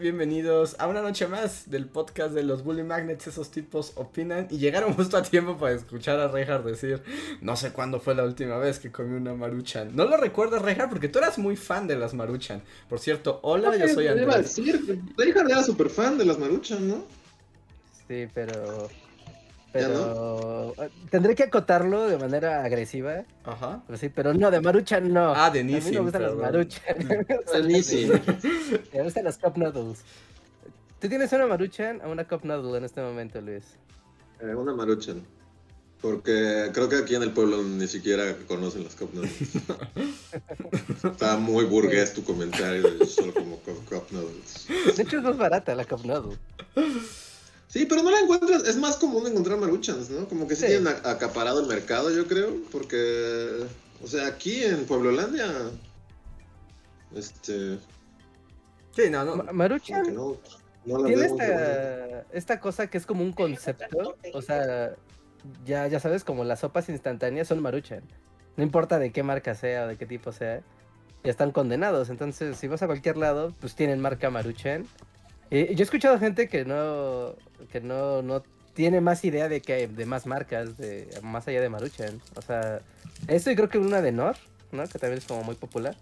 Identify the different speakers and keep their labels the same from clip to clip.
Speaker 1: Bienvenidos a una noche más del podcast de los Bully Magnets. Esos tipos opinan y llegaron justo a tiempo para escuchar a Reinhardt decir: No sé cuándo fue la última vez que comí una maruchan. No lo recuerdas, Reinhardt, porque tú eras muy fan de las maruchan. Por cierto, hola, yo soy
Speaker 2: Iba a
Speaker 1: Andrés.
Speaker 2: Reinhardt era súper fan de las maruchan, ¿no?
Speaker 3: Sí, pero.
Speaker 2: ¿Ya
Speaker 3: Pero. Tendré que acotarlo de manera agresiva.
Speaker 1: Ajá.
Speaker 3: Pero sí, pero no, de maruchan no.
Speaker 1: Ah, de
Speaker 3: A mí me
Speaker 1: Nissin,
Speaker 3: gustan las
Speaker 1: perdón.
Speaker 3: maruchan.
Speaker 2: De Nissin.
Speaker 3: Me gustan las cup noodles. ¿Tú tienes una maruchan o una cup noodle en este momento, Luis?
Speaker 2: Eh, una maruchan. Porque creo que aquí en el pueblo ni siquiera conocen las cup noodles. Está muy burgués tu comentario de solo como cup, cup noodles.
Speaker 3: De hecho, es más barata la cup noodle.
Speaker 2: Sí, pero no la encuentras, es más común encontrar maruchans, ¿no? Como que sí,
Speaker 3: Sí.
Speaker 2: tienen acaparado el mercado, yo creo, porque, o sea, aquí en Pueblolandia, este,
Speaker 1: Sí, no, no.
Speaker 3: Maruchan
Speaker 2: no, no
Speaker 3: tiene esta, esta cosa que es como un concepto. O sea, ya, ya sabes, como las sopas instantáneas son maruchan. No importa de qué marca sea o de qué tipo sea, ya están condenados. Entonces, si vas a cualquier lado, pues tienen marca maruchan. Y yo he escuchado gente que no, que no, no tiene más idea de que hay de más marcas, de más allá de maruchan. O sea, esto y creo que una de Nor, ¿no? Que también es como muy popular.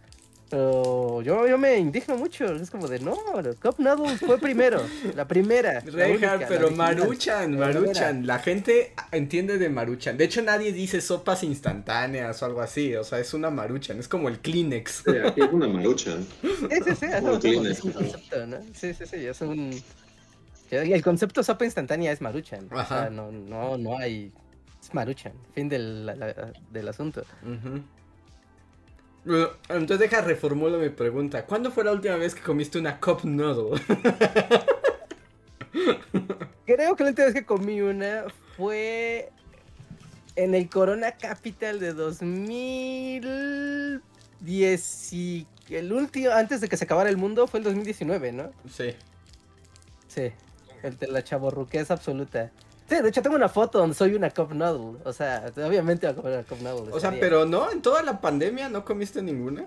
Speaker 3: Pero yo, yo me indigno mucho. Es como de no, Cup Noodles fue primero. La primera.
Speaker 1: Reinhardt, pero Maruchan. Maruchan. La gente entiende de Maruchan. De hecho, nadie dice sopas instantáneas o algo así. O sea, es una Maruchan. Es como el Kleenex.
Speaker 2: Sí, aquí es una maruchan.
Speaker 3: Sí, sí, sí.
Speaker 2: Como
Speaker 3: es,
Speaker 2: Kleenex,
Speaker 3: es un
Speaker 2: ¿no?
Speaker 3: concepto, ¿no? Sí, sí, sí. Es un. El concepto sopa instantánea es Maruchan. O
Speaker 1: Ajá.
Speaker 3: sea, no, no, no hay. Es Maruchan. Fin del, la- la- del asunto.
Speaker 1: Ujú. Bueno, entonces deja reformulo mi pregunta. ¿Cuándo fue la última vez que comiste una cup noodle?
Speaker 3: Creo que la última vez que comí una fue en el Corona Capital de 2010 y el último, antes de que se acabara el mundo, fue el 2019, ¿no?
Speaker 1: sí.
Speaker 3: Sí, el de la chaborruquez absoluta. Sí, de hecho tengo una foto donde soy una cup noodle, o sea, obviamente voy a comer una cup noodle.
Speaker 1: O sea,
Speaker 3: día.
Speaker 1: pero no, en toda la pandemia no comiste ninguna.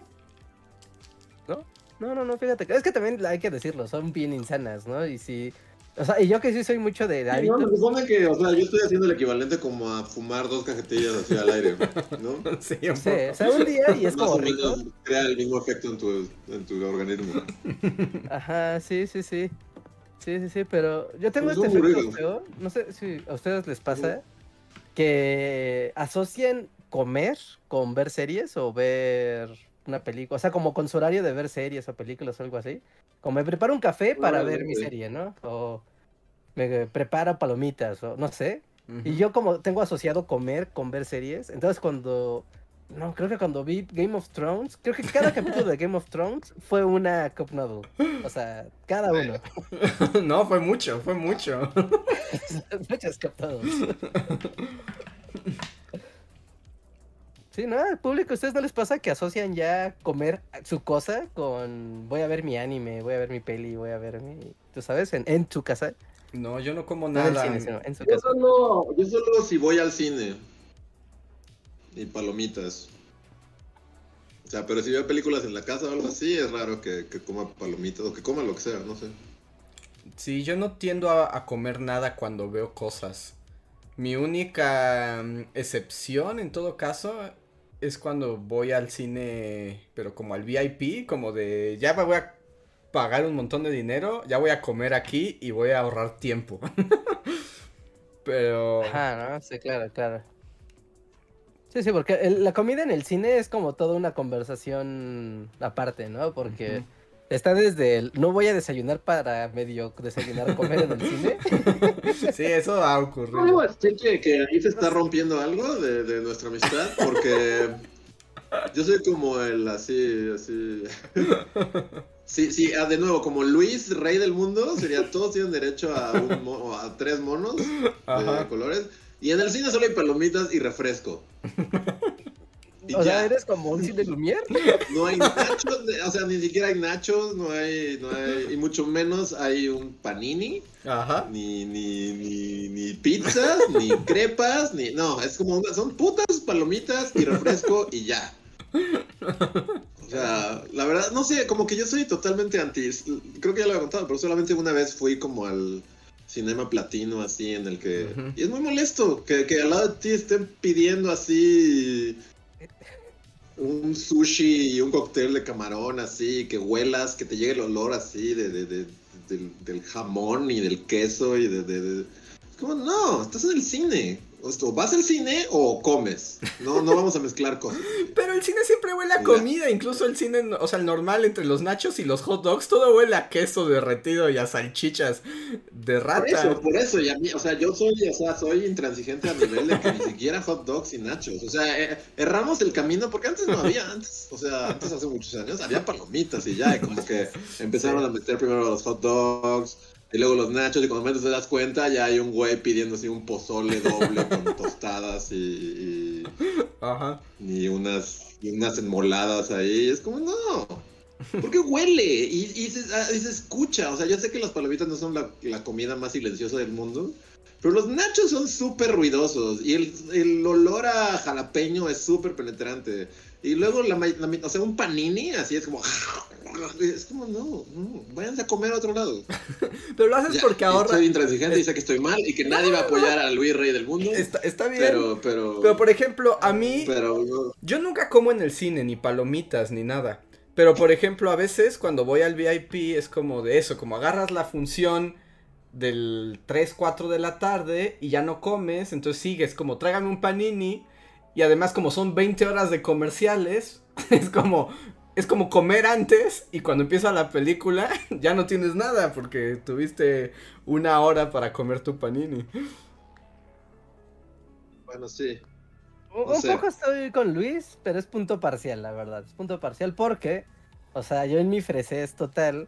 Speaker 3: No, no, no, fíjate, que- es que también hay que decirlo, son bien insanas, ¿no? Y si... O sea, y yo que sí soy mucho de
Speaker 2: No,
Speaker 3: hábitos...
Speaker 2: se supone que, o sea, yo estoy haciendo el equivalente como a fumar dos cajetillas así al aire, ¿no?
Speaker 1: sí, un
Speaker 3: Sí, o sea, un día y es
Speaker 2: Más
Speaker 3: como
Speaker 2: o
Speaker 3: rico.
Speaker 2: menos crea el mismo efecto en tu, en tu organismo.
Speaker 3: Ajá, sí, sí, sí. Sí, sí, sí, pero yo tengo
Speaker 2: Pues
Speaker 3: este efecto feo, no sé si a ustedes les pasa, que asocian comer con ver series o ver una película, o sea, como con su horario de ver series o películas o algo así. Como me preparo un café para ver mi serie, ¿no? O me preparo palomitas, o no sé. Y yo como tengo asociado comer con ver series, entonces cuando... No, creo que cuando vi Game of Thrones, creo que cada capítulo de Game of Thrones fue una cup noodle. O sea, cada uno.
Speaker 1: no, fue mucho, fue mucho.
Speaker 3: Muchas cup noodles. Sí, ¿no? Al público, ¿a ustedes no les pasa que asocian ya comer su cosa con voy a ver mi anime, voy a ver mi peli, voy a ver mi... ¿Tú sabes? En, en tu casa.
Speaker 1: No, yo no como
Speaker 3: No en el
Speaker 1: nada.
Speaker 3: cine, sino en su
Speaker 2: Yo
Speaker 3: casa.
Speaker 2: solo, yo solo si voy al cine. Y palomitas. O sea, pero si veo películas en la casa o algo así, es raro que, que coma palomitas o que coma lo que sea, no sé.
Speaker 1: Sí, yo no tiendo a, a comer nada cuando veo cosas. Mi única mm, excepción en todo caso es cuando voy al cine, pero como al VIP, como de ya me voy a pagar un montón de dinero, ya voy a comer aquí y voy a ahorrar tiempo. pero
Speaker 3: Ajá, ¿no? Sí, claro, claro. Sí, sí, porque el- la comida en el cine es como toda una conversación aparte, ¿no? Porque está desde el no voy a desayunar para medio desayunar comer en el cine.
Speaker 1: sí, eso ocurrido.
Speaker 2: debo decir que, que ahí se está rompiendo algo de, de nuestra amistad, porque yo soy como el así, así. Sí, sí, ah, de nuevo, como Luis, rey del mundo, sería todos tienen derecho a, un mo- a tres monos de colores. Y en el cine solo hay palomitas y refresco. Y
Speaker 3: O sea,
Speaker 2: ya.
Speaker 3: eres como un cine Lumière.
Speaker 2: No hay nachos, o sea, ni siquiera hay nachos, no hay, no hay, y mucho menos hay un panini,
Speaker 1: Ajá.
Speaker 2: ni, ni, ni, ni pizzas, ni crepas, ni, no, es como, una- son putas palomitas y refresco y ya. O sea, la verdad, no sé, como que yo soy totalmente anti, creo que ya lo he contado, pero solamente una vez fui como al cinema platino así en el que, y es muy molesto que, que al lado de ti estén pidiendo así un sushi y un cóctel de camarón así, que huelas, que te llegue el olor así de, de- de- del, del jamón y del queso y de... de- de- Es como, no, estás en el cine. O vas al cine o comes. No, no vamos a mezclar cosas.
Speaker 1: Pero el cine siempre huele a comida, incluso el cine, o sea, el normal entre los nachos y los hot dogs, todo huele a queso derretido y a salchichas de rata.
Speaker 2: Por eso, por eso, y a mí, o sea, yo soy, o sea, soy intransigente a nivel de que ni siquiera hot dogs y nachos. O sea, eh, erramos el camino porque antes no había, antes, o sea, antes hace muchos años había palomitas y ya, y como que empezaron a meter primero los hot dogs y luego los nachos, y cuando menos te das cuenta ya hay un güey pidiendo así un pozole doble con tostadas y, y,
Speaker 1: Ajá.
Speaker 2: y unas, y unas enmoladas ahí. Es como, no. Porque huele y, y, se, ah, y se escucha. O sea, yo sé que las palomitas no son la, la comida más silenciosa del mundo, pero los nachos son súper ruidosos y el, el olor a jalapeño es súper penetrante. Y luego, la, la o sea, un panini así es como... Es como, no, no, váyanse a comer a otro lado.
Speaker 1: Pero lo haces
Speaker 2: Ya,
Speaker 1: porque ahorra.
Speaker 2: Soy intransigente y sé que estoy mal y que nadie va a apoyar a Luis Rey del Mundo.
Speaker 1: Está, está bien. Pero,
Speaker 2: Pero, pero,
Speaker 1: por ejemplo, a mí.
Speaker 2: pero, no.
Speaker 1: Yo nunca como en el cine, ni palomitas, ni nada. Pero por ejemplo, a veces cuando voy al VIP es como de eso, como agarras la función del 3, 4 de la tarde y ya no comes, entonces sigues como tráigame un panini y además como son 20 horas de comerciales, es como es como comer antes y cuando empieza la película ya no tienes nada porque tuviste una hora para comer tu panini.
Speaker 2: bueno, sí.
Speaker 3: Un,
Speaker 2: O
Speaker 3: un
Speaker 2: sea-
Speaker 3: poco estoy con Luis, pero es punto parcial, la verdad. Es punto parcial porque, o sea, yo en mi fresés total,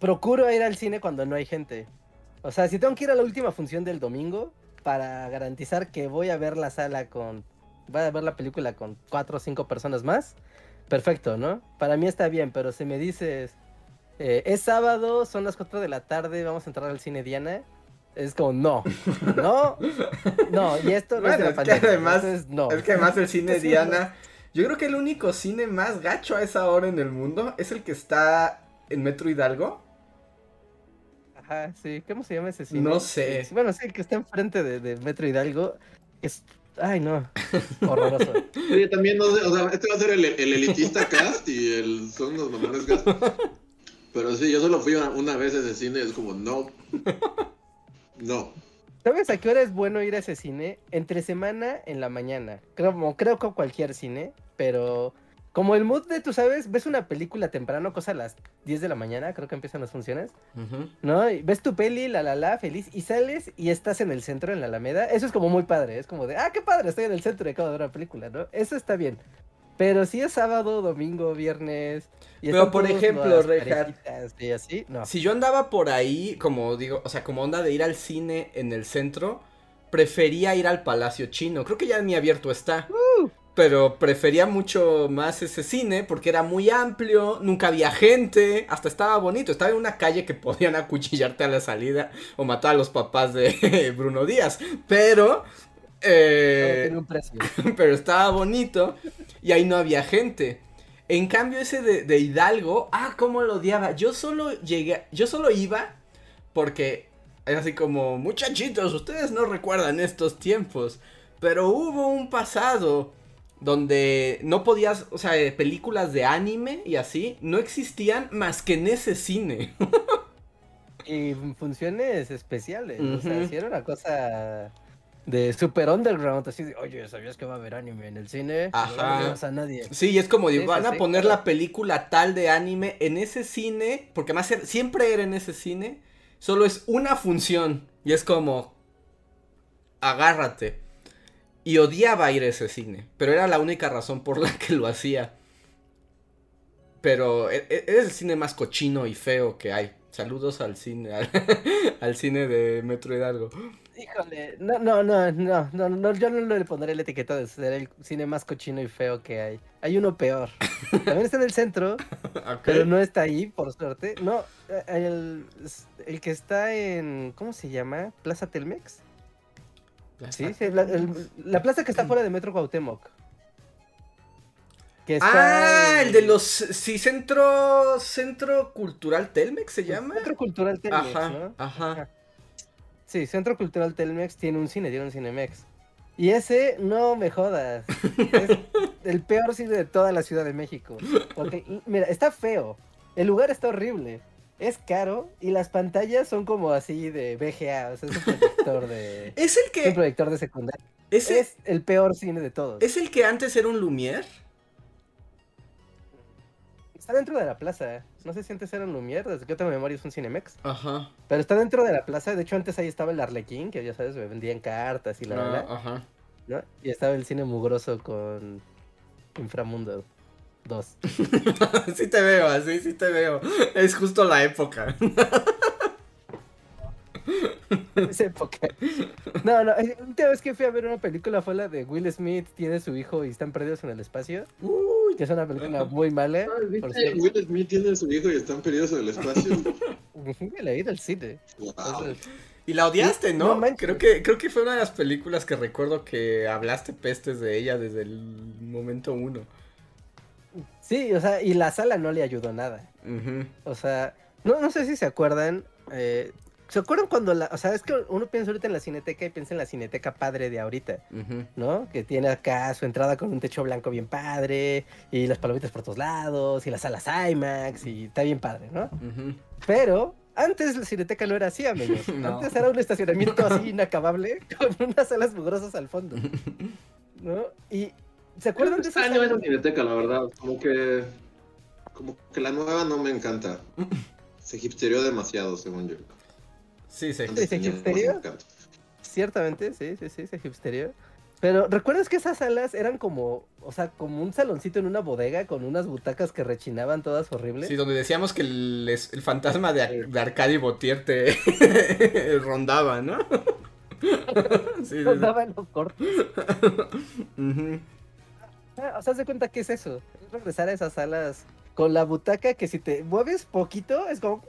Speaker 3: procuro ir al cine cuando no hay gente. O sea, si tengo que ir a la última función del domingo para garantizar que voy a ver la sala con. Voy a ver la película con cuatro o cinco personas más, perfecto, ¿no? Para mí está bien, pero si me dices. eh, es sábado, son las 4 de la tarde, vamos a entrar al cine Diana. Es como, no, no, no, y esto no es de
Speaker 1: Bueno,
Speaker 3: la
Speaker 1: es que
Speaker 3: pandemia,
Speaker 1: además-
Speaker 3: entonces, no.
Speaker 1: Es que además el cine Diana. Yo creo que el único cine más gacho a esa hora en el mundo es el que está en Metro Hidalgo.
Speaker 3: Ajá, sí, ¿cómo se llama ese cine?
Speaker 1: No sé.
Speaker 3: Bueno, sí, el que está enfrente de, de Metro Hidalgo. Es. Ay, no. Horroroso.
Speaker 2: Sí, también no sé, o sea, este va a ser el, el elitista cast y el son los mamones cast. Pero sí, yo solo fui una, una vez a ese cine y es como, no. No.
Speaker 3: ¿Sabes a qué hora es bueno ir a ese cine? Entre semana en la mañana. Creo, como- creo que cualquier cine, pero como el mood de, tú sabes, ves una película temprano, cosa a las 10 de la mañana, creo que empiezan las funciones, ¿no? Y ves tu peli, la la la, feliz, y sales y estás en el centro, en la Alameda. Eso es como muy padre, es como de, ah, qué padre, estoy en el centro y acabo de ver una película, ¿no? Eso está bien. Pero si es sábado, domingo, viernes... Y
Speaker 1: Pero, por ejemplo,
Speaker 3: Y así, no.
Speaker 1: Si yo andaba por ahí, como digo, o sea, como onda de ir al cine en el centro, prefería ir al Palacio Chino. Creo que ya ni abierto está. Pero prefería mucho más ese cine porque era muy amplio, nunca había gente, hasta estaba bonito. Estaba en una calle que podían acuchillarte a la salida o matar a los papás de Bruno Díaz. Pero... Eh,
Speaker 3: tiene un precio.
Speaker 1: pero estaba bonito y ahí no había gente. En cambio ese de, de Hidalgo, ah, cómo lo odiaba. Yo solo llegué, yo solo iba porque es así como, muchachitos, ustedes no recuerdan estos tiempos, pero hubo un pasado donde no podías, o sea, eh, películas de anime y así, no existían más que en ese cine.
Speaker 3: Y funciones especiales. O sea, si era una cosa de super underground, así de, oye, ¿sabías que va a haber anime en el cine?
Speaker 1: Ajá.
Speaker 3: No digas a nadie.
Speaker 1: Sí, es como, de,
Speaker 3: Sí,
Speaker 1: van
Speaker 3: sí,
Speaker 1: a
Speaker 3: sí,
Speaker 1: poner
Speaker 3: claro.
Speaker 1: la película tal de anime en ese cine, porque más siempre era en ese cine, solo es una función y es como, agárrate. Y odiaba ir a ese cine, pero era la única razón por la que lo hacía. Pero e- e- es el cine más cochino y feo que hay. Saludos al cine, al, al cine de Metro Hidalgo.
Speaker 3: Híjole, no, no, no, no, no, no, yo no le pondré la etiqueta de ser el cine más cochino y feo que hay. Hay uno peor. También está en el centro, pero no está ahí, por suerte. No, eh, el, el que está en, ¿cómo se llama? Plaza Telmex. Sí, sí, la, el- la plaza que está fuera de Metro Cuauhtémoc. Que está
Speaker 1: Ah,
Speaker 3: en-
Speaker 1: el de los. Sí, Centro. Centro Cultural Telmex se llama.
Speaker 3: Centro Cultural Telmex,
Speaker 1: Ajá,
Speaker 3: ¿no?
Speaker 1: ajá.
Speaker 3: Sí, Centro Cultural Telmex tiene un cine, tiene un Cinemex. Y ese, no me jodas. Es el peor cine de toda la Ciudad de México. Porque, mira, está feo. El lugar está horrible. Es caro y las pantallas son como así de VGA. O sea, es un proyector de.
Speaker 1: Es el
Speaker 3: es un
Speaker 1: que.
Speaker 3: proyector de secundaria.
Speaker 1: Ese,
Speaker 3: Es el peor cine de todos.
Speaker 1: ¿Es el que antes era un Lumière?
Speaker 3: Está dentro de la plaza. No sé si antes era un Lumière, desde que yo tengo memoria es un Cinemex.
Speaker 1: Ajá.
Speaker 3: Pero está dentro de la plaza. De hecho, antes ahí estaba el Arlequín, que ya sabes, me vendían cartas y la
Speaker 1: Ah,
Speaker 3: verdad.
Speaker 1: ajá.
Speaker 3: ¿no? Y estaba el cine mugroso con Inframundo 2.
Speaker 1: sí te veo, así sí te veo. Es justo la época.
Speaker 3: Esa época. No, no, eh, la última vez que fui a ver una película fue la de Will Smith, tiene su hijo y están perdidos en el espacio.
Speaker 1: Uy,
Speaker 3: Que es una película muy mala.
Speaker 2: Ah,
Speaker 3: por
Speaker 2: ¿viste?
Speaker 3: cierto.
Speaker 2: Will Smith tiene su hijo y están perdidos en el espacio.
Speaker 3: La he ido al cine.
Speaker 2: Wow.
Speaker 3: Entonces,
Speaker 1: Y la odiaste, ¿no?
Speaker 3: No
Speaker 1: creo que creo que fue una de las películas que recuerdo que hablaste pestes de ella desde el momento uno.
Speaker 3: Sí, o sea, y la sala no le ayudó nada. O sea, no, no sé si se acuerdan. eh, ¿Se acuerdan cuando la. O sea, es que uno piensa ahorita en la cineteca y piensa en la cineteca padre de ahorita. ¿no? Que tiene acá su entrada con un techo blanco bien padre, y las palomitas por todos lados, y las salas IMAX, y está bien padre, ¿no? Pero antes la cineteca no era así, amigos.
Speaker 1: No.
Speaker 3: Antes era un estacionamiento así inacabable, con unas salas mugrosas al fondo, ¿no? Y ¿se acuerdan de
Speaker 2: esa
Speaker 3: salas?
Speaker 2: cineteca, la verdad. Como que. Como que la nueva no me encanta. Se hipsterió demasiado, según yo.
Speaker 1: Sí.
Speaker 3: ¿se
Speaker 2: tenía más
Speaker 3: hipsterió? Ciertamente, sí, sí, sí, se hipsterió. Pero ¿recuerdas que esas salas eran como, o sea, como un saloncito en una bodega con unas butacas que rechinaban todas horribles?
Speaker 1: Sí, donde decíamos que el, el fantasma de, Ar- de Arcadi Botier te rondaba, ¿no? sí, sí, sí.
Speaker 3: Daban los cortes.
Speaker 1: Ujú.
Speaker 3: Ah, O sea, haz de cuenta que es eso. Es regresar a esas salas con la butaca que si te mueves poquito es como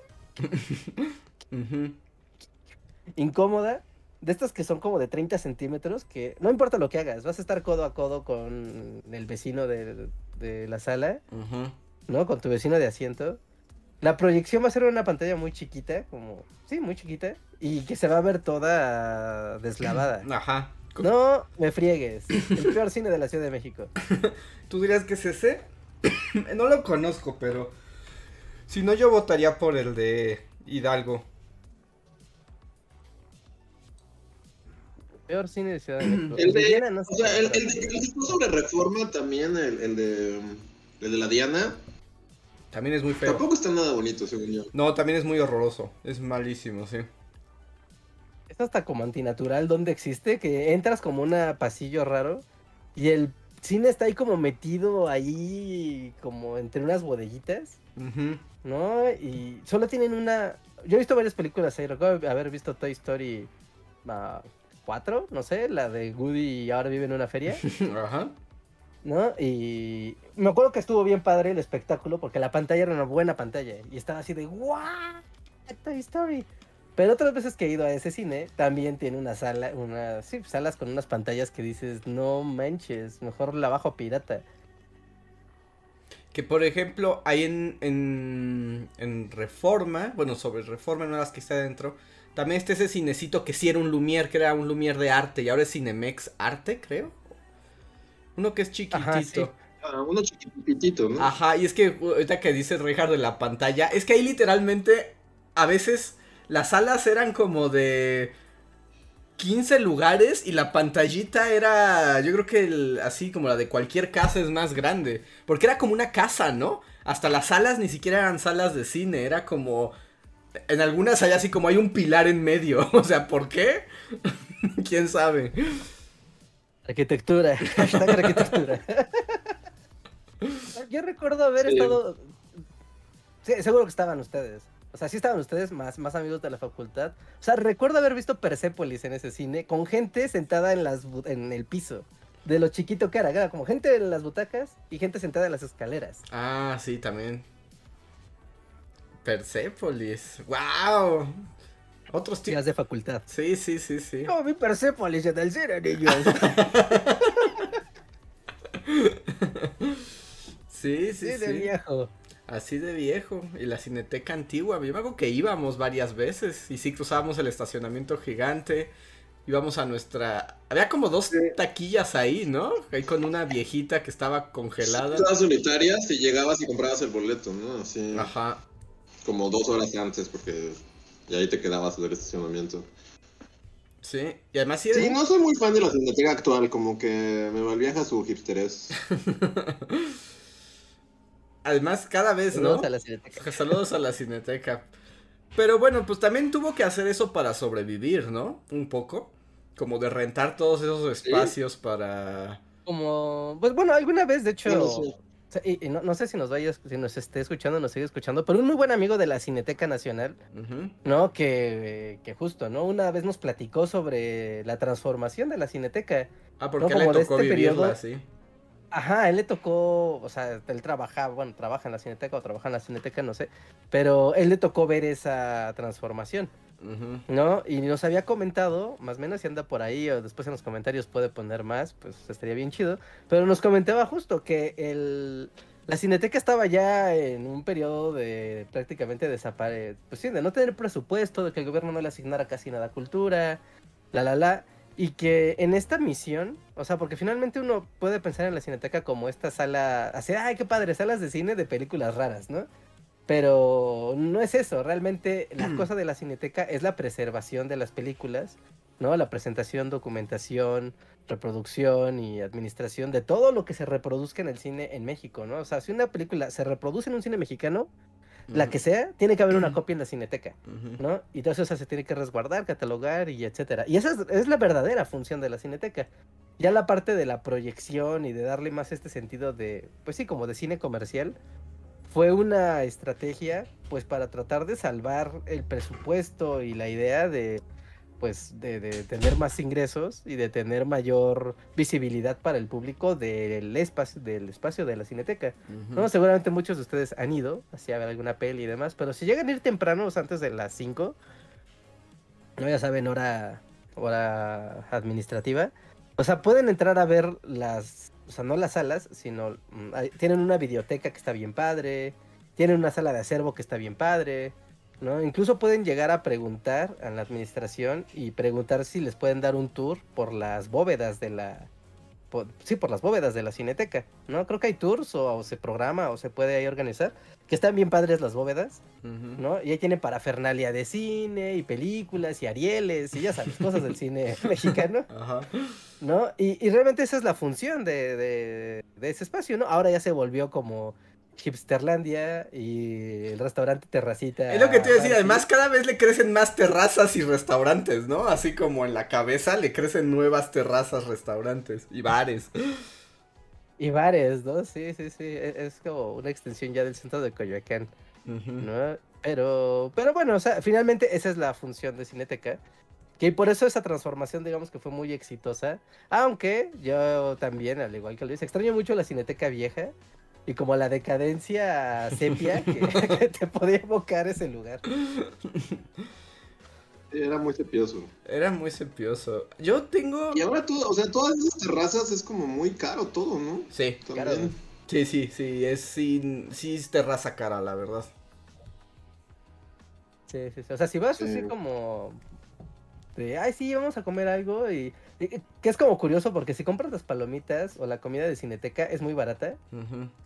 Speaker 3: incómoda. De estas que son como de 30 centímetros, que no importa lo que hagas, vas a estar codo a codo con el vecino de, de la sala. ¿no? Con tu vecino de asiento. La proyección va a ser una pantalla muy chiquita, como, sí, muy chiquita, y que se va a ver toda deslavada.
Speaker 1: Ajá.
Speaker 3: No me friegues. El peor cine de la Ciudad de México.
Speaker 1: ¿Tú dirías que es ese? no lo conozco, pero si no yo votaría por el de Hidalgo.
Speaker 3: Peor cine de Ciudad de México.
Speaker 2: El de-
Speaker 3: no
Speaker 2: O sea, el, el, de- el está sobre reforma también, el, el de. El de la Diana,
Speaker 1: También es muy feo.
Speaker 2: tampoco está nada bonito, según yo.
Speaker 1: No, también es muy horroroso. Es malísimo, sí.
Speaker 3: Es hasta como antinatural donde existe, que entras como un pasillo raro y el cine está ahí como metido ahí como entre unas bodeguitas,
Speaker 1: Ujú.
Speaker 3: ¿no? Y solo tienen una... Yo he visto varias películas ahí, recuerdo haber visto Toy Story ah, 4, no sé, la de Woody y ahora vive en una feria,
Speaker 1: Ajá.
Speaker 3: ¿no? Y me acuerdo que estuvo bien padre el espectáculo porque la pantalla era una buena pantalla y estaba así de ¡Wow! Toy Story. Pero otras veces que he ido a ese cine, también tiene una sala, unas sí, salas con unas pantallas que dices, no manches, mejor la bajo pirata.
Speaker 1: Que por ejemplo, hay en, en, en Reforma, bueno, sobre Reforma, no las que está adentro, también está ese cinecito que sí era un Lumière, que era un Lumière de arte, y ahora es Cinemex Arte, creo. Uno que es chiquitito.
Speaker 3: Ajá, sí.
Speaker 2: Ah, uno chiquitito, ¿no?
Speaker 1: Ajá, y es que ahorita que dice Richard de la pantalla, es que ahí literalmente a veces las salas eran como de 15 lugares y la pantallita era, yo creo que el- así como la de cualquier casa es más grande, porque era como una casa, ¿no? Hasta las salas ni siquiera eran salas de cine, era como... En algunas hay así como hay un pilar en medio, o sea, ¿por qué? ¿Quién sabe?
Speaker 3: Arquitectura, hashtag arquitectura. Yo recuerdo haber
Speaker 2: Sí.
Speaker 3: estado Sí, seguro que estaban ustedes. O sea, sí estaban ustedes más, más amigos de la facultad. O sea, recuerdo haber visto Persepolis en ese cine con gente sentada en, las, en el piso. De lo chiquito que era, era como gente en las butacas y gente sentada en las escaleras.
Speaker 1: Ah, sí, también. Persepolis. ¡Wow! Otros tipos.
Speaker 3: De facultad.
Speaker 1: Sí, sí, sí, sí.
Speaker 3: No, vi Persepolis en el cine, niños.
Speaker 1: Sí, sí,
Speaker 3: sí, de
Speaker 1: sí.
Speaker 3: viejo.
Speaker 1: Así de viejo. Y la cineteca antigua. Yo me acuerdo que íbamos varias veces. Y sí cruzábamos el estacionamiento gigante. Íbamos a nuestra. Había como dos taquillas ahí, ¿no? Ahí con una viejita que estaba congelada.
Speaker 2: Todas unitarias y llegabas y comprabas el boleto, ¿no? Así
Speaker 1: Ajá.
Speaker 2: como dos horas antes porque y ahí te quedabas del estacionamiento.
Speaker 1: Sí. Y además sí
Speaker 2: Sí, no soy muy fan de la cineteca actual, como que me malviaja su hipsterés.
Speaker 1: Además, cada vez, ¿no?
Speaker 3: Saludos a la cineteca.
Speaker 1: Saludos a la cineteca. Pero bueno, pues también tuvo que hacer eso para sobrevivir, ¿no? Un poco. Como de rentar todos esos espacios para.
Speaker 3: Como, pues bueno, alguna vez, de hecho,
Speaker 2: sí.
Speaker 3: sea, y, y no, no sé si nos vaya, si nos esté escuchando, nos sigue escuchando, pero un muy buen amigo de la Cineteca Nacional. ¿no? Que, que justo, ¿no? Una vez nos platicó sobre la transformación de la Cineteca.
Speaker 1: Ah, porque
Speaker 3: No,
Speaker 1: le
Speaker 3: como de
Speaker 1: tocó
Speaker 3: este
Speaker 1: vivirla,
Speaker 3: periodo-
Speaker 1: sí.
Speaker 3: Ajá, él le tocó, o sea, él trabajaba, bueno, trabaja en la Cineteca o trabaja en la Cineteca, no sé, pero él le tocó ver esa transformación. ¿no? Y nos había comentado, más o menos si anda por ahí o después en los comentarios puede poner más, pues estaría bien chido. Pero nos comentaba justo que el, la Cineteca estaba ya en un periodo de prácticamente desaparecer, pues sí, de no tener presupuesto, de que el gobierno no le asignara casi nada a cultura, la la la. Y que en esta misión, o sea, porque finalmente uno puede pensar en la Cineteca como esta sala, así, ay, qué padre, salas de cine de películas raras, ¿no? Pero no es eso, realmente la cosa de la cineteca es la preservación de las películas, ¿no? La presentación, documentación, reproducción y administración de todo lo que se reproduzca en el cine en México, ¿no? O sea, si una película se reproduce en un cine mexicano, la que sea, tiene que haber una copia en la cineteca. ¿no? Y todo eso se tiene que resguardar, catalogar y etcétera. Y esa es, es la verdadera función de la cineteca. Ya la parte de la proyección y de darle más este sentido de, pues sí, como de cine comercial, fue una estrategia, pues para tratar de salvar el presupuesto y la idea de, pues, de, de tener más ingresos y de tener mayor visibilidad para el público del espacio, del espacio de la cineteca. No, seguramente muchos de ustedes han ido así a ver alguna peli y demás, pero si llegan a ir temprano, o sea, antes de las 5, no ya saben, hora, hora administrativa, o sea, pueden entrar a ver las, o sea, no las salas, sino mm, hay- tienen una videoteca que está bien padre, tienen una sala de acervo que está bien padre, ¿no? Incluso pueden llegar a preguntar a la administración y preguntar si les pueden dar un tour por las bóvedas de la, por- sí, por las bóvedas de la cineteca, ¿no? Creo que hay tours o, o se programa o se puede ahí organizar, que están bien padres las bóvedas. ¿no? Y ahí tienen parafernalia de cine y películas y arieles y ya sabes, cosas del cine mexicano,
Speaker 1: Ajá.
Speaker 3: ¿no? Y, y realmente esa es la función de, de- de ese espacio, ¿no? Ahora ya se volvió como Hipsterlandia y el restaurante Terracita.
Speaker 1: Es lo que te iba a decir, además cada vez le crecen más terrazas y restaurantes, ¿no? Así como en la cabeza le crecen nuevas terrazas, restaurantes y bares.
Speaker 3: Y bares, ¿no? Sí, sí, sí. e- Es, como una extensión ya del centro de Coyoacán. ¿no? Pero, pero bueno, o sea, finalmente esa es la función de Cineteca. Que por eso esa transformación, digamos que fue muy exitosa. Aunque yo también, al igual que Luis, extraño mucho la Cineteca vieja. Y como la decadencia sepia que, que te podía evocar ese lugar.
Speaker 2: Era muy cepioso.
Speaker 1: Era muy cepioso. Yo tengo...
Speaker 2: Y ahora todo, o sea, todas esas terrazas es como muy caro todo, ¿no?
Speaker 1: Sí,
Speaker 2: También.
Speaker 1: Sí, sí, sí, es sí, sí es terraza cara, la verdad.
Speaker 3: Sí, sí, sí. O sea, si vas así
Speaker 2: Sí.
Speaker 3: como de, ay, sí, vamos a comer algo y- que es como curioso porque si compras las palomitas o la comida de Cineteca es muy barata.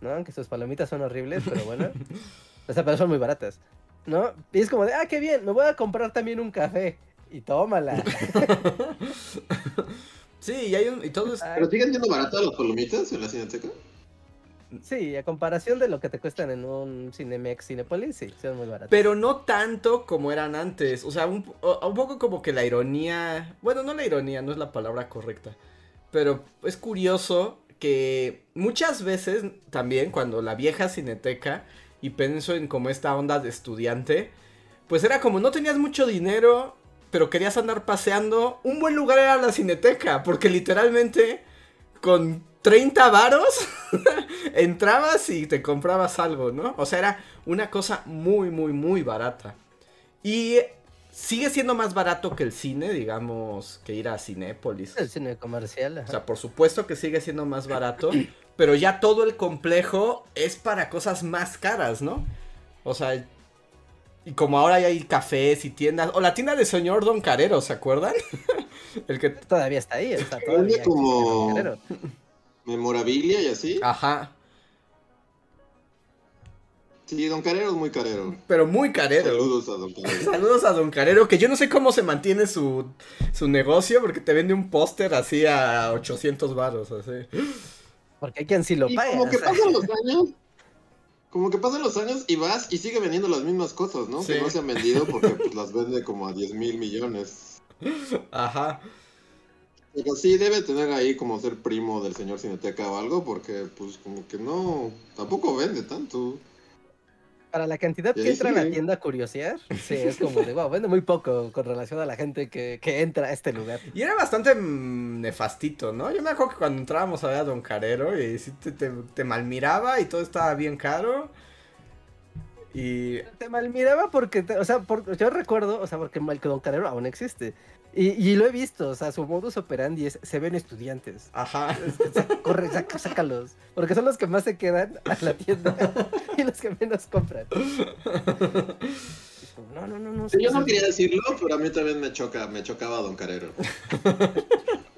Speaker 3: ¿no? Aunque sus palomitas son horribles, pero bueno. o sea, pero son muy baratas, ¿no? Y es como de, ah, qué bien, me voy a comprar también un café y tómala.
Speaker 1: Sí, y hay un... Y todo es...
Speaker 2: ¿Pero siguen siendo baratas las palomitas en la cineteca?
Speaker 3: Sí, a comparación de lo que te cuestan en un Cinemex Cinepolis, sí, son muy baratas.
Speaker 1: Pero no tanto como eran antes. O sea, un, un poco como que la ironía. Bueno, no la ironía, no es la palabra correcta. Pero es curioso que muchas veces también, cuando la vieja cineteca y pienso en como esta onda de estudiante, pues era como no tenías mucho dinero, pero querías andar paseando, un buen lugar era la cineteca, porque literalmente con 30 varos entrabas y te comprabas algo, ¿no? O sea, era una cosa muy, muy, muy barata. Y sigue siendo más barato que el cine, digamos, que ir a Cinépolis.
Speaker 3: El cine comercial.
Speaker 1: O sea, por supuesto que sigue siendo más barato, pero ya todo el complejo es para cosas más caras, ¿no? O sea, y como ahora ya hay cafés y tiendas, o la tienda de señor Don Carero, ¿se acuerdan?
Speaker 3: el que todavía está ahí, está todavía
Speaker 2: como memorabilia y así.
Speaker 1: Ajá.
Speaker 2: Sí, Don Carero es muy carero.
Speaker 1: Pero muy carero.
Speaker 2: Saludos a Don Carero.
Speaker 1: Saludos a Don Carero, que yo no sé cómo se mantiene su, su negocio, porque te vende un póster así a 800 baros, así.
Speaker 3: Porque hay quien sí lo paga.
Speaker 2: como que pasan los años, como que pasan los años y vas y sigue vendiendo las mismas cosas, ¿no? Que no se han vendido porque pues, las vende como a 10 mil millones.
Speaker 1: Ajá.
Speaker 2: Pero sí debe tener ahí como ser primo del señor Cineteca o algo, porque pues como que no, tampoco vende tanto.
Speaker 3: Para la cantidad que entra a la tienda a curiosear, sí, es como de, wow, vende muy poco con relación a la gente que, entra a este lugar.
Speaker 1: Y era bastante mm, nefastito, ¿no? Yo me acuerdo que cuando entrábamos a ver a Don Carero y sí te, te, malmiraba y todo estaba bien caro. Y...
Speaker 3: Te malmiraba porque, o sea, yo recuerdo, o sea, porque Don Carero aún existe. Y, lo he visto, o sea, su modus operandi es, se ven estudiantes.
Speaker 1: Ajá.
Speaker 3: corre, sácalos. Porque son los que más se quedan a la tienda y los que menos compran. No, no, no, no.
Speaker 2: yo no quería decirlo, pero a mí también me choca, me chocaba Don Carero.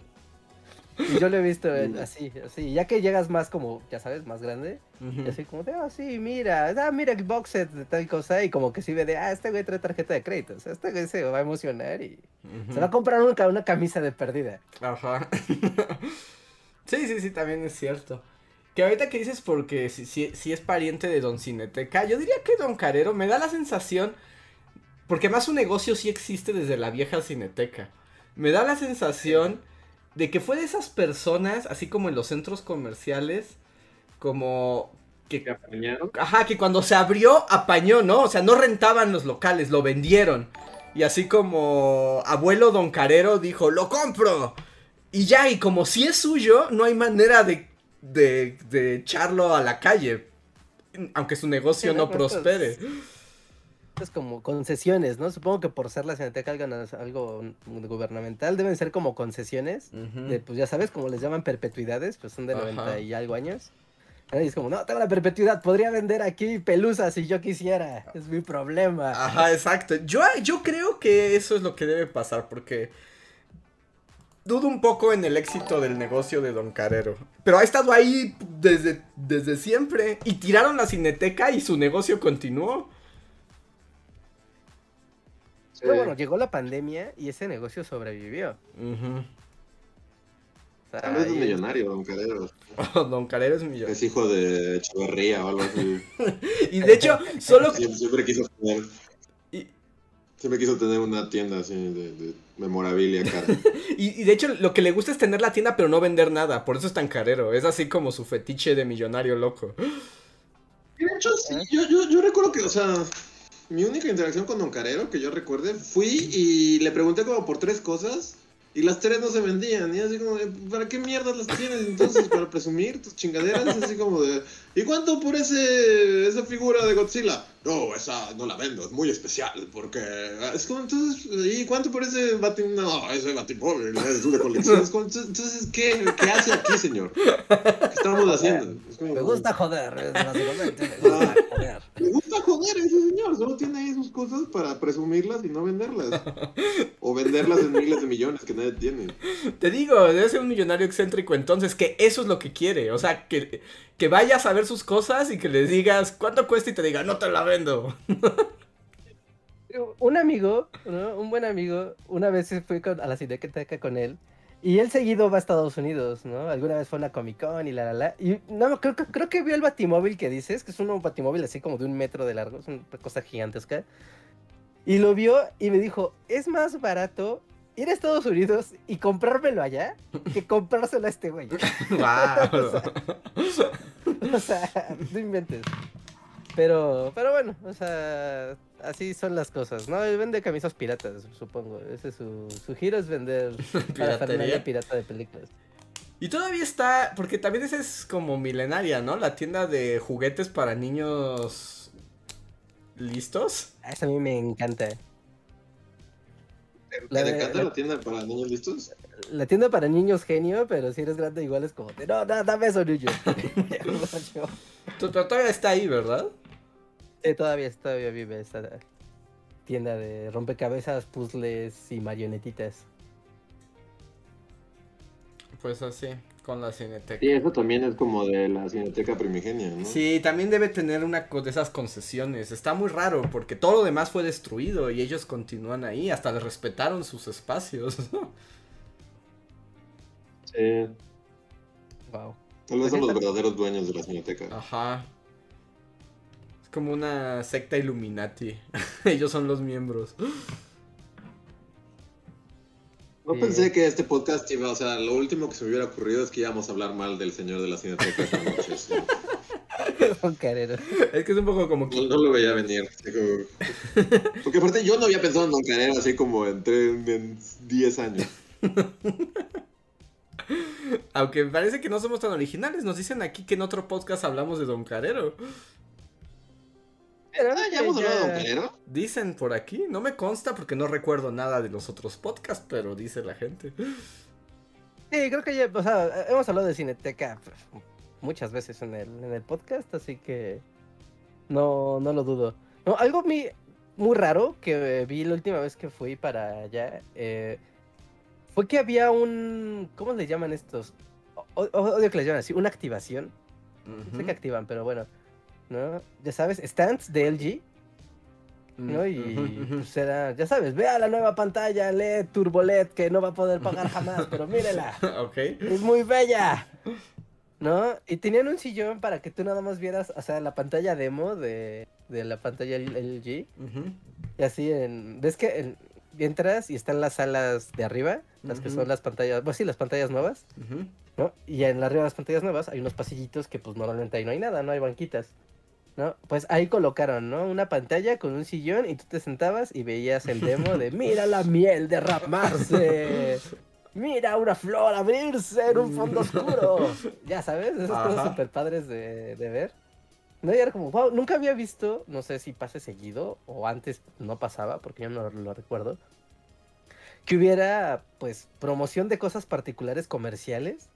Speaker 3: Y yo lo he visto así, así, ya que llegas más como, ya sabes, más grande, y así como de, ah, sí, mira, ah, mira el box set de tal cosa, y como que sí ve de, ah, este güey trae tarjeta de crédito, o sea, este güey se va a emocionar y se va a comprar una, una camisa de perdida.
Speaker 1: Ajá. sí, sí, sí, también es cierto. Que ahorita que dices porque si, si, es pariente de Don Cineteca, yo diría que Don Carero me da la sensación, porque más su negocio sí existe desde la vieja Cineteca, me da la sensación de que fue de esas personas, así como en los centros comerciales, como
Speaker 2: que, apañaron.
Speaker 1: Ajá, que cuando se abrió apañó, ¿no? O sea, no rentaban los locales, lo vendieron. Y así como abuelo Don Carero dijo, lo compro. Y ya, y como si es suyo, no hay manera de, de, de echarlo a la calle. Aunque su negocio no prospere
Speaker 3: como concesiones, ¿no? Supongo que por ser la Cineteca algo, algo gubernamental, deben ser como concesiones, de, pues ya sabes, como les llaman perpetuidades, pues son de 90 y algo años. Y es como, no, tengo la perpetuidad, podría vender aquí pelusas si yo quisiera, es mi problema.
Speaker 1: Ajá, exacto. Yo, yo creo que eso es lo que debe pasar, porque dudo un poco en el éxito del negocio de Don Carero. Pero ha estado ahí desde, desde siempre. Y tiraron la cineteca y su negocio continuó.
Speaker 3: Pero bueno, llegó la pandemia y ese negocio sobrevivió.
Speaker 2: Tal vez es un millonario, Don Carero.
Speaker 1: don Carero es millonario.
Speaker 2: Es hijo de Echeverría o algo así.
Speaker 1: y de hecho, solo.
Speaker 2: Siempre, quiso tener. Siempre quiso tener una tienda así de, memorabilia cara.
Speaker 1: y, y, de hecho, lo que le gusta es tener la tienda, pero no vender nada. Por eso es tan carero. Es así como su fetiche de millonario loco.
Speaker 2: De hecho, sí. Yo, yo, yo recuerdo que, o sea, mi única interacción con Don Carero, que yo recuerde, fui y le pregunté como por tres cosas y las tres no se vendían. Y así como, ¿para qué mierdas las tienes entonces? ¿Para presumir tus chingaderas? Así como de, ¿y cuánto por ese esa figura de Godzilla? No, esa no la vendo, es muy especial, porque es como, entonces, ¿y cuánto por ese? No, ese Batimóvil es de colección. entonces, ¿qué, ¿qué hace aquí, señor? ¿Qué estamos haciendo?
Speaker 3: me gusta joder, básicamente, me gusta
Speaker 2: joder. Me gusta joder ese señor, solo tiene ahí sus cosas para presumirlas y no venderlas. O venderlas en miles de millones que nadie tiene.
Speaker 1: Te digo, debe ser un millonario excéntrico entonces, que eso es lo que quiere, o sea, que que vayas a ver sus cosas y que les digas cuánto cuesta y te diga, no te la vendo.
Speaker 3: un amigo, un buen amigo, una vez fui a la cineteca con él y él seguido va a Estados Unidos, ¿no? Alguna vez fue a una Comic Con y la la la. Y no, creo, creo que vio el batimóvil que dices, que es un batimóvil así como de un metro de largo, es una cosa gigantesca. Y lo vio y me dijo, es más barato ir a Estados Unidos y comprármelo allá que comprárselo a este güey.
Speaker 1: Wow.
Speaker 3: o, sea, no inventes. Pero, pero bueno, o sea, así son las cosas, ¿no? Él vende camisas piratas, supongo. Ese es su, su giro es vender
Speaker 1: Piratería.
Speaker 3: pirata de películas.
Speaker 1: Y todavía está, porque también esa es como milenaria, ¿no? La tienda de juguetes para niños listos.
Speaker 3: Ah, Esa a mí me encanta.
Speaker 2: ¿Te
Speaker 3: La de-
Speaker 2: encanta
Speaker 3: la-
Speaker 2: la tienda para niños listos?
Speaker 3: La tienda para niños genio, pero si eres grande igual es como, de, no, no, dame eso, niño.
Speaker 1: Pero todavía está ahí, ¿verdad?
Speaker 3: Sí, todavía, todavía vive esa tienda de rompecabezas, puzzles y marionetitas.
Speaker 1: Pues así, con la cineteca.
Speaker 2: Sí, eso también es como de la cineteca primigenia, ¿no?
Speaker 1: Sí, también debe tener una de esas concesiones. Está muy raro porque todo lo demás fue destruido y ellos continúan ahí. Hasta les respetaron sus espacios.
Speaker 2: Sí.
Speaker 3: Wow.
Speaker 2: Tal vez son los verdaderos dueños de la cineteca.
Speaker 1: Ajá. Es como una secta Illuminati. ellos son los miembros.
Speaker 2: No pensé que este podcast iba, o sea, lo último que se me hubiera ocurrido es que íbamos a hablar mal del señor de la cineteca esta noche. sí.
Speaker 1: Es que es un poco como que...
Speaker 2: No, no lo veía venir. como- Porque aparte yo no había pensado en Don Carrera así como en 10 años.
Speaker 1: Aunque parece que no somos tan originales. Nos dicen aquí que en otro podcast hablamos de Don Carero.
Speaker 2: Ah, ya hemos hablado de Don Carrero.
Speaker 1: Dicen por aquí. No me consta porque no recuerdo nada de los otros podcasts, pero dice la gente.
Speaker 3: Sí, creo que ya, o sea, hemos hablado de Cineteca pues, muchas veces en el, en el podcast, así que no, no lo dudo. No, algo mi- muy raro que vi la última vez que fui para allá eh, fue que había un, ¿cómo le llaman estos? O- odio que les llaman así, una activación. No sé qué activan, pero bueno, ¿no? Ya sabes, stands de LG, ¿no? Y
Speaker 1: Ujú, ujú.
Speaker 3: pues era, ya sabes, vea la nueva pantalla LED, Turbo LED, que no va a poder pagar jamás, pero mírela. Es muy bella. ¿No? Y tenían un sillón para que tú nada más vieras, o sea, la pantalla demo de, de la pantalla LG. Y así en. ¿Ves que en- entras y están las salas de arriba? Las que son las pantallas. Pues sí, las pantallas nuevas. ¿no? Y en arriba de las pantallas nuevas hay unos pasillitos que pues normalmente ahí no hay nada, no hay banquitas. ¿No? Pues ahí colocaron, ¿no? Una pantalla con un sillón y tú te sentabas y veías el demo de mira la miel derramarse. Mira una flor abrirse en un fondo oscuro. Ya sabes, esas cosas súper padres de, de ver. No, y era como, wow, nunca había visto, no sé si pase seguido o antes no pasaba, porque yo no lo recuerdo, que hubiera, pues, promoción de cosas particulares comerciales.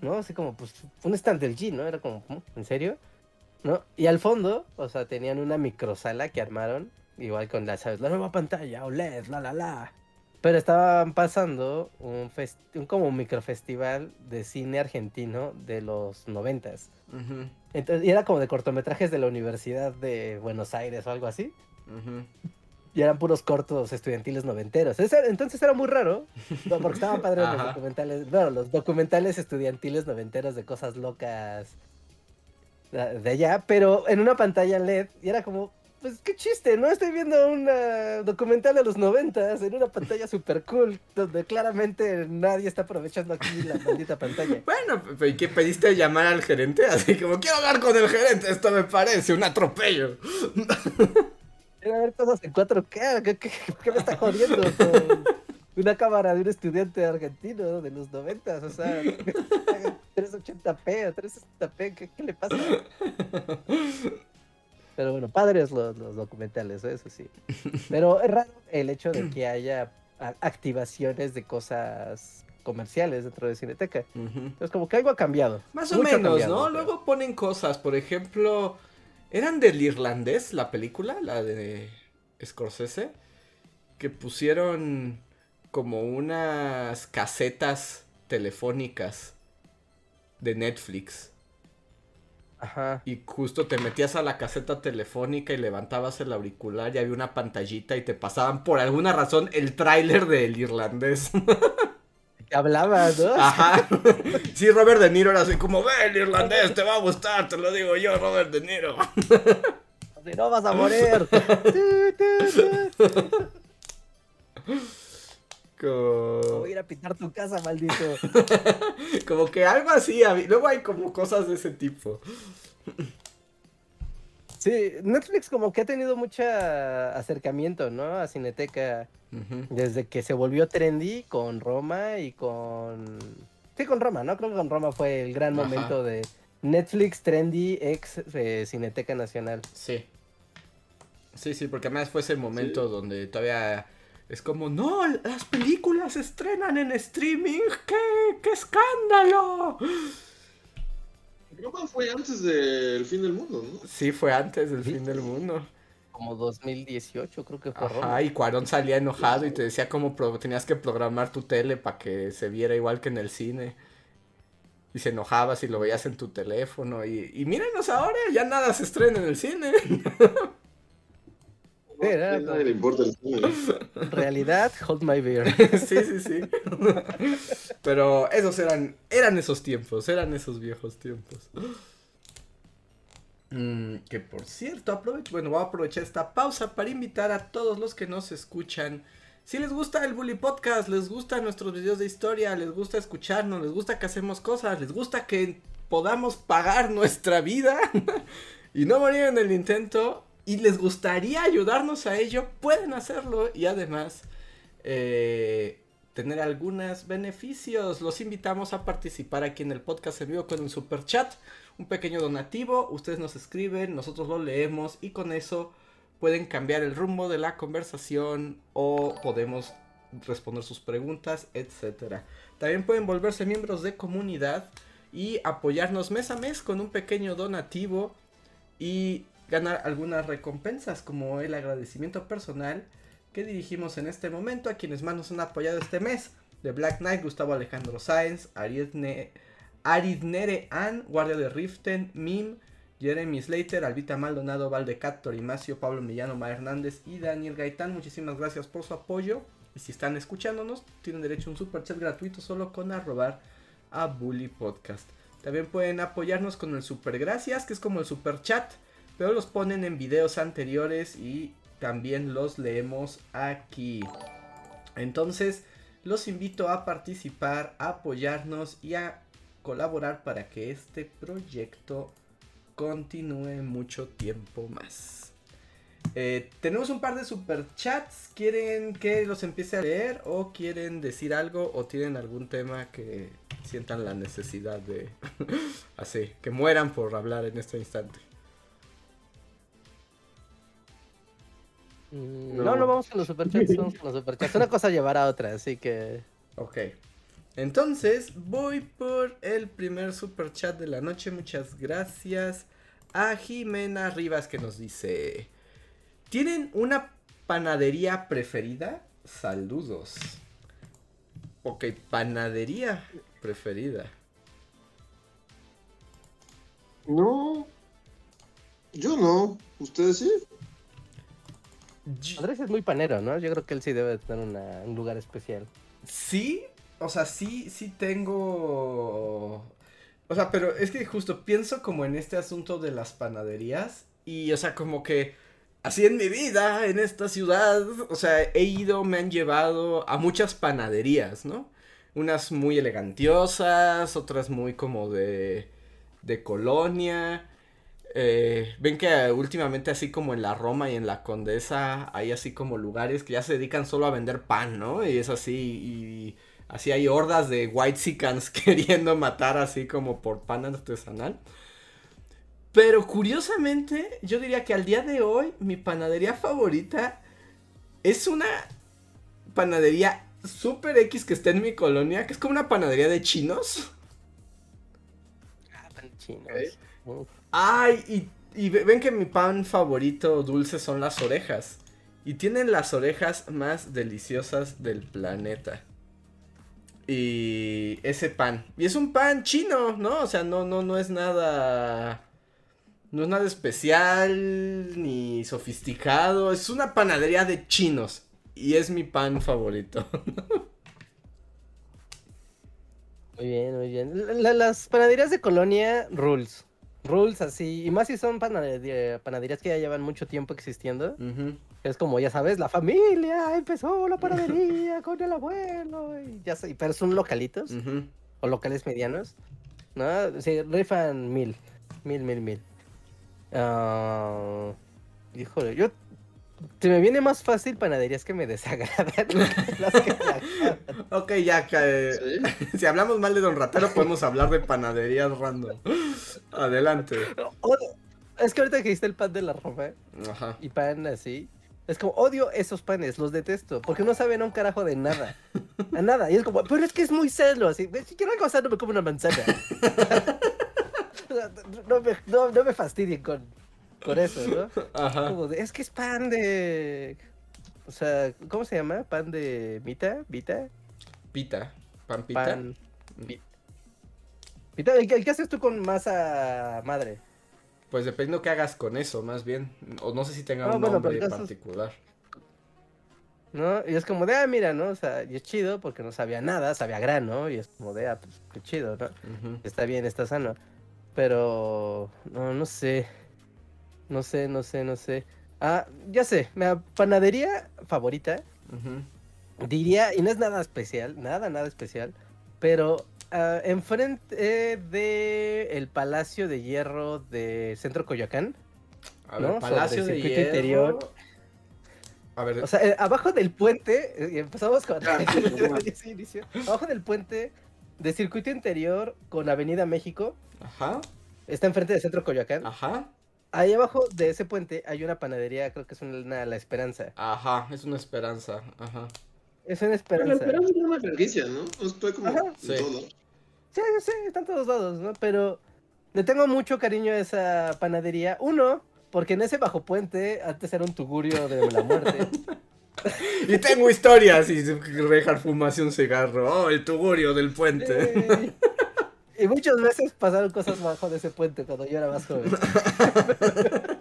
Speaker 3: ¿no? Así como, pues, un stand del G, ¿no? Era como, "¿Mm? ¿en serio? ¿No? Y al fondo, o sea, tenían una microsala que armaron, igual con la, ¿sabes? La nueva pantalla, OLED, la, la, la. Pero estaban pasando un, un como un microfestival de cine argentino de los noventas.
Speaker 1: Ujú.
Speaker 3: Entonces, y era como de cortometrajes de la Universidad de Buenos Aires o algo así. Y eran puros cortos estudiantiles noventeros. Entonces era muy raro, porque estaban padres los documentales, bueno, los documentales estudiantiles noventeros de cosas locas de allá, pero en una pantalla LED, y era como, pues qué chiste, ¿no? Estoy viendo un eh, documental de los noventas en una pantalla super cool, donde claramente nadie está aprovechando aquí la maldita pantalla.
Speaker 1: Bueno, ¿y qué pediste llamar al gerente? Así como, quiero hablar con el gerente, esto me parece un atropello.
Speaker 3: Quiero ver cosas en 4K, ¿qué, qué, qué me está jodiendo? Con una cámara de un estudiante argentino de los 90, o sea, 380p o 360p, ¿qué, qué le pasa? Pero bueno, padres los, los documentales, eso sí. Pero es raro el hecho de que haya activaciones de cosas comerciales dentro de Cineteca. Entonces, como que algo ha cambiado.
Speaker 1: Más o
Speaker 3: Mucho
Speaker 1: menos,
Speaker 3: cambiado,
Speaker 1: ¿no?
Speaker 3: creo.
Speaker 1: Luego ponen cosas, por ejemplo, ¿eran del irlandés la película, la de Scorsese? Que pusieron como unas casetas telefónicas de Netflix.
Speaker 3: Ajá.
Speaker 1: Y justo te metías a la caseta telefónica y levantabas el auricular y había una pantallita y te pasaban por alguna razón el tráiler del irlandés.
Speaker 3: Que hablaba, ¿no?
Speaker 1: Ajá. Sí, Robert De Niro era así como, ve el irlandés, te va a gustar, te lo digo yo, Robert De Niro.
Speaker 3: Si no vas a morir.
Speaker 1: Como,
Speaker 3: Voy a ir a pintar tu casa, maldito.
Speaker 1: como que algo así, luego hay como cosas de ese tipo.
Speaker 3: Sí, Netflix como que ha tenido mucho acercamiento, ¿no? A Cineteca desde que se volvió trendy con Roma y con... Sí, con Roma, ¿no? Creo que con Roma fue el gran
Speaker 1: Ajá.
Speaker 3: momento de Netflix trendy ex eh, Cineteca Nacional.
Speaker 1: Sí. Sí, sí, porque además fue ese momento donde todavía es como, no, las películas se estrenan en streaming, ¡qué, qué escándalo!
Speaker 2: Roma fue antes del fin del mundo, ¿no?
Speaker 1: Sí, fue antes del
Speaker 3: Sí.
Speaker 1: fin del mundo.
Speaker 3: Como 2018 creo que fue Roma.
Speaker 1: Ajá, y Cuarón salía enojado y te decía cómo pro- tenías que programar tu tele para que se viera igual que en el cine. Y se enojaba si lo veías en tu teléfono. Y, y mírenos ahora, ya nada se estrena en el cine.
Speaker 3: Sí, era
Speaker 2: A nadie le importa el cine.
Speaker 3: Realidad, hold my beer.
Speaker 1: sí, sí, sí. Pero esos eran, eran esos tiempos, eran esos viejos tiempos. Mm, que por cierto, aprovecho, bueno, voy a aprovechar esta pausa para invitar a todos los que nos escuchan. Si les gusta el Bully Podcast, les gustan nuestros videos de historia, les gusta escucharnos, les gusta que hacemos cosas, les gusta que podamos pagar nuestra vida y no morir en el intento y les gustaría ayudarnos a ello, pueden hacerlo y además eh, tener algunos beneficios. Los invitamos a participar aquí en el podcast en vivo con un super chat, un pequeño donativo. Ustedes nos escriben, nosotros lo leemos y con eso pueden cambiar el rumbo de la conversación o podemos responder sus preguntas, etcétera. También pueden volverse miembros de comunidad y apoyarnos mes a mes con un pequeño donativo y ganar algunas recompensas como el agradecimiento personal que dirigimos en este momento a quienes más nos han apoyado este mes. De Black Knight, Gustavo Alejandro Sáenz, Ariadne, Aridnere Ann, Guardia de Riften, Mim, Jeremy Slater, Albita Maldonado, Valdecat, Torimacio, Pablo Millano, Ma Hernández y Daniel Gaitán. Muchísimas gracias por su apoyo. Y si están escuchándonos, tienen derecho a un super chat gratuito solo con arrobar a Bully Podcast. También pueden apoyarnos con el super gracias, que es como el super chat, pero los ponen en videos anteriores y también los leemos aquí. Entonces, los invito a participar, a apoyarnos y a colaborar para que este proyecto continúe mucho tiempo más. Eh, tenemos un par de super chats. ¿Quieren que los empiece a leer o quieren decir algo o tienen algún tema que sientan la necesidad de así, que mueran por hablar en este instante?
Speaker 2: No.
Speaker 3: No, no vamos con los superchats, vamos con los superchats. Una cosa llevará a otra, así que.
Speaker 1: Ok. Entonces, voy por el primer super chat de la noche. Muchas gracias a Jimena Rivas que nos dice: ¿Tienen una panadería preferida? Saludos. Ok, panadería preferida.
Speaker 2: No. Yo no. ¿Ustedes sí?
Speaker 3: Andrés es muy panero, ¿no? Yo creo que él sí debe tener una- un lugar especial.
Speaker 1: Sí, o sea, sí, sí tengo. O sea, pero es que justo pienso como en este asunto de las panaderías. Y, o sea, como que así en mi vida, en esta ciudad, o sea, he ido, me han llevado a muchas panaderías, ¿no? Unas muy elegantiosas, otras muy como de, de colonia. Eh, ven que últimamente así como en la Roma y en la Condesa hay así como lugares que ya se dedican solo a vender pan, ¿no? Y es así, y así hay hordas de white queriendo matar así como por pan artesanal. Pero curiosamente, yo diría que al día de hoy mi panadería favorita es una panadería super X que está en mi colonia, que es como una panadería de chinos.
Speaker 3: Ah, pan chinos.
Speaker 2: Ok.
Speaker 3: Uf.
Speaker 1: Ay, y, y ve- ven que mi pan favorito dulce son las orejas. Y tienen las orejas más deliciosas del planeta. Y ese pan. Y es un pan chino, ¿no? O sea, no, no, no es nada. No es nada especial ni sofisticado. Es una panadería de chinos. Y es mi pan favorito.
Speaker 3: Muy bien, muy bien. La- las panaderías de colonia, rules. Rules así. Y más si son panade- panaderías que ya llevan mucho tiempo existiendo. Es como, ya sabes, la familia empezó la panadería con el abuelo. Y ya sé, pero son localitos
Speaker 1: Ujú.
Speaker 3: o locales medianos. ¿No? Sí, rifan mil. Mil, mil, mil. Ah, híjole, yo. Se me viene más fácil panaderías que me desagradan. que las que me agradan.
Speaker 1: Ok, ya que
Speaker 2: Sí.
Speaker 1: si hablamos mal de Don Ratero podemos hablar de panaderías random. Adelante.
Speaker 3: Odio- Es que ahorita que dijiste el pan de la
Speaker 1: Ajá.
Speaker 3: y pan así. Es como, odio esos panes, los detesto, porque no saben a un carajo de nada. A nada. Y es como, pero es que es muy celo, así. Si quiero algo asado, me como una manzana. no, me, no, no me fastidien con, con eso, ¿no?
Speaker 1: Ajá.
Speaker 3: Como de, es que es pan de. O sea, ¿cómo se llama? ¿Pan de Vita? ¿Vita?
Speaker 1: Pita. Pan pita.
Speaker 3: Pan. Vita, ¿el, qué- haces tú con masa madre?
Speaker 1: Pues dependiendo qué hagas con eso, más bien. O no sé si tenga
Speaker 3: Ah,
Speaker 1: un
Speaker 3: bueno,
Speaker 1: nombre particular.
Speaker 3: ¿No? Y es como de, ah, mira, ¿no? O sea, y es chido porque no sabía nada, sabía grano, y es como de, ah, pues qué chido, ¿no? Está bien, está sano. Pero, no, no sé. No sé, no sé, no sé. Ah, ya sé, mi panadería favorita
Speaker 1: Ujú.
Speaker 3: Diría, y no es nada especial, nada, nada especial, pero ah, enfrente de el Palacio de Hierro de Centro Coyoacán,
Speaker 1: A ver,
Speaker 3: ¿No?
Speaker 1: Palacio de
Speaker 3: circuito
Speaker 1: Hierro.
Speaker 3: interior.
Speaker 1: A ver,
Speaker 3: o sea, eh, abajo del puente, eh, empezamos con... Inicio, abajo del puente de Circuito Interior con Avenida México,
Speaker 1: ajá,
Speaker 3: está enfrente de Centro Coyoacán.
Speaker 1: ajá,
Speaker 3: Ahí abajo de ese puente hay una panadería, creo que es una La Esperanza.
Speaker 1: ajá, es una esperanza, ajá.
Speaker 3: Es una
Speaker 2: Pero la
Speaker 3: Esperanza.
Speaker 2: esperanza es una franquicia, ¿no? Estoy como
Speaker 3: Ajá.
Speaker 1: Sí.
Speaker 2: todo.
Speaker 3: Sí, sí, están todos lados, ¿no? Pero le tengo mucho cariño a esa panadería. Uno, porque en ese bajo puente antes era un tugurio de la muerte.
Speaker 1: Y tengo historias y Rejar fumarse un cigarro. Oh, el tugurio del puente.
Speaker 3: Sí. Y muchas veces pasaron cosas bajo de ese puente cuando yo era más joven.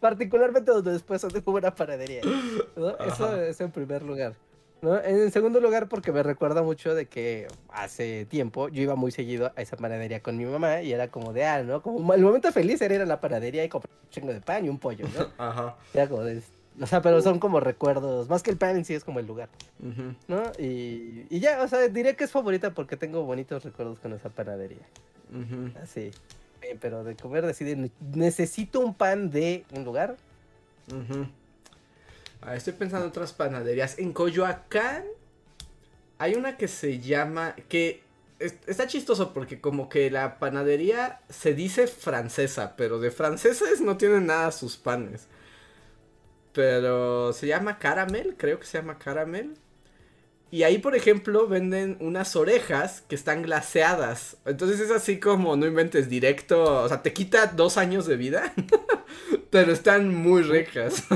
Speaker 3: Particularmente donde después hubo una panadería. ¿no? Eso es en primer lugar. ¿no? En segundo lugar, porque me recuerda mucho de que hace tiempo yo iba muy seguido a esa panadería con mi mamá y era como de, ah, ¿no? Como el momento feliz era ir a la panadería y comprar un chingo de pan y un pollo, ¿no?
Speaker 1: Ajá.
Speaker 3: Era como de, o sea, pero son como recuerdos, más que el pan en sí es como el lugar. ¿no? Y, y ya, o sea, diré que es favorita porque tengo bonitos recuerdos con esa panadería.
Speaker 1: Ujú.
Speaker 3: Así. Eh, pero de comer, decir, "Ne- necesito un pan de un lugar.
Speaker 1: Ah, estoy pensando en otras panaderías. En Coyoacán hay una que se llama. que es- está chistoso porque como que la panadería se dice francesa, pero de franceses no tienen nada sus panes. Pero se llama Caramel, creo que se llama Caramel. Y ahí, por ejemplo, venden unas orejas que están glaseadas. Entonces es así como, no inventes directo. O sea, te quita dos años de vida. pero están muy ricas.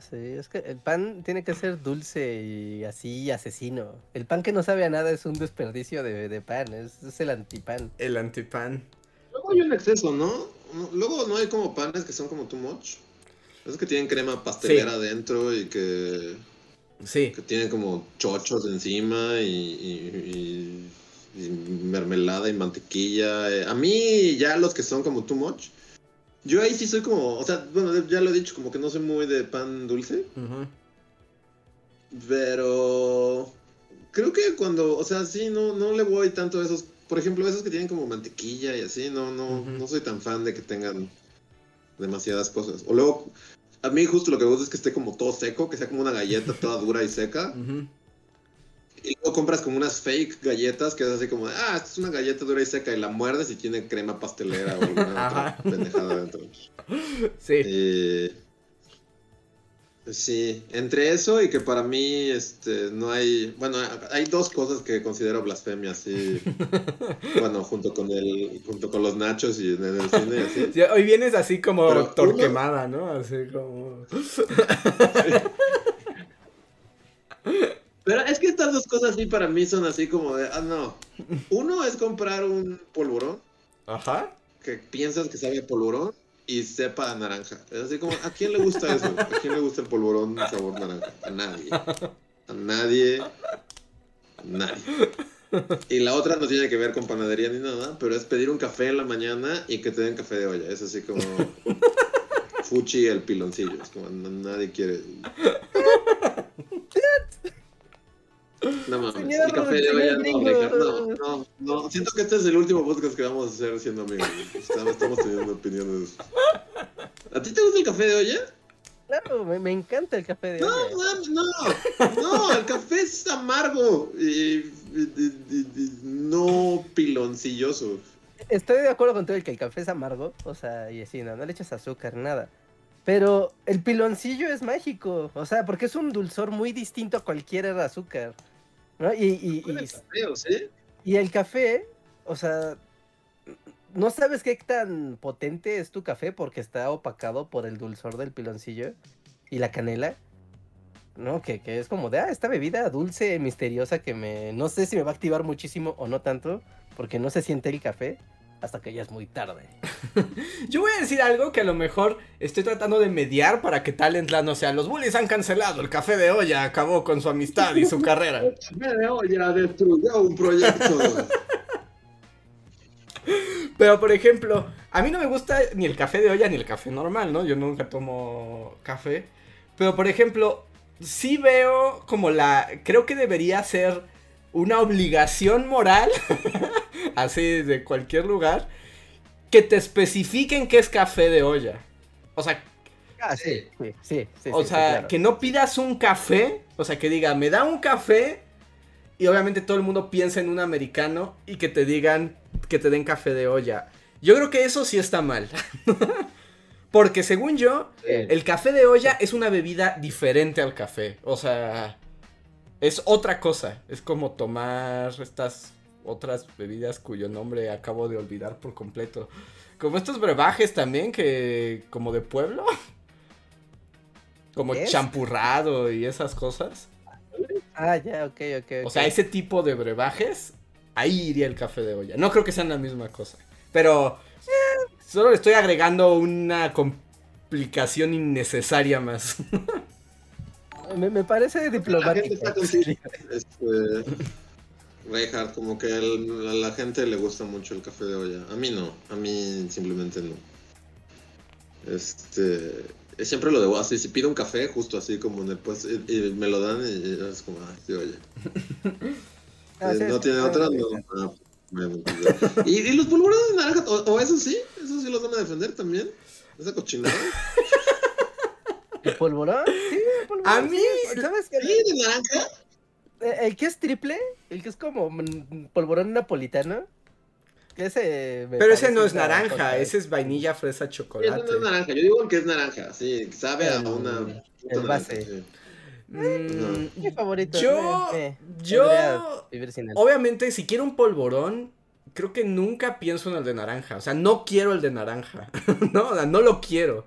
Speaker 3: Sí, es que el pan tiene que ser dulce y así asesino. El pan que no sabe a nada es un desperdicio de, de pan, es, es el antipan.
Speaker 1: El antipan.
Speaker 2: Luego hay un exceso, ¿no? No- Luego no hay como panes que son como too much. Esos que tienen crema pastelera adentro y que,
Speaker 1: Sí.
Speaker 2: que tienen como chochos encima y, y- y- y mermelada y mantequilla. Eh, A mí ya los que son como too much. Yo ahí sí soy como, o sea, bueno, ya lo he dicho, como que no soy muy de pan dulce.
Speaker 1: Ujú.
Speaker 2: Pero creo que cuando, o sea, sí, no, no le voy tanto a esos, por ejemplo, esos que tienen como mantequilla y así, no, no, no soy tan fan de que tengan demasiadas cosas. O luego, a mí justo lo que me gusta es que esté como todo seco, que sea como una galleta toda dura y seca. Y luego compras como unas fake galletas que es así como, ah, esta es una galleta dura y seca y la muerdes y tiene crema pastelera o alguna otra pendejada dentro.
Speaker 1: Sí.
Speaker 2: Eh, sí, entre eso y que para mí este no hay, bueno, hay dos cosas que considero blasfemia, sí. bueno, junto con el junto con los nachos y en el cine así.
Speaker 1: Sí, Hoy vienes así como
Speaker 2: Pero
Speaker 1: torquemada, ¿no? Así como.
Speaker 2: Pero es que estas dos cosas sí para mí son así como de, ah, no. Uno es comprar un polvorón
Speaker 1: Ajá.
Speaker 2: que piensas que sabe a polvorón y sepa a naranja. Es así como, ¿a quién le gusta eso? ¿A quién le gusta el polvorón de sabor naranja? A nadie. A nadie. Nadie. Y la otra no tiene que ver con panadería ni nada, pero es pedir un café en la mañana y que te den café de olla. Es así como Fuchi el piloncillo. Es como, "No- nadie quiere. No mames,
Speaker 3: Señor,
Speaker 2: el café de olla no, no, no, no, siento que este es el último podcast que vamos a hacer siendo amigos. Estamos, estamos teniendo opiniones. ¿A ti te gusta el café de olla?
Speaker 3: Claro, me, me encanta el café de
Speaker 2: No,
Speaker 3: olla.
Speaker 2: mames, no, no, el café es amargo y, y- y- y- y no piloncilloso.
Speaker 3: Estoy de acuerdo contigo en que el café es amargo, o sea, y así, no, no le echas azúcar, nada. Pero el piloncillo es mágico, o sea, porque es un dulzor muy distinto a cualquier azúcar. ¿no? Y, y- y-
Speaker 2: Huele feo, ¿sí?
Speaker 3: y el café, o sea, no sabes qué tan potente es tu café porque está opacado por el dulzor del piloncillo y la canela. ¿No? Que, que es como de, ah, esta bebida dulce, misteriosa, que me. No sé si me va a activar muchísimo o no tanto, porque no se siente el café hasta que ya es muy tarde.
Speaker 1: Yo voy a decir algo que a lo mejor estoy tratando de mediar para que Talentland, o sea, los bullies han cancelado, el café de olla acabó con su amistad y su carrera.
Speaker 2: El café de olla destruyó un proyecto.
Speaker 1: Pero por ejemplo, a mí no me gusta ni el café de olla ni el café normal, ¿no? Yo nunca tomo café. Pero por ejemplo, sí veo como la... Creo que debería ser una obligación moral, así de cualquier lugar, que te especifiquen qué es café de olla. O sea,
Speaker 3: Ah, sí, sí, sí. sí,
Speaker 1: o
Speaker 3: sí,
Speaker 1: sea,
Speaker 3: claro.
Speaker 1: que no pidas un café, o sea, que diga, me da un café y obviamente todo el mundo piensa en un americano y que te digan que te den café de olla. Yo creo que eso sí está mal. Porque según yo, el café de olla es una bebida diferente al café. O sea, es otra cosa. Es como tomar estas otras bebidas cuyo nombre acabo de olvidar por completo. Como estos brebajes también que como de pueblo. Como champurrado y esas cosas.
Speaker 3: Ah, ya, ok, ok.
Speaker 1: O
Speaker 3: ok.
Speaker 1: sea, ese tipo de brebajes, ahí iría el café de olla. No creo que sean la misma cosa. Pero eh, solo le estoy agregando una complicación innecesaria más.
Speaker 3: Me, me parece
Speaker 2: La gente
Speaker 3: diplomático.
Speaker 2: está contigo. Este, Reinhardt, como que el- a la gente le gusta mucho el café de olla. A mí no, a mí simplemente no. Este, es siempre lo debo así, si pido un café, justo así como en el pues, y, y me lo dan y es como, ay, de olla.
Speaker 3: Ah,
Speaker 2: Eh,
Speaker 3: sí,
Speaker 2: no tiene otra, no. Ah, pues. ¿Y, y los polvorones de naranja, o, o eso sí, eso sí los van a defender también. Esa cochinada.
Speaker 3: ¿El polvorón? Sí.
Speaker 1: A mí-
Speaker 3: ¿Sabes qué?
Speaker 2: Sí, de naranja.
Speaker 3: El que es triple, el que es como polvorón napolitano. Ese
Speaker 1: Pero ese no es naranja,
Speaker 3: cosa-
Speaker 1: ese es vainilla, fresa, chocolate.
Speaker 2: Eso no es naranja. Yo digo que es naranja, sí, sabe a una.
Speaker 3: el base.
Speaker 2: naranja, sí.
Speaker 1: Mm,
Speaker 3: Mi favorito.
Speaker 1: Yo,
Speaker 3: eh, eh,
Speaker 1: yo,
Speaker 3: podría vivir sin él.
Speaker 1: obviamente, si quiero un polvorón, creo que nunca pienso en el de naranja. O sea, no quiero el de naranja. no, o sea, no lo quiero.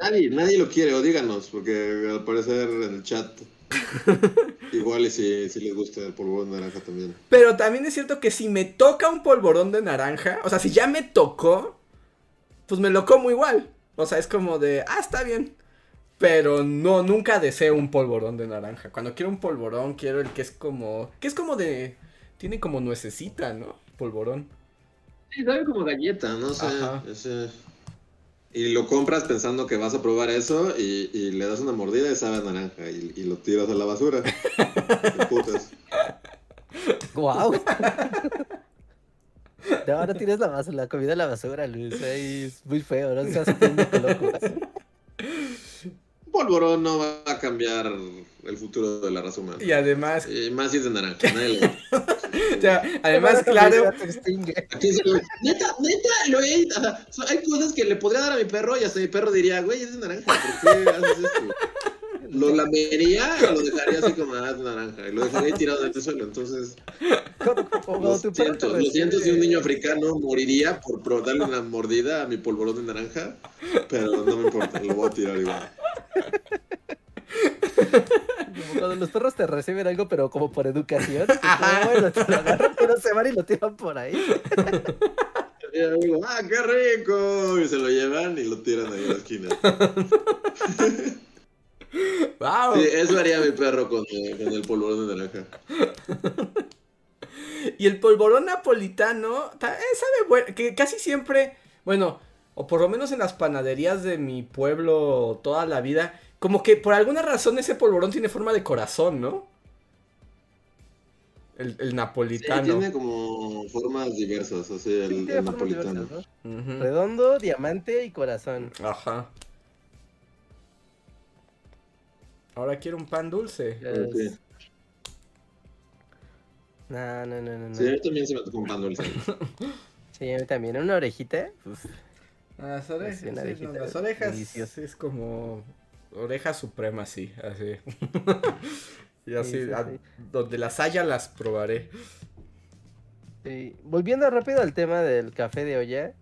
Speaker 2: Nadie, nadie lo quiere, o díganos, porque al parecer en el chat. Igual y si, si les gusta el polvorón de naranja también.
Speaker 1: Pero también es cierto que si me toca un polvorón de naranja, o sea, si ya me tocó, pues me lo como igual. O sea, es como de, ah, está bien. Pero no, nunca deseo un polvorón de naranja. Cuando quiero un polvorón, quiero el que es como, que es como de, tiene como nuececita, ¿no? Polvorón.
Speaker 2: Sí, sabe como galleta, no sé.
Speaker 1: Ajá.
Speaker 2: ese- Y lo compras pensando que vas a probar eso y, y le das una mordida y sabe a naranja y, y lo tiras a la basura. Te putas.
Speaker 3: ¡Guau! No, ahora tienes la, basura, la comida a la basura, Luis. Ahí es muy feo, no seas loco.
Speaker 2: Polvorón no va a cambiar el futuro de la raza humana.
Speaker 1: Y además,
Speaker 2: Y más si es de naranja. nadie lo-
Speaker 1: o sea, además, claro.
Speaker 2: Aquí Neta, neta, lo he. o sea, hay cosas que le podría dar a mi perro y hasta mi perro diría, güey, es de naranja, ¿por qué haces esto? Lo lamería o lo dejaría así como ah, es naranja. Y lo dejaría ahí tirado en el suelo. Entonces, lo siento, lo siento si un niño africano moriría por, por darle una mordida a mi polvorón de naranja. Pero no me importa, lo voy a tirar igual.
Speaker 3: Como cuando los perros te reciben algo, pero como por educación. como, bueno, te lo agarran, pero se van y lo tiran por ahí.
Speaker 2: Y yo digo, ah, qué rico. Y se lo llevan y lo tiran ahí en la esquina.
Speaker 1: wow.
Speaker 2: Sí, eso haría mi perro con, eh, con el polvorón de naranja.
Speaker 1: Y el polvorón napolitano, ta- eh, sabe bueno, que casi siempre, bueno, o por lo menos en las panaderías de mi pueblo toda la vida, como que por alguna razón ese polvorón tiene forma de corazón, ¿no? El, el
Speaker 2: Sí,
Speaker 1: napolitano.
Speaker 2: tiene como formas diversas, así el,
Speaker 3: Sí,
Speaker 2: el napolitano.
Speaker 3: diversas, ¿no?
Speaker 1: Ujú.
Speaker 3: Redondo, diamante y corazón.
Speaker 1: Ajá. Ahora quiero un pan dulce.
Speaker 3: No, no, no, no. no.
Speaker 2: Sí, a mí también se me tocó un pan dulce.
Speaker 3: Sí, a mí también. Una orejita. uf,
Speaker 1: Las orejas,
Speaker 3: Sí,
Speaker 1: sí, no, las orejas es como oreja suprema, sí, así. y así,
Speaker 3: Sí, sí,
Speaker 1: a-
Speaker 3: sí.
Speaker 1: donde las haya las probaré.
Speaker 3: sí. Volviendo rápido al tema del café de olla.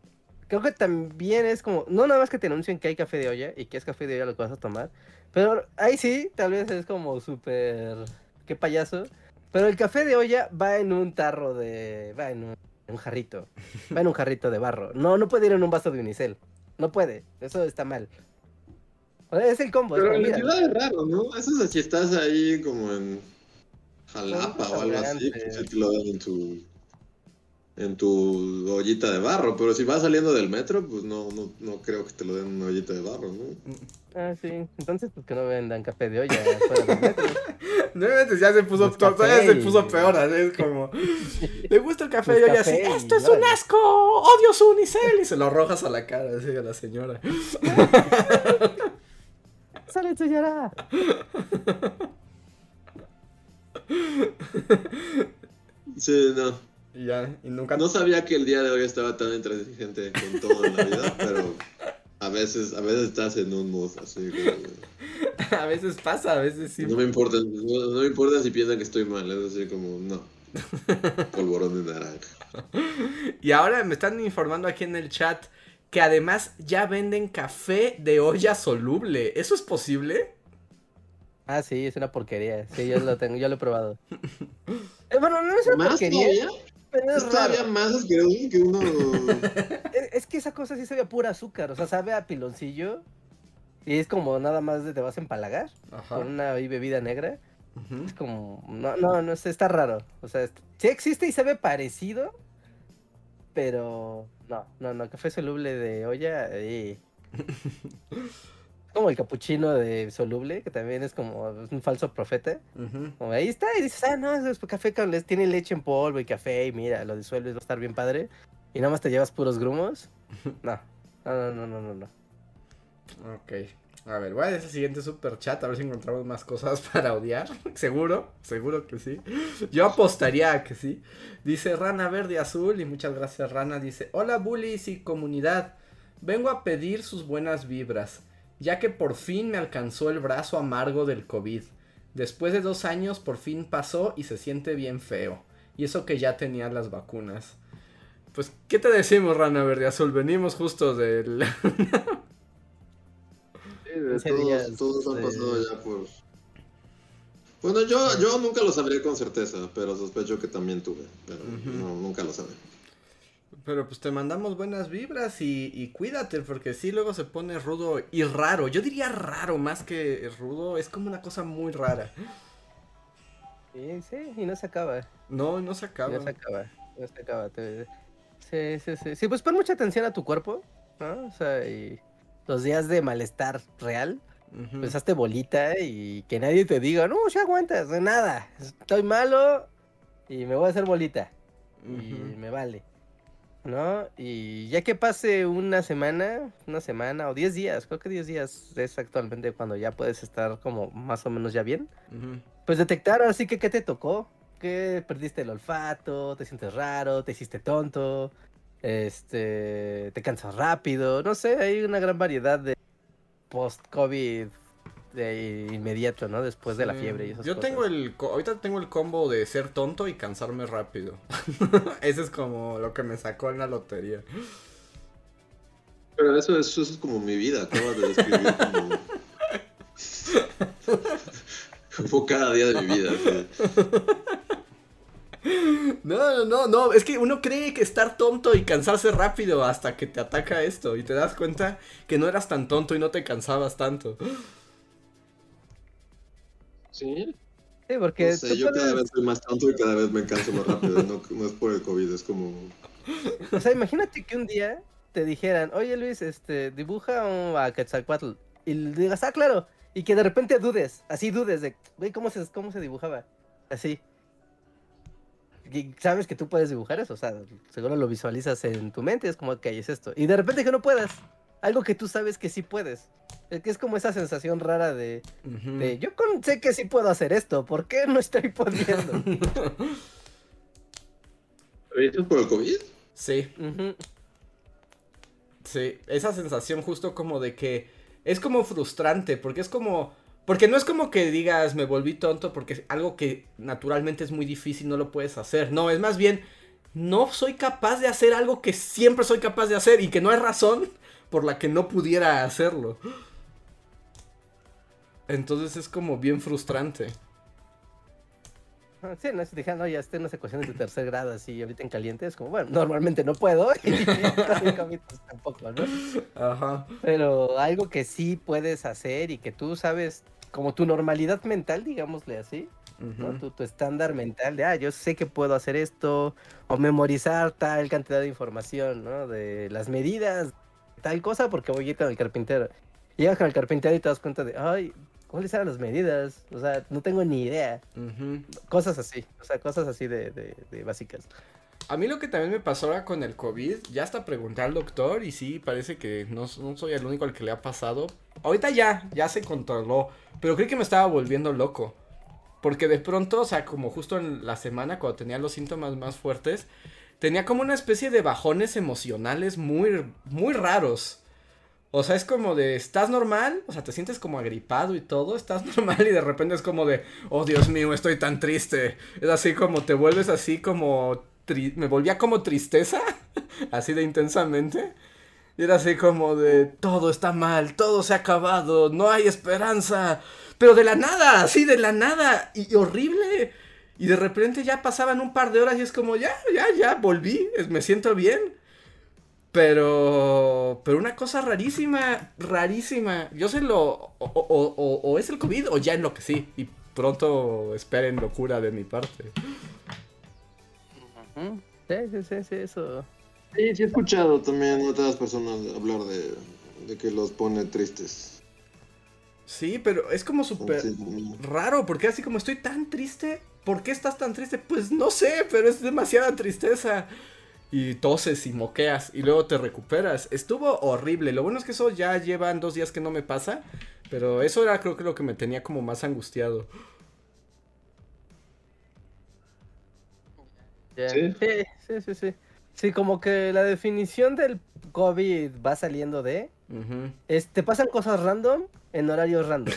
Speaker 3: Creo que también es como. No nada más que te anuncien que hay café de olla y que es café de olla lo que vas a tomar. Pero ahí sí, tal vez es como súper. Qué payaso. Pero el café de olla va en un tarro de. Va en un, en un jarrito. Va en un jarrito de barro. No, no puede ir en un vaso de unicel. No puede. Eso está mal. O sea, es el combo.
Speaker 2: Pero en la ciudad es raro, ¿no? Eso es si estás ahí como en Jalapa o algo así, pues sí te lo dan en tu, en tu ollita de barro. Pero si vas saliendo del metro, pues no, no, no creo que te lo den en una ollita de barro, ¿no?
Speaker 3: Ah, sí. Entonces, pues que no vendan café de olla fuera del metro.
Speaker 1: Nuevamente ya se puso,
Speaker 3: Pues
Speaker 1: todavía se puso peor, así es como, ¿le gusta el café?
Speaker 3: Pues
Speaker 1: Y así, esto es un
Speaker 3: órale".
Speaker 1: asco, odio su unicel, y se lo arrojas a la cara, así a la señora.
Speaker 3: ¡Sale, señora!
Speaker 2: Sí, no.
Speaker 1: Y ya, y nunca...
Speaker 2: No sabía que el día de hoy estaba tan intransigente con todo en la vida, pero a veces, a veces estás en un mood así como...
Speaker 1: A veces pasa, a veces sí.
Speaker 2: No me importa, no, no me importa si piensan que estoy mal, es así como, no. Polvorón de naranja.
Speaker 1: Y ahora me están informando aquí en el chat que además ya venden café de olla soluble. ¿Eso es posible?
Speaker 3: Ah, sí, es una porquería. Sí, yo lo tengo, yo lo he probado. Eh, bueno, no es una
Speaker 2: ¿Más
Speaker 3: porquería,
Speaker 2: todavía?
Speaker 3: pero es
Speaker 2: Es todavía más asqueroso que uno...
Speaker 3: Es, es que esa cosa sí sabe a pura azúcar, o sea, sabe a piloncillo. Y es como nada más de te vas a empalagar
Speaker 1: Ajá.
Speaker 3: con una bebida negra.
Speaker 1: Ujú.
Speaker 3: Es como, no, no, no sé, está raro. O sea, es- sí existe y sabe parecido, pero no, no, no, café soluble de olla. eh. como el capuchino de soluble, que también es como un falso profeta. Como ahí está, y dices, ah, no, es café con les tiene leche en polvo y café, y mira, lo disuelves, va a estar bien padre. Y nada más te llevas puros grumos. No, no, no, no, no, no.
Speaker 1: Ok. A ver, voy a ese siguiente super chat a ver si encontramos más cosas para odiar. Seguro, seguro que sí. Yo apostaría a que sí. Dice Rana Verde Azul y muchas gracias Rana. Dice, hola bullies y comunidad. Vengo a pedir sus buenas vibras, ya que por fin me alcanzó el brazo amargo del COVID. Después de dos años por fin pasó y se siente bien feo. Y eso que ya tenía las vacunas. Pues, ¿qué te decimos, Rana Verde Azul? Venimos justo del...
Speaker 2: todos,
Speaker 3: días
Speaker 2: todos han pasado ya por... Bueno, yo, yo nunca lo sabré con certeza, pero sospecho que también tuve, pero no, nunca lo sabré.
Speaker 1: Pero pues te mandamos buenas vibras y, y cuídate, porque sí, luego se pone rudo y raro. Yo diría raro más que rudo, es como una cosa muy rara.
Speaker 3: Sí, sí, y no se acaba.
Speaker 1: No, no se acaba.
Speaker 3: No se acaba. No se acaba. te- Sí, sí, sí. Sí, pues pon mucha atención a tu cuerpo, ¿no? O sea, y los días de malestar real, pues hazte bolita y que nadie te diga, no, si aguantas, de nada. Estoy malo y me voy a hacer bolita. Y
Speaker 1: Ujú.
Speaker 3: me vale. ¿No? Y ya que pase una semana, una semana o 10 días, creo que 10 días es actualmente cuando ya puedes estar como más o menos ya bien.
Speaker 1: Ujú.
Speaker 3: Pues detectar así que qué te tocó, que perdiste el olfato, te sientes raro, te hiciste tonto, este, te cansas rápido, no sé, hay una gran variedad de post-COVID de inmediato, ¿no? Después de la fiebre y esas
Speaker 1: Yo
Speaker 3: cosas.
Speaker 1: tengo el. Ahorita tengo el combo de ser tonto y cansarme rápido. Ese es como lo que me sacó en la lotería.
Speaker 2: Pero eso, es- eso es como mi vida, acabas de describir como... como cada día de mi vida. sí.
Speaker 1: No, no, no, no. Es que uno cree que estar tonto y cansarse rápido hasta que te ataca esto. Y te das cuenta que no eras tan tonto y no te cansabas tanto.
Speaker 2: ¿Sí?
Speaker 3: Sí, porque
Speaker 2: No sé,
Speaker 3: tú
Speaker 2: yo cada vez soy más tonto y cada vez me canso más rápido. No, no es por el COVID, es como...
Speaker 3: O sea, imagínate que un día te dijeran, oye Luis, este, dibuja un a Quetzalcoatl. Y le digas, ah, claro. Y que de repente dudes, así dudes de, güey, ¿cómo se, cómo se dibujaba? Así. Y sabes que tú puedes dibujar eso, o sea, seguro lo visualizas en tu mente, es como que es esto. Y de repente que no puedas, algo que tú sabes que sí puedes. Es que es como esa sensación rara de, yo con- sé que sí puedo hacer esto, ¿por qué no estoy pudiendo?
Speaker 2: ¿Pero eso es por el COVID?
Speaker 1: Sí, sí, esa sensación justo como de que es como frustrante, porque es como, porque no es como que digas me volví tonto porque es algo que naturalmente es muy difícil, no lo puedes hacer, no, es más bien, no soy capaz de hacer algo que siempre soy capaz de hacer y que no hay razón por la que no pudiera hacerlo. Entonces es como bien frustrante.
Speaker 3: Ah, Sí, no, si te dijeran, no, ya estoy en unas ecuaciones de tercer grado así ahorita en caliente, es como, bueno, normalmente no puedo y pues, tampoco, ¿no?
Speaker 1: Ajá.
Speaker 3: Pero algo que sí puedes hacer y que tú sabes, como tu normalidad mental, digámosle así, tu, tu estándar mental de, ah, yo sé que puedo hacer esto, o memorizar tal cantidad de información, ¿no? De las medidas, tal cosa, porque voy a ir con el carpintero. Llegas con el carpintero y te das cuenta de, ay, ¿cuáles eran las medidas? O sea, no tengo ni idea. Cosas así, o sea, cosas así de, de- de básicas.
Speaker 1: A mí lo que también me pasó ahora con el COVID, ya hasta pregunté al doctor y sí, parece que no, no soy el único al que le ha pasado. Ahorita ya, ya se controló, pero creí que me estaba volviendo loco. Porque de pronto, o sea, como justo en la semana cuando tenía los síntomas más fuertes, tenía como una especie de bajones emocionales muy, muy raros. O sea, es como de, ¿estás normal? O sea, te sientes como agripado y todo, estás normal y de repente es como de, oh Dios mío, estoy tan triste. Es así como te vuelves así como, me volvía como tristeza, así de intensamente. Y era así como de, todo está mal, todo se ha acabado, no hay esperanza. Pero de la nada, así de la nada, y, horrible. Y de repente ya pasaban un par de horas y es como, ya, ya, ya, volví, me siento bien. Pero, pero una cosa rarísima, rarísima. Yo sé lo, o, o- o- o es el COVID o ya enloquecí. Y pronto esperen locura de mi parte.
Speaker 3: Sí, sí, sí, eso.
Speaker 2: Sí, sí he escuchado también a otras personas hablar de, de que los pone tristes.
Speaker 1: Sí, pero es como súper
Speaker 2: Sí,
Speaker 1: raro, porque así como estoy tan triste, ¿por qué estás tan triste? Pues no sé, pero es demasiada tristeza. Y toses y moqueas y luego te recuperas. Estuvo horrible. Lo bueno es que eso ya llevan dos días que no me pasa. Pero eso era creo que lo que me tenía como más angustiado.
Speaker 2: ¿Sí?
Speaker 3: Sí, sí, sí, sí. Sí, como que la definición del COVID va saliendo de... Es, te pasan cosas random en horarios random.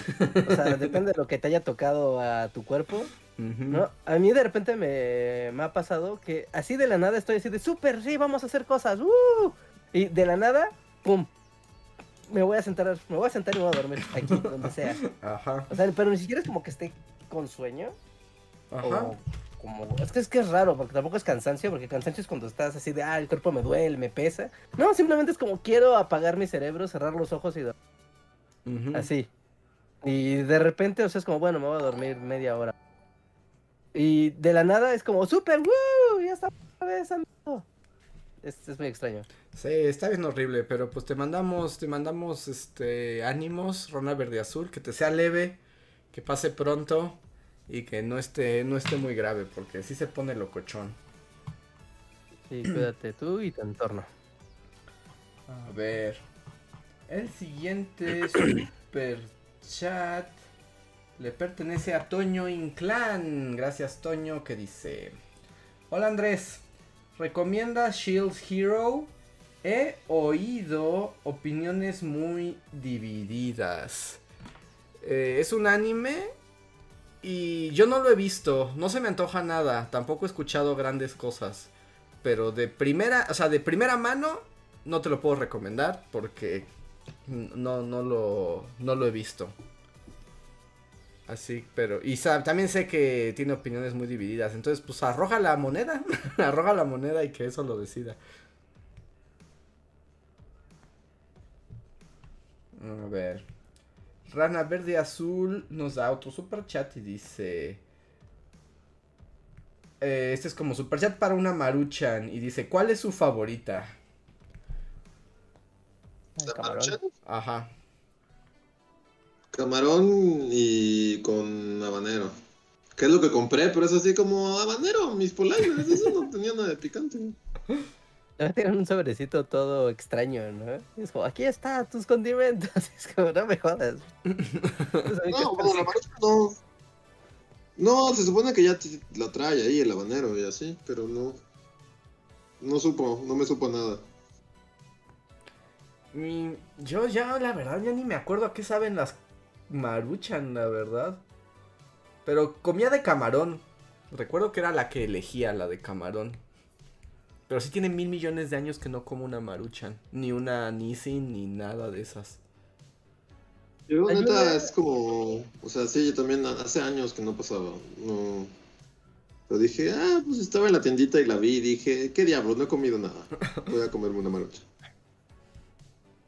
Speaker 3: O sea, depende de lo que te haya tocado a tu cuerpo. ¿no? A mí de repente me, me ha pasado que así de la nada estoy así de súper, sí, vamos a hacer cosas. ¡uh! Y de la nada, ¡pum! Me voy a sentar, me voy a sentar y me voy a dormir aquí, donde sea.
Speaker 1: Ajá.
Speaker 3: O sea, pero ni siquiera es como que esté con sueño.
Speaker 1: Ajá.
Speaker 3: O como, es que es que es raro, porque tampoco es cansancio, porque cansancio es cuando estás así de, ah, el cuerpo me duele, me pesa. No, simplemente es como quiero apagar mi cerebro, cerrar los ojos y dormir.
Speaker 1: Ujú.
Speaker 3: Así. Y de repente, o sea, es como, bueno, me voy a dormir media hora. Y de la nada es como, súper, ¡woo! Ya está otra vez, amigo". Es, es muy extraño.
Speaker 1: Sí, está bien horrible, pero pues te mandamos, te mandamos este ánimos, Rona Verde Azul, que te sea leve, que pase pronto y que no esté, no esté muy grave, porque sí se pone locochón.
Speaker 3: Sí, cuídate tú y tu entorno.
Speaker 1: A ver. El siguiente super chat le pertenece a Toño Inclán. Gracias, Toño, que dice: Hola Andrés, ¿recomiendas Shields Hero? He oído opiniones muy divididas. Eh, es un anime y yo no lo he visto, no se me antoja nada, tampoco he escuchado grandes cosas. Pero de primera, o sea, de primera mano no te lo puedo recomendar porque no, no lo, no lo he visto. Así, pero, y también sé que tiene opiniones muy divididas, entonces pues arroja la moneda, arroja la moneda y que eso lo decida. A ver. Rana Verde Azul nos da otro super chat y dice... eh, este es como super chat para una Maruchan y dice, ¿cuál es su favorita?
Speaker 2: ¿La
Speaker 3: camarón.
Speaker 2: Maruchan?
Speaker 1: Ajá.
Speaker 2: Camarón y con habanero. ¿Qué es lo que compré? Pero es así como habanero, mis polainas. Eso no tenía nada de picante.
Speaker 3: Tienen un sobrecito todo extraño, ¿no? Y es como, aquí está tus condimentos. Es como, no me jodas.
Speaker 2: No, bueno, la maruchan no. No, se supone que ya te- la trae ahí el habanero y así, pero no. No supo, no me supo nada.
Speaker 1: Mi- yo ya, la verdad, ya ni me acuerdo a qué saben las maruchan, la verdad. Pero comía de camarón. Recuerdo que era la que elegía, la de camarón. Pero sí tiene mil millones de años que no como una maruchan. Ni una Nissin, ni nada de esas.
Speaker 2: Yo, neta, es como. O sea, sí, yo también hace años que no pasaba. No. Pero dije, ah, pues estaba en la tiendita y la vi y dije, ¿qué diablos? No he comido nada. Voy a comerme una marucha.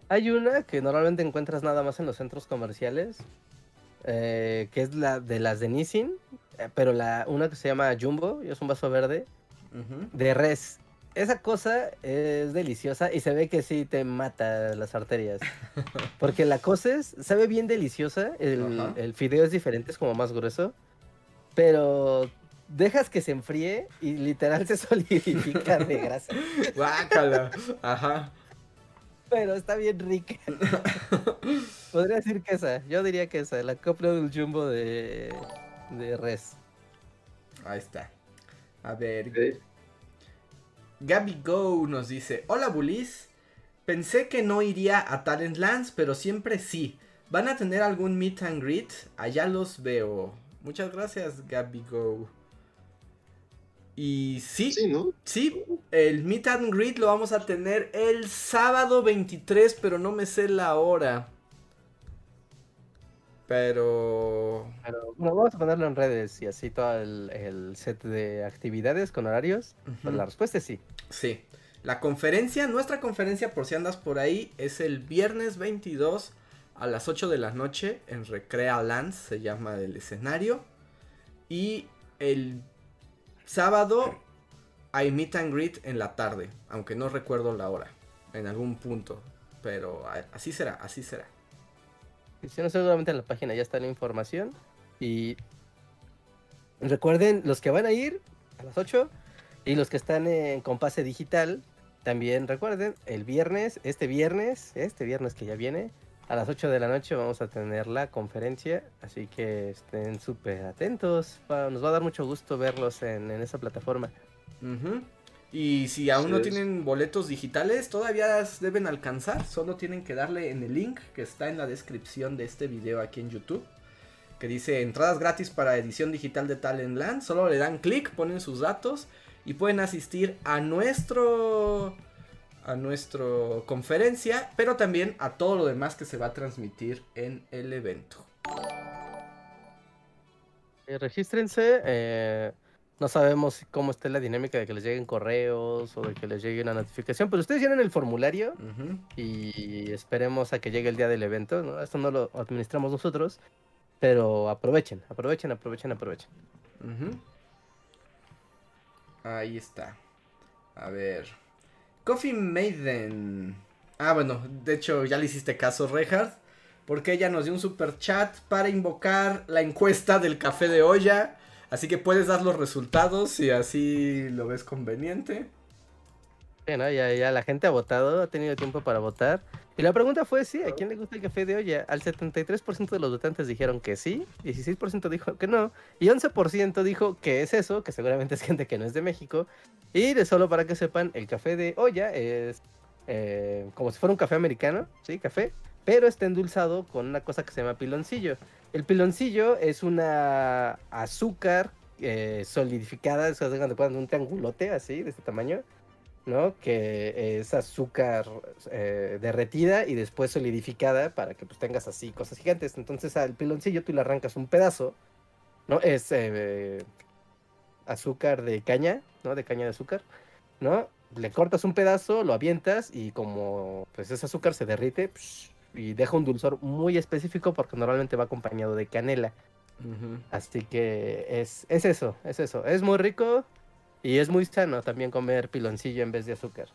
Speaker 3: Hay una que normalmente encuentras nada más en los centros comerciales, eh, que es la de las de Nissin, eh, pero la una que se llama Jumbo, y es un vaso verde, de res. Esa cosa es deliciosa y se ve que sí te mata las arterias. Porque la coces, sabe bien deliciosa, el, fideo es diferente, es como más grueso, pero dejas que se enfríe y literal se solidifica de grasa.
Speaker 1: Guácala. Ajá.
Speaker 3: Pero está bien rica. Podría decir que esa. Yo diría que esa. La Cup Noodle Jumbo de, de res.
Speaker 1: Ahí está. A ver, Gabby Go nos dice, hola Bulis, pensé que no iría a Talentlands, pero siempre sí. ¿Van a tener algún meet and greet? Allá los veo. Muchas gracias Gabby Go. Y sí,
Speaker 2: Sí, ¿no?
Speaker 1: sí, el meet and greet lo vamos a tener el sábado 23, pero no me sé la hora. Pero...
Speaker 3: Pero bueno, vamos a ponerlo en redes y así todo el, el set de actividades con horarios. Pues la respuesta es sí.
Speaker 1: Sí. La conferencia, nuestra conferencia, por si andas por ahí, es el viernes 22 a las 8 de la noche en Recrea Lands, se llama el escenario. Y el sábado hay meet and greet en la tarde, aunque no recuerdo la hora, en algún punto. Pero así será, así será.
Speaker 3: No, seguramente en la página ya está la información. Y recuerden, los que van a ir a las 8 y los que están en Compase Digital, también recuerden, el viernes, este viernes, este viernes que ya viene, a las 8 de la noche vamos a tener la conferencia. Así que estén súper atentos. Nos va a dar mucho gusto verlos en, en esa plataforma.
Speaker 1: Ujú. Y si aún no
Speaker 2: es.
Speaker 1: tienen boletos digitales, todavía deben alcanzar. Solo tienen que darle en el link que está en la descripción de este video aquí en YouTube. Que dice entradas gratis para edición digital de Talentland. Solo le dan clic, ponen sus datos y pueden asistir a nuestro a nuestro conferencia, pero también a todo lo demás que se va a transmitir en el evento.
Speaker 3: Eh, regístrense. eh, no sabemos cómo está la dinámica de que les lleguen correos o de que les llegue una notificación, pero ustedes llenan el formulario y esperemos a que llegue el día del evento. ¿no? Esto no lo administramos nosotros, pero aprovechen, aprovechen, aprovechen, aprovechen.
Speaker 1: Ahí está. A ver. Coffee Maiden. Ah, bueno, de hecho ya le hiciste caso, Reinhardt. Porque ella nos dio un super chat para invocar la encuesta del café de olla. Así que puedes dar los resultados si así lo ves conveniente.
Speaker 3: Sí, ¿no? ya, ya la gente ha votado, ha tenido tiempo para votar. Y la pregunta fue, sí, ¿a quién le gusta el café de olla? Al 73% de los votantes dijeron que sí, 16% dijo que no, y 11% dijo que es eso, que seguramente es gente que no es de México. Y de solo para que sepan, el café de olla es eh, como si fuera un café americano, ¿sí? Café, pero está endulzado con una cosa que se llama piloncillo. El piloncillo es una azúcar eh, solidificada, se hagan de cuenta, un triangulote así, de este tamaño. ¿no? Que es azúcar eh, derretida y después solidificada para que pues tengas así cosas gigantes. Entonces al piloncillo tú le arrancas un pedazo, ¿no? Es eh, azúcar de caña, ¿no? De caña de azúcar, ¿no? Le cortas un pedazo, lo avientas y como pues ese azúcar se derrite psh, y deja un dulzor muy específico porque normalmente va acompañado de canela. Así que es, es eso, es eso. Es muy rico y es muy sano también comer piloncillo en vez de azúcar.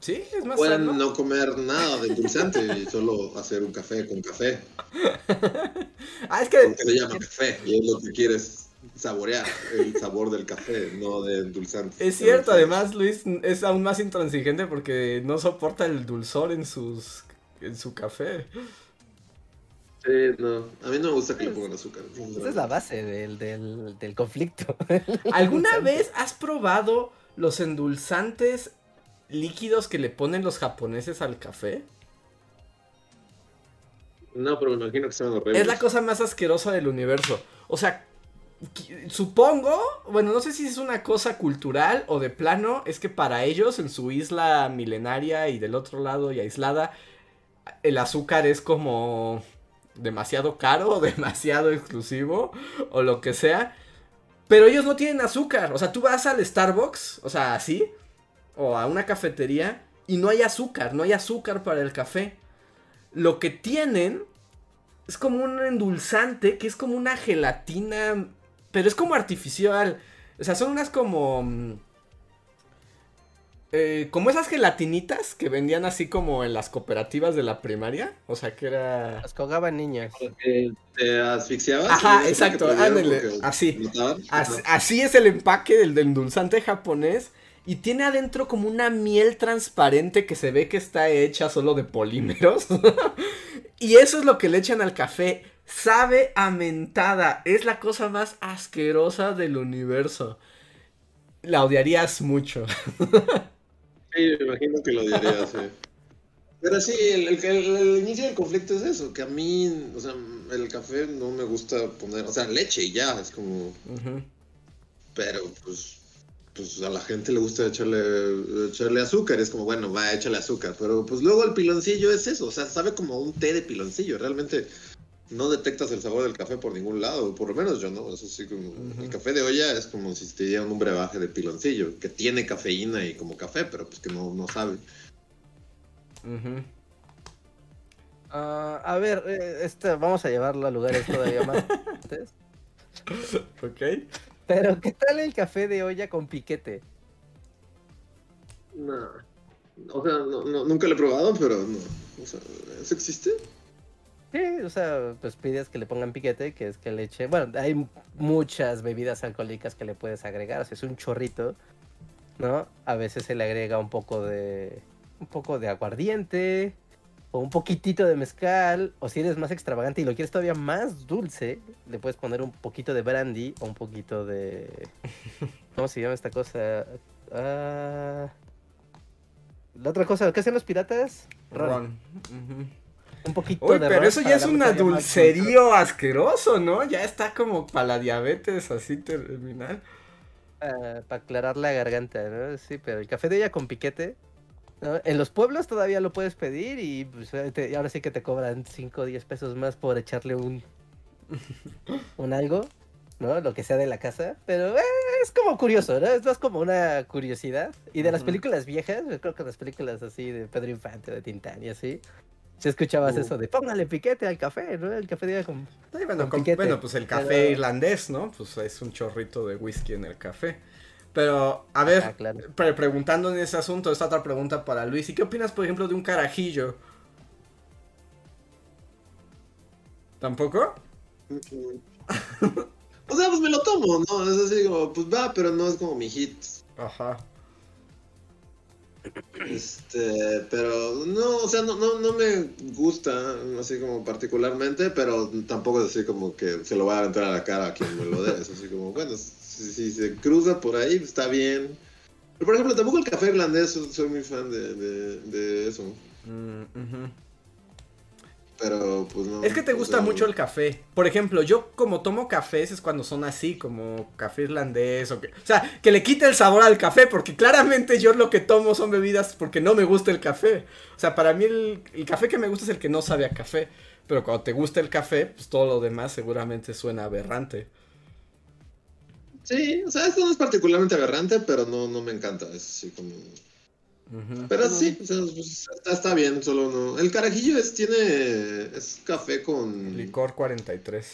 Speaker 1: Sí, es más
Speaker 2: Pueden
Speaker 1: sano.
Speaker 2: no comer nada de endulzante y solo hacer un café con café.
Speaker 1: Ah, es que
Speaker 2: Porque se llama café y es lo que quieres saborear, el sabor del café, no de endulzante.
Speaker 1: es cierto, además Luis es aún más intransigente porque no soporta el dulzor en sus en su café.
Speaker 2: Sí, no. A mí no me gusta que le pongan azúcar.
Speaker 3: Esa es la base del, del, del conflicto.
Speaker 1: ¿Alguna vez has probado los endulzantes líquidos que le ponen los japoneses al café?
Speaker 2: No, pero me imagino que sean horribles.
Speaker 1: Es la cosa más asquerosa del universo. O sea, supongo, bueno, no sé si es una cosa cultural o de plano, es que para ellos en su isla milenaria y del otro lado y aislada, el azúcar es como demasiado caro o demasiado exclusivo o lo que sea. Pero ellos no tienen azúcar. O sea, tú vas al Starbucks, o sea, así, o a una cafetería y no hay azúcar, no hay azúcar para el café. Lo que tienen es como un endulzante que es como una gelatina, pero es como artificial. O sea, son unas como... mm, eh, como esas gelatinitas que vendían así como en las cooperativas de la primaria. O sea, que era...
Speaker 3: Las cogaban niñas.
Speaker 2: Porque te asfixiabas.
Speaker 1: Ajá,
Speaker 2: ¿no?
Speaker 1: exacto,
Speaker 2: Que
Speaker 1: ándale, así. así es el empaque del, del endulzante japonés. Y tiene adentro como una miel transparente que se ve que está hecha solo de polímeros. y eso es lo que le echan al café. Sabe a mentada. Es la cosa más asquerosa del universo. La odiarías mucho.
Speaker 2: Sí, me imagino que lo diría, sí. Pero sí, el, el- el- el inicio del conflicto es eso, que a mí, o sea, el café no me gusta poner, o sea, leche y ya, es como, pero pues, pues a la gente le gusta echarle, echarle azúcar, es como, bueno, va, échale azúcar, pero pues luego el piloncillo es eso, o sea, sabe como un té de piloncillo, realmente no detectas el sabor del café por ningún lado, por lo menos yo no, eso sí como, el café de olla es como si te dieran un brebaje de piloncillo, que tiene cafeína y como café, pero pues que no, no sabe.
Speaker 3: Ah, a ver, eh, este, vamos a llevarlo a lugares todavía más. antes.
Speaker 1: Ok.
Speaker 3: Pero, ¿qué tal el café de olla con piquete?
Speaker 2: No. O sea, no, no- nunca lo he probado, pero no. O sea, ¿eso existe?
Speaker 3: Sí, o sea, pues pides que le pongan piquete, que es que le eche. Bueno, hay muchas bebidas alcohólicas que le puedes agregar, o sea, es un chorrito, ¿no? A veces se le agrega un poco de. un poco de aguardiente, o un poquitito de mezcal, o si eres más extravagante y lo quieres todavía más dulce, le puedes poner un poquito de brandy o un poquito de. ¿Cómo se llama esta cosa? Ah, La otra cosa, ¿qué hacen los piratas?
Speaker 1: Ron. Ujú.
Speaker 3: Un poquito
Speaker 1: Uy,
Speaker 3: de
Speaker 1: pero eso ya es un adulcerío asqueroso, ¿no? Ya está como para la diabetes así terminal.
Speaker 3: para aclarar la garganta, ¿no? Sí, pero el café de olla con piquete. ¿no? En los pueblos todavía lo puedes pedir y pues, te- ahora sí que te cobran 5 o 10 pesos más por echarle un, un algo, ¿no? Lo que sea de la casa. Pero eh, es como curioso, ¿no? Es más como una curiosidad. Y de las películas viejas, yo creo que las películas así de Pedro Infante, de Tintán y así. Si escuchabas
Speaker 2: Uh.
Speaker 3: eso de póngale piquete al café, ¿no? El café olla con
Speaker 1: Sí, bueno,
Speaker 3: Con
Speaker 1: con-
Speaker 3: piquete,
Speaker 1: bueno, pues el café
Speaker 3: pero-
Speaker 1: irlandés, ¿no? Pues es un chorrito de whisky en el café. Pero, a ver,
Speaker 3: Ah, claro.
Speaker 1: pre- preguntando en ese asunto, esta otra pregunta para Luis. ¿Y qué opinas, por ejemplo, de un carajillo? ¿Tampoco?
Speaker 2: O sea, pues me lo tomo, ¿no? Es así como, pues va, pero no es como mi hit.
Speaker 1: Ajá.
Speaker 2: Este, pero no, o sea, no, no, no me gusta, así como particularmente, pero tampoco es así como que se lo va a entrar a la cara a quien me lo dé. Es así como, bueno, si, se cruza por ahí, está bien. Pero por ejemplo, tampoco el café irlandés, soy, muy fan de, de, eso.
Speaker 1: Mm.
Speaker 2: Pero pues no.
Speaker 1: Es que te
Speaker 2: o
Speaker 1: gusta
Speaker 2: sea,
Speaker 1: mucho el café. Por ejemplo, yo como tomo cafés es cuando son así, como café irlandés o que... O sea, que le quite el sabor al café, porque claramente yo lo que tomo son bebidas porque no me gusta el café. O sea, para mí el, el café que me gusta es el que no sabe a café. Pero cuando te gusta el café, pues todo lo demás seguramente suena aberrante.
Speaker 2: Sí, o sea, esto no es particularmente aberrante, pero no, no me encanta. Es así como. Pero sí, o sea, pues, está, está bien, solo no. El carajillo es, tiene. Es café con.
Speaker 1: Licor 43.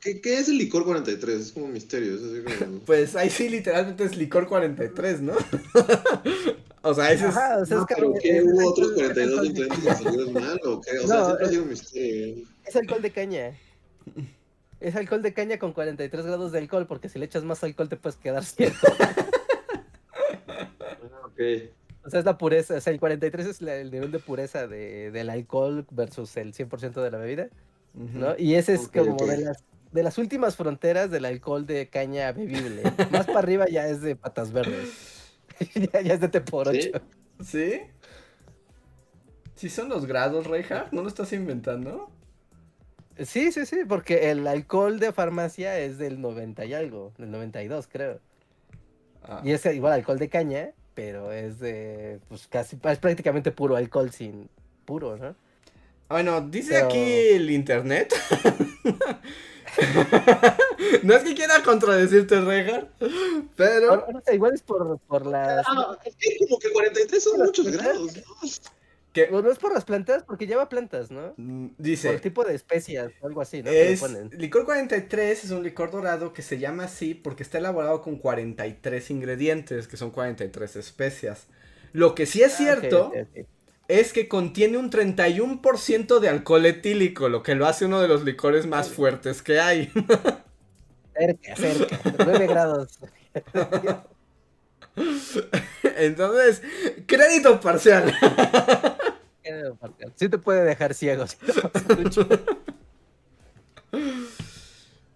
Speaker 2: ¿Qué, qué es el licor 43? Es como un misterio. Es así como.
Speaker 1: Pues ahí sí literalmente es licor 43, ¿no? O sea, ese es...
Speaker 3: Ajá, o sea,
Speaker 2: No,
Speaker 3: es que-
Speaker 2: pero ¿qué?
Speaker 3: es
Speaker 2: ¿Hubo
Speaker 3: alcohol-
Speaker 2: otros
Speaker 3: es
Speaker 2: 42
Speaker 3: alcohol de-
Speaker 2: diferentes que salieron mal o qué? O sea, siempre ha
Speaker 3: es-
Speaker 2: sido un misterio.
Speaker 3: Es alcohol de caña. Es alcohol de caña con 43 grados de alcohol, porque si le echas más alcohol te puedes quedar ciego. O sea, es la pureza. O sea, el 43 es la- el nivel de pureza de, del alcohol versus el 100% de la bebida, ¿no? Y ese es como de las de las últimas fronteras del alcohol de caña bebible. Más para arriba ya es de patas verdes. ya, ya es de té por
Speaker 2: ¿Sí?
Speaker 1: ¿Sí? ¿Sí son los grados, Reinhardt? ¿No lo estás inventando?
Speaker 3: Sí, sí, sí, porque el alcohol de farmacia es del 90 y algo, del 92 creo.
Speaker 1: Ah.
Speaker 3: Y es igual alcohol de caña, pero es de, pues casi, es prácticamente puro alcohol sin puro, ¿no?
Speaker 1: Bueno, dice
Speaker 3: Pero-
Speaker 1: aquí el internet. no es que quiera contradecirte, Reinhardt, pero...
Speaker 3: No igual es por, por las...
Speaker 2: Ah, es que como que 43 son muchos grados, ¿no?
Speaker 1: Que-
Speaker 3: No, no es por las plantas, porque lleva plantas, ¿no?
Speaker 1: mm,
Speaker 3: Por
Speaker 1: Dice...
Speaker 3: el tipo de especias algo así, ¿no?
Speaker 1: Es,
Speaker 3: ponen.
Speaker 1: licor 43 es un licor dorado que se llama así porque está elaborado con 43 ingredientes, que son 43 especias. Lo que sí es
Speaker 3: Ah,
Speaker 1: cierto es que contiene un 31% de alcohol etílico, lo que lo hace uno de los licores más fuertes que hay.
Speaker 3: Cerca, cerca. 9 grados.
Speaker 1: Entonces, crédito parcial.
Speaker 3: Sí te puede dejar ciego. si te pasas mucho.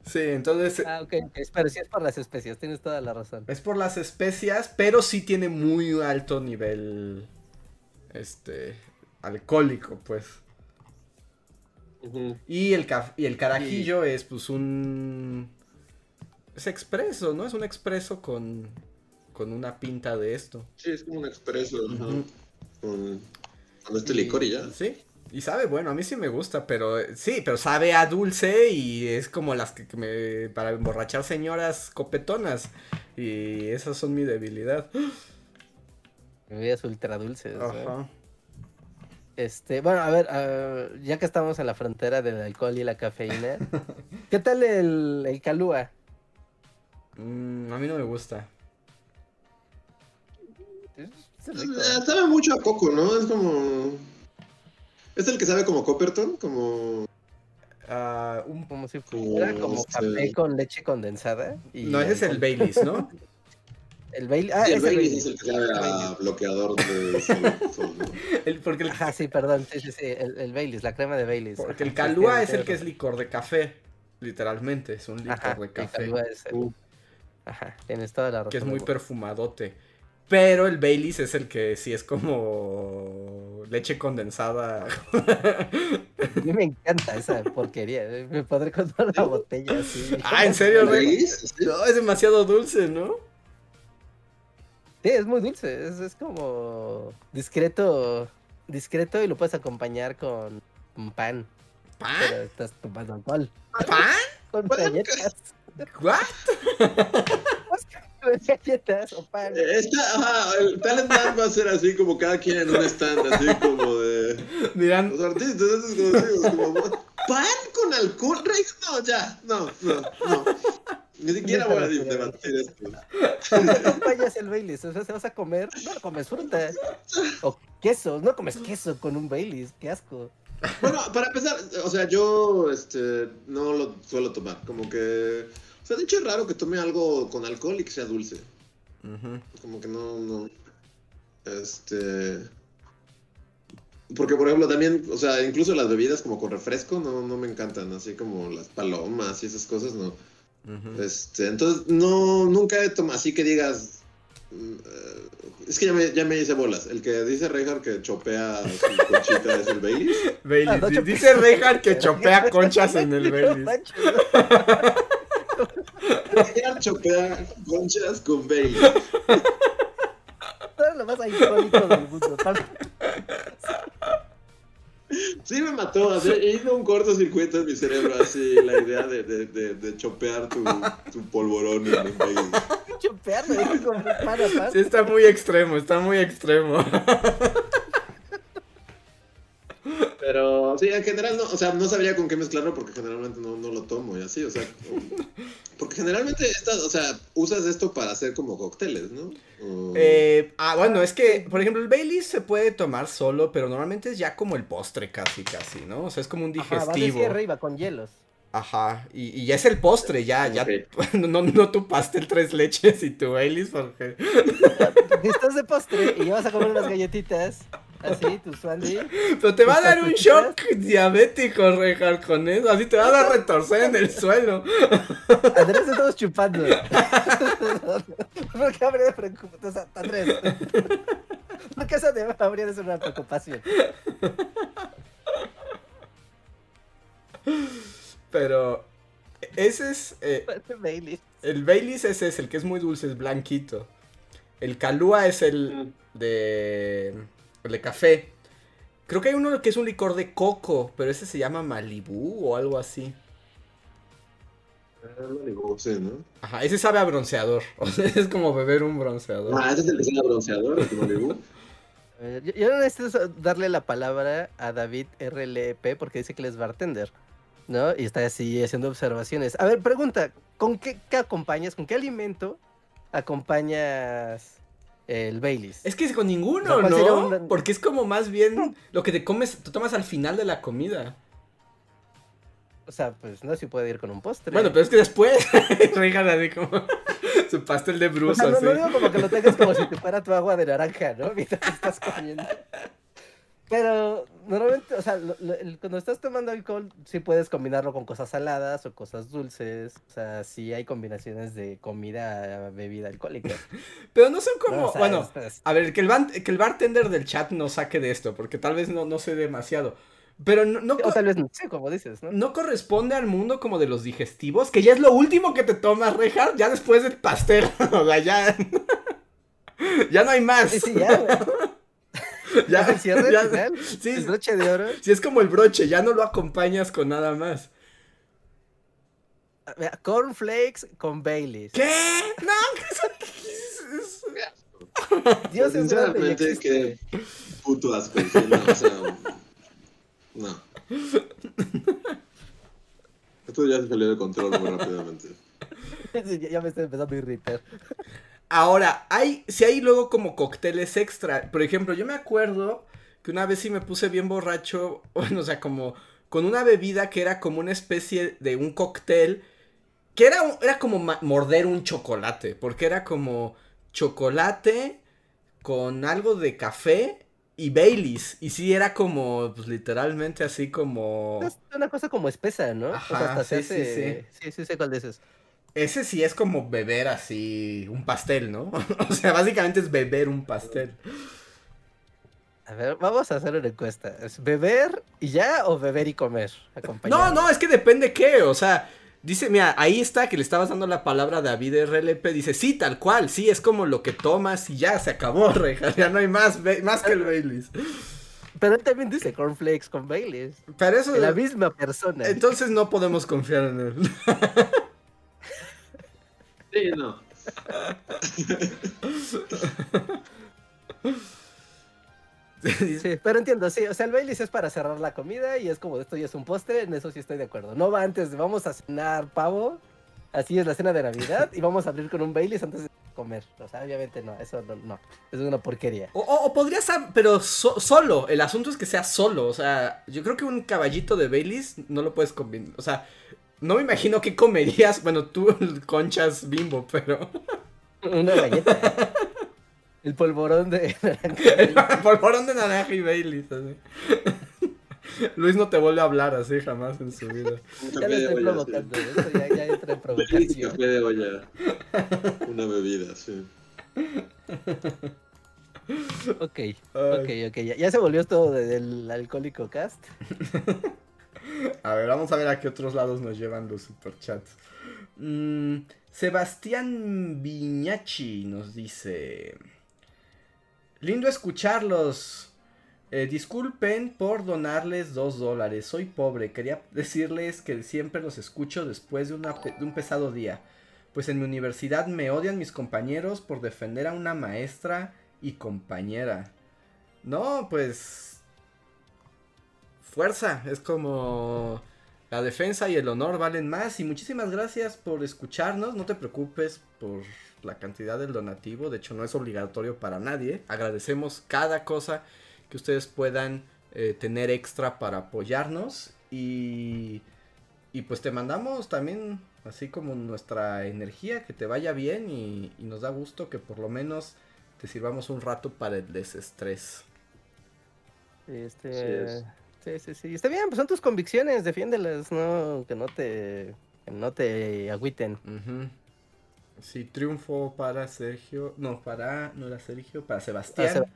Speaker 1: Sí, entonces
Speaker 3: ah, ok. Pero sí es por las especias, tienes toda la razón.
Speaker 1: es por las especias, pero sí tiene muy alto nivel este alcohólico, pues. Y el, y el carajillo es pues un... Es expreso, ¿no? Es un expreso con, con una pinta de esto.
Speaker 2: Sí, es como un expreso con, con este licor y ya.
Speaker 1: Sí. Y sabe, bueno, a mí sí me gusta, pero eh, sí, pero sabe a dulce y es como las que, que me... para emborrachar señoras copetonas. Y esas son mi debilidad.
Speaker 3: Bebidas ultra dulces.
Speaker 1: Ajá.
Speaker 3: Este, bueno, a ver, ah, ya que estamos en la frontera del alcohol y la cafeína, ¿qué tal el, el calúa?
Speaker 1: Mm, a mí no me gusta.
Speaker 3: Es, es rico.
Speaker 2: Eh, Sabe mucho a coco, ¿no? Es como... Es el que sabe como Copperton, como...
Speaker 1: Ah, un-
Speaker 3: Como si fuera
Speaker 2: como
Speaker 3: como
Speaker 2: este-
Speaker 3: café con leche condensada. Y
Speaker 1: No, ese es el. Baileys, ¿no?
Speaker 3: El Bailey. Ah,
Speaker 2: Sí, el
Speaker 3: es el
Speaker 2: Baileys
Speaker 3: Baileys.
Speaker 2: es el que sabe a bloqueador de sol, sol, ¿no?
Speaker 1: El- porque el,
Speaker 3: Ajá, sí, perdón. Sí, sí, sí. El, el Baileys, la crema de Baileys.
Speaker 1: porque el calúa es el que es licor de café. Literalmente, es un licor
Speaker 3: Ajá,
Speaker 1: de
Speaker 3: el
Speaker 1: café.
Speaker 3: calúa es el-
Speaker 2: Uh.
Speaker 3: Ajá, tienes toda la razón.
Speaker 1: Que es muy perfumadote. Pero el Baileys es el que sí es como leche condensada.
Speaker 3: A mí me encanta esa porquería. eh, Me podré contar una botella así.
Speaker 1: ah, ¿en serio,
Speaker 2: ¿El
Speaker 1: Rey? No, es demasiado dulce, ¿no?
Speaker 3: Sí, es muy dulce. Es, es como discreto. Discreto y lo puedes acompañar con, con pan.
Speaker 1: ¿Pan?
Speaker 3: Pero estás tomando alcohol.
Speaker 1: ¿Pan?
Speaker 3: Con
Speaker 2: Pan,
Speaker 3: galletas.
Speaker 1: ¿What?
Speaker 3: Galletas o pan.
Speaker 2: Eh, Esta, ajá, el Talent va a ser así como cada quien en un stand, así como de...
Speaker 1: Dirán,
Speaker 2: Los artistas, esos conocidos, como... ¿Pan con alcohol? Rey? No, ya, no, no, no. Ni siquiera voy a debatir esto.
Speaker 3: ¿Cómo acompañas el Baileys? O sea, ¿se vas a comer? No, comes fruta. O queso. No comes queso con un Baileys. Qué asco.
Speaker 2: Bueno, para empezar, o sea, yo este, no lo suelo tomar. Como que. O sea, de hecho es raro que tome algo con alcohol y que sea dulce.
Speaker 1: Ujú.
Speaker 2: Como que no, no. Este. Porque, por ejemplo, también, o sea, incluso las bebidas como con refresco no, no me encantan, así como las palomas y esas cosas, no.
Speaker 1: Ujú.
Speaker 2: Este, entonces, no, nunca he tomado, así que digas. eh, Es que ya me, ya me hice bolas. El que dice Reinhardt que chopea su conchita es el Baileys.
Speaker 1: Baileys.
Speaker 3: Ah, no chopea.
Speaker 1: Dice Reinhardt que chopea conchas en el
Speaker 3: No
Speaker 1: Baileys.
Speaker 2: Reinhardt chopea conchas con Baileys.
Speaker 3: Todo lo más icónico del mundo.
Speaker 2: Sí me mató, así, hizo un cortocircuito en mi cerebro, así, la idea de, de, de, de chopear tu, tu polvorón en un Baileys.
Speaker 3: Chupearlo, es como.
Speaker 1: Sí, está muy extremo, está muy extremo.
Speaker 2: Pero sí, en general no, o sea, no sabría con qué mezclarlo porque generalmente no, no lo tomo y así, o sea, Porque generalmente, estas, o sea, usas esto para hacer como cócteles, ¿no? O-
Speaker 1: Eh, ah, bueno, es que, por ejemplo, el Baileys se puede tomar solo, pero normalmente es ya como el postre casi, casi, ¿no? O sea, es como un
Speaker 3: Ajá, va de
Speaker 1: digestivo.
Speaker 3: y va con hielos.
Speaker 1: Ajá, y, y ya es el postre, ya, ya. No, no tu pastel tres leches y tu Baileys, porque.
Speaker 3: Y estás de postre y vas a comer unas galletitas, así, tu swandy.
Speaker 1: Pero te va a dar un
Speaker 3: ¿Estás
Speaker 1: shock diabético, Rejar, con eso. Así te vas a retorcer en el suelo.
Speaker 3: Andrés, estamos chupando. ¿Por qué habría de preocupación? O sea, Andrés. ¿Por qué eso de- habría de ser una preocupación?
Speaker 1: Pero ese es. eh,
Speaker 3: Bailey.
Speaker 1: el Baileys ese es el que es muy dulce, es blanquito. El Calúa es el de. El de café. Creo que hay uno que es un licor de coco, pero ese se llama Malibú o algo así.
Speaker 2: Ah, Malibu, sí, ¿no?
Speaker 1: Ajá, ese sabe a bronceador. O sea, es como beber un bronceador.
Speaker 2: Ah, ese es el bronceador, el Malibu.
Speaker 3: Eh, Yo, yo no necesito darle la palabra a David RLP porque dice que él es bartender, ¿no? Y está así haciendo observaciones. A ver, pregunta, ¿con qué, qué acompañas, con qué alimento acompañas el Baileys?
Speaker 1: Es que con ninguno,
Speaker 3: O sea, ¿cuál sería
Speaker 1: ¿no?
Speaker 3: un-
Speaker 1: Porque es como más bien lo que te comes, te tomas al final de la comida.
Speaker 3: O sea, pues no si puede ir con un postre.
Speaker 1: Bueno, pero es que después Regan así como su pastel de
Speaker 3: O
Speaker 1: bruce
Speaker 3: sea, no digo como que lo tengas como si te fuera tu agua de naranja, ¿no? Mientras estás comiendo. Pero normalmente, o sea, lo- lo- el- cuando estás tomando alcohol, sí puedes combinarlo con cosas saladas o cosas dulces. O sea, sí hay combinaciones de comida bebida alcohólica.
Speaker 1: Pero no son como,
Speaker 3: ¿no? O sea,
Speaker 1: bueno, a ver, que el, ban- que el bartender del chat nos saque de esto, porque tal vez no, no sé demasiado. Pero no, no,
Speaker 3: o tal vez, sí, como dices, ¿no?
Speaker 1: no corresponde al mundo como de los digestivos, que ya es lo último que te tomas, Reinhardt, ya después del pastel. o sea, ya. ya no hay más.
Speaker 3: Sí, sí, ya,
Speaker 1: Ya,
Speaker 3: el cierre
Speaker 1: ya-
Speaker 3: final,
Speaker 1: sí,
Speaker 3: el broche de oro.
Speaker 1: sí, es como el broche, ya no lo acompañas con nada más.
Speaker 3: Cornflakes con Baileys.
Speaker 1: ¿Qué? No, ¿qué es-
Speaker 3: Dios es
Speaker 2: Sinceramente, qué puto asco. no, o sea, no. Esto ya se salió de control muy rápidamente.
Speaker 3: Ya- ya me estoy empezando a irritar.
Speaker 1: Ahora, hay, si hay luego como cócteles extra. Por ejemplo, yo me acuerdo que una vez sí me puse bien borracho, bueno, o sea, como con una bebida que era como una especie de un cóctel, que era, un- era como morder un chocolate, porque era como chocolate con algo de café y Baileys. Y sí, era como, pues literalmente así como...
Speaker 3: Es una cosa como espesa, ¿no?
Speaker 1: Ajá,
Speaker 3: o sea, hasta se
Speaker 1: sí, sí,
Speaker 3: hace... sí, sí, sé cuál de esos.
Speaker 1: Ese sí es como beber así un pastel, ¿no? o sea, básicamente es beber un pastel.
Speaker 3: A ver, vamos a hacer una encuesta. ¿Es beber y ya o beber y comer?
Speaker 1: No,
Speaker 3: Acompañado.
Speaker 1: no, es que depende qué, o sea, dice, mira, ahí está que le estabas dando la palabra a David RLP, dice, sí, tal cual, sí, es como lo que tomas y ya, se acabó, reja, ya no hay más, más que el Baileys.
Speaker 3: Pero él también dice cornflakes con Baileys.
Speaker 1: Pero eso,
Speaker 3: La misma persona.
Speaker 1: entonces no podemos confiar en él.
Speaker 2: Sí, no.
Speaker 3: Sí, pero entiendo, sí. O sea, el Baileys es para cerrar la comida y es como esto ya es un postre, en eso sí estoy de acuerdo. No va antes, de vamos a cenar pavo, así es la cena de Navidad, y vamos a abrir con un Baileys antes de comer. O sea, obviamente no, eso no, no. Es una porquería.
Speaker 1: O, o, o podría ser, pero so- solo, el asunto es que sea solo, o sea, yo creo que un caballito de Baileys no lo puedes combinar, o sea, no me imagino qué comerías, bueno, tú conchas bimbo, pero...
Speaker 3: Una galleta. El polvorón de
Speaker 1: El polvorón de naranja y Baileys, así. Luis no te vuelve a hablar así jamás en su vida.
Speaker 3: Ya lo estoy
Speaker 2: olla,
Speaker 3: provocando,
Speaker 2: sí.
Speaker 3: eso ya, ya entra en provocación.
Speaker 2: café de olla. Una bebida, sí.
Speaker 3: Ok, ok, ok. Ya, ya se volvió esto de- del alcohólico cast.
Speaker 1: A ver, vamos a ver a qué otros lados nos llevan los superchats. Mm, Sebastián Viñachi nos dice... Lindo escucharlos. Eh, disculpen por donarles dos dólares. Soy pobre. Quería decirles que siempre los escucho después de, de un pesado día. Pues en mi universidad me odian mis compañeros por defender a una maestra y compañera. No, pues... Fuerza. Es como... La defensa y el honor valen más. Y muchísimas gracias por escucharnos. No te preocupes por la cantidad del donativo. De hecho, no es obligatorio para nadie. Agradecemos cada cosa que ustedes puedan eh, tener extra para apoyarnos. Y, y pues te mandamos también así como nuestra energía, que te vaya bien y, y nos da gusto que por lo menos te sirvamos un rato para el desestrés.
Speaker 3: Este, sí, sí, sí. Está bien, pues son tus convicciones, defiéndelas, no, que no te, que no te agüiten.
Speaker 1: Ujú. Sí, triunfo para Sergio. No, para. No era Sergio, para Sebastián.
Speaker 3: Para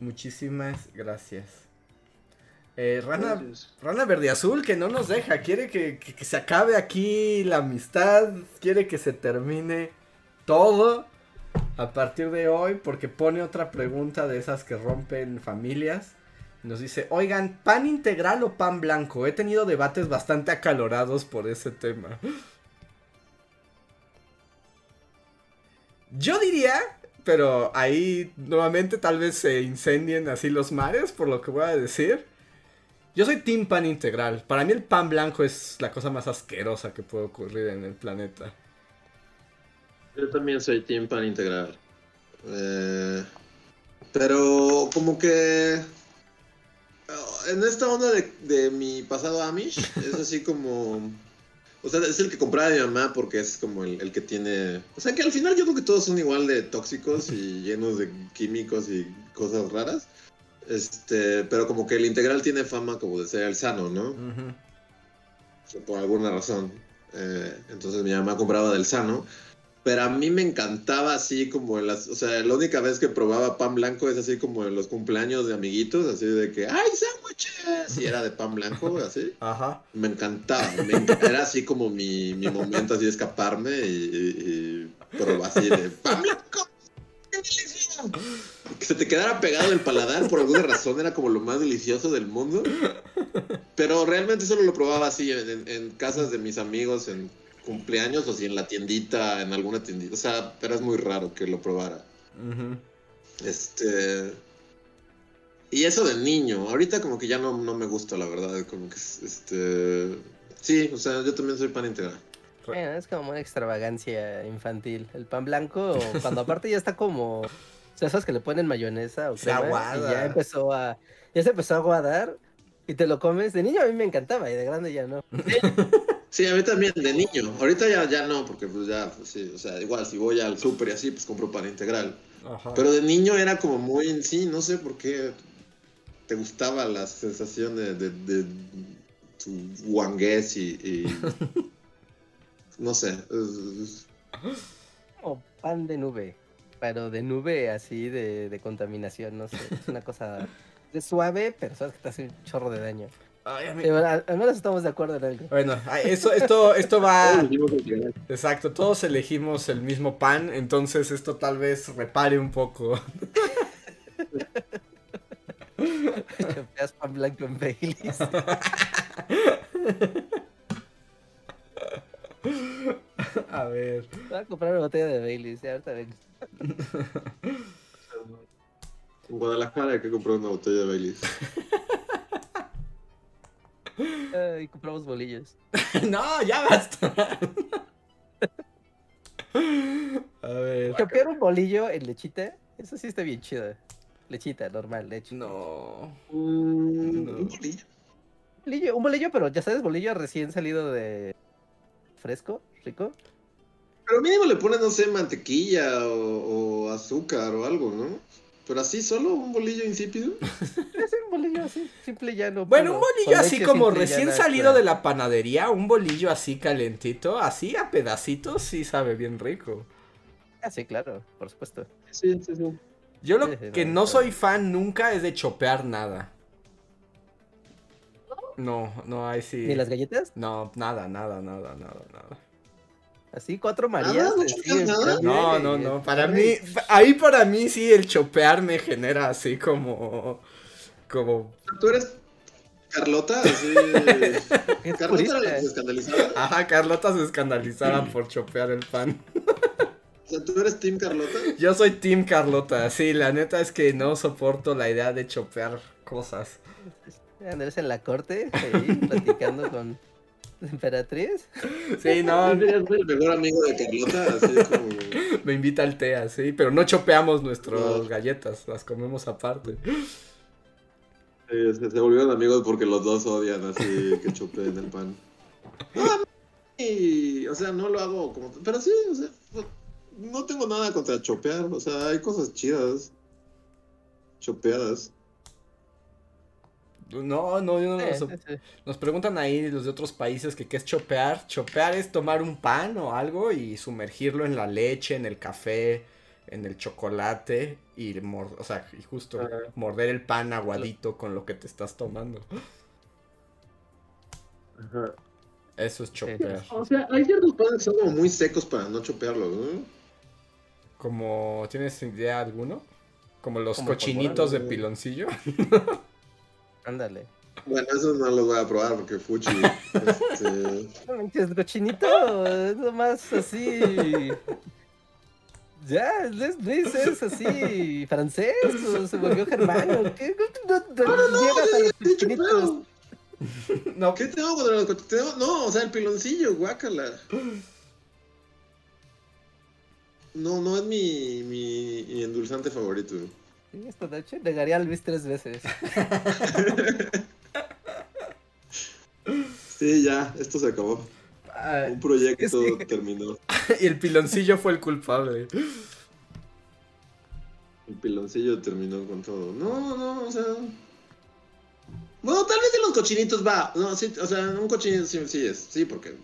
Speaker 1: Muchísimas gracias. Eh, Rana,
Speaker 2: Gracias.
Speaker 1: Rana Verde Azul que no nos deja. Quiere que, que- que se acabe aquí la amistad. Quiere que se termine todo a partir de hoy. Porque pone otra pregunta de esas que rompen familias. Nos dice, oigan, ¿pan integral o pan blanco? He tenido debates bastante acalorados por ese tema. Yo diría, pero ahí nuevamente tal vez se incendien así los mares por lo que voy a decir. Yo soy team pan integral. Para mí el pan blanco es la cosa más asquerosa que puede ocurrir en el planeta.
Speaker 2: Yo también soy Team Pan Integral. Eh, pero como que en esta onda de, de mi pasado Amish es así como... O sea, es el que compraba mi mamá porque es como el, el que tiene... O sea, que al final yo creo que todos son igual de tóxicos y llenos de químicos y cosas raras. Este, pero como que el integral tiene fama como de ser el sano, ¿no?
Speaker 1: Ujú.
Speaker 2: O sea, por alguna razón. Eh, entonces mi mamá compraba del sano. Pero a mí me encantaba así como en las... O sea, la única vez que probaba pan blanco es así como en los cumpleaños de amiguitos, así de que ¡ay, sándwiches! Y era de pan blanco, así.
Speaker 1: Ajá.
Speaker 2: Me encantaba. me era así como mi, mi momento así de escaparme y, y, y probar así de ¡pan blanco! ¡Qué delicia! Y Que se te quedara pegado el paladar por alguna razón era como lo más delicioso del mundo. Pero realmente solo lo probaba así en, en- en casas de mis amigos, en cumpleaños o si en la tiendita, en alguna tiendita. O sea, pero es muy raro que lo probara.
Speaker 1: Ujú.
Speaker 2: Este. Y eso de niño, ahorita como que ya no, no me gusta, la verdad. Como que es- este. Sí, o sea, yo también soy pan integral.
Speaker 3: Bueno, es como una extravagancia infantil. El pan blanco, cuando aparte ya está como. O sea, esos que le ponen mayonesa o
Speaker 1: Se
Speaker 3: crema,
Speaker 1: aguada.
Speaker 3: y ya empezó a. Ya se empezó a aguadar. Y te lo comes. De niño a mí me encantaba y de grande ya no.
Speaker 2: Sí, a mí también, de niño. Ahorita ya, ya no, porque pues ya, pues sí, o sea, igual si voy al súper y así, pues compro pan integral.
Speaker 1: Ajá.
Speaker 2: Pero de niño era como muy en sí, no sé por qué te gustaba la sensación de, de, de tu guangués y, y- no sé. es-
Speaker 3: Como pan de nube. Pero de nube así de, de contaminación, no sé. Es una cosa de suave, pero sabes que te hace un chorro de daño.
Speaker 1: Ay, a mí-
Speaker 3: Sí, bueno, al, menos estamos de acuerdo en algo.
Speaker 1: Bueno, eso, esto, esto va. Exacto, todos elegimos el mismo pan, entonces esto tal vez repare un poco.
Speaker 3: Chopeas pan blanco en Baileys.
Speaker 1: A ver.
Speaker 3: Voy a comprar una botella de Baileys. Ya, ahorita vengo.
Speaker 2: En Guadalajara hay que comprar una botella de Baileys.
Speaker 3: Ah, y compramos bolillos.
Speaker 1: No, ya basta. A ver.
Speaker 3: Chopear un bolillo en lechita, eso sí está bien chido. Lechita, normal, leche.
Speaker 1: No.
Speaker 2: Mm,
Speaker 1: No.
Speaker 2: Un bolillo.
Speaker 3: Bolillo, un bolillo, pero ya sabes, bolillo recién salido de fresco, rico.
Speaker 2: Pero mínimo le ponen, no sé, mantequilla o, o azúcar o algo, ¿no? Pero así solo un bolillo insípido.
Speaker 3: Es un bolillo así, simple y llano.
Speaker 1: Bueno, un bolillo así como recién salido de la panadería, un bolillo así calentito, así a pedacitos, sí sabe bien rico.
Speaker 3: Ah, sí, claro, por supuesto.
Speaker 2: Sí, sí, sí.
Speaker 1: Yo lo
Speaker 3: Sí, sí,
Speaker 1: que
Speaker 3: no,
Speaker 1: no soy fan nunca es de chopear nada. No, no, ahí sí.
Speaker 3: ¿Ni las galletas?
Speaker 1: No, nada, nada, nada, nada, nada.
Speaker 3: Así, cuatro Marías.
Speaker 2: ¿no
Speaker 3: eh, sí,
Speaker 1: No, no,
Speaker 3: eh,
Speaker 1: no, para mí, ahí para mí sí el chopear me genera así como, como,
Speaker 2: ¿Tú eres Carlota? ¿Carlota era la que se escandalizaba?
Speaker 1: ajá, Carlota se escandalizaba por chopear el pan.
Speaker 2: O sea, ¿tú eres Team Carlota?
Speaker 1: Yo soy Team Carlota, sí, la neta es que no soporto la idea de chopear cosas.
Speaker 3: Andrés en la corte, ahí, platicando con emperatriz.
Speaker 1: Sí, no,
Speaker 2: Serías el mejor amigo de Carlota, así como.
Speaker 1: me invita al té así, pero no chopeamos nuestras
Speaker 2: No.
Speaker 1: galletas, las comemos aparte.
Speaker 2: Sí, se, se volvieron amigos porque los dos odian así que chopeen el pan. No, y, o sea, no lo hago como. Pero sí, o sea, no tengo nada contra chopear. O sea, hay cosas chidas. Chopeadas.
Speaker 1: No, no, yo no
Speaker 3: Sí,
Speaker 1: lo so-
Speaker 3: sí, sí.
Speaker 1: Nos preguntan ahí los de otros países que qué es chopear. Chopear es tomar un pan o algo y sumergirlo en la leche, en el café, en el chocolate y mor- o sea, y justo
Speaker 3: Ajá.
Speaker 1: morder el pan aguadito con lo que te estás tomando. Eso es chopear.
Speaker 2: O sea, hay ciertos panes que son como muy secos para no chopearlos, ¿no?
Speaker 1: Como, ¿tienes idea alguno? Como los
Speaker 3: Como
Speaker 1: cochinitos de piloncillo.
Speaker 3: Ándale.
Speaker 2: Bueno, eso no los voy a probar porque fuchi. este,
Speaker 3: No manches, cochinito, es nomás así. Ya, es, Luis es así, francés, o se volvió germano. ¿Qué? No, no,
Speaker 2: no.
Speaker 1: No,
Speaker 2: ¿Qué tengo contra los cochitos? No, o sea, el piloncillo, guácala. No, no es mi, mi, mi endulzante favorito.
Speaker 3: Sí, esta noche negaría a Luis tres veces.
Speaker 2: Sí, ya, esto se acabó. Un proyecto terminó.
Speaker 1: y el piloncillo fue el culpable.
Speaker 2: El piloncillo terminó con todo. No, no, o sea. Bueno, tal vez de los cochinitos va. No, sí, o sea, un cochinito sí, sí es. Sí, porque.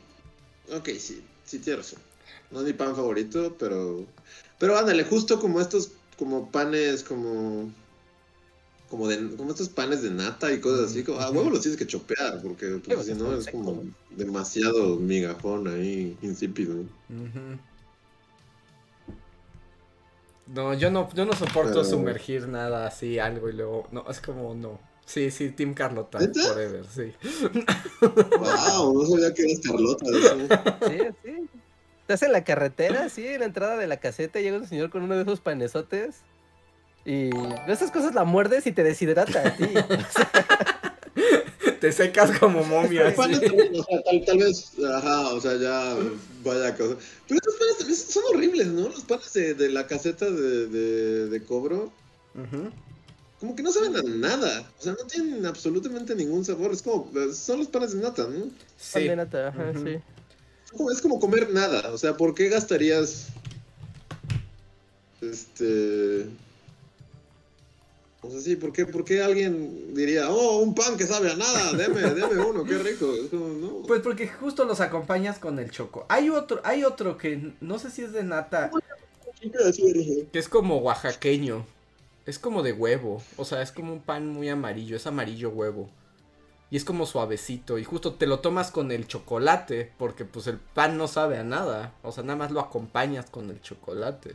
Speaker 2: Ok, sí, sí tiene razón. No es mi pan favorito, pero. Pero ándale, justo como estos, como panes, como. Como de, como estos panes de nata y cosas así, como, a huevo los tienes que chopear, porque pues,
Speaker 3: Sí,
Speaker 2: si no es como demasiado migajón ahí, insípido.
Speaker 1: No, yo no, yo no soporto
Speaker 2: Pero-
Speaker 1: sumergir nada así, algo y luego. No, es como no. Sí, sí, Team Carlota, forever, sí.
Speaker 2: Wow, no sabía que eres Carlota. eso.
Speaker 3: Sí, sí. Estás en la carretera, sí, en la entrada de la caseta, llega un señor con uno de esos panesotes. Y esas cosas la muerdes y te deshidrata a ti.
Speaker 1: Te secas como momia. Sí.
Speaker 2: también, o sea, tal, tal vez, ajá, o sea, ya vaya cosa. Pero estos panes también son horribles, ¿no? Los panes de, de la caseta de, de, de cobro,
Speaker 1: Ujú.
Speaker 2: como que no saben a nada. O sea, no tienen absolutamente ningún sabor. Es como, son los panes de nata, ¿no?
Speaker 3: Pan
Speaker 1: Sí.
Speaker 3: de nata, ajá, sí.
Speaker 2: Es como, comer nada. O sea, ¿por qué gastarías, este... O sea, sí, ¿por qué, por qué alguien diría, oh, un pan que sabe a nada, deme, deme uno, qué rico? No.
Speaker 1: Pues porque justo los acompañas con el choco. Hay otro, hay otro que no sé si es de nata, que es como oaxaqueño. Es como de huevo. O sea, es como un pan muy amarillo. Es amarillo huevo. Y es como suavecito. Y justo te lo tomas con el chocolate. Porque pues el pan no sabe a nada. O sea, nada más lo acompañas con el chocolate.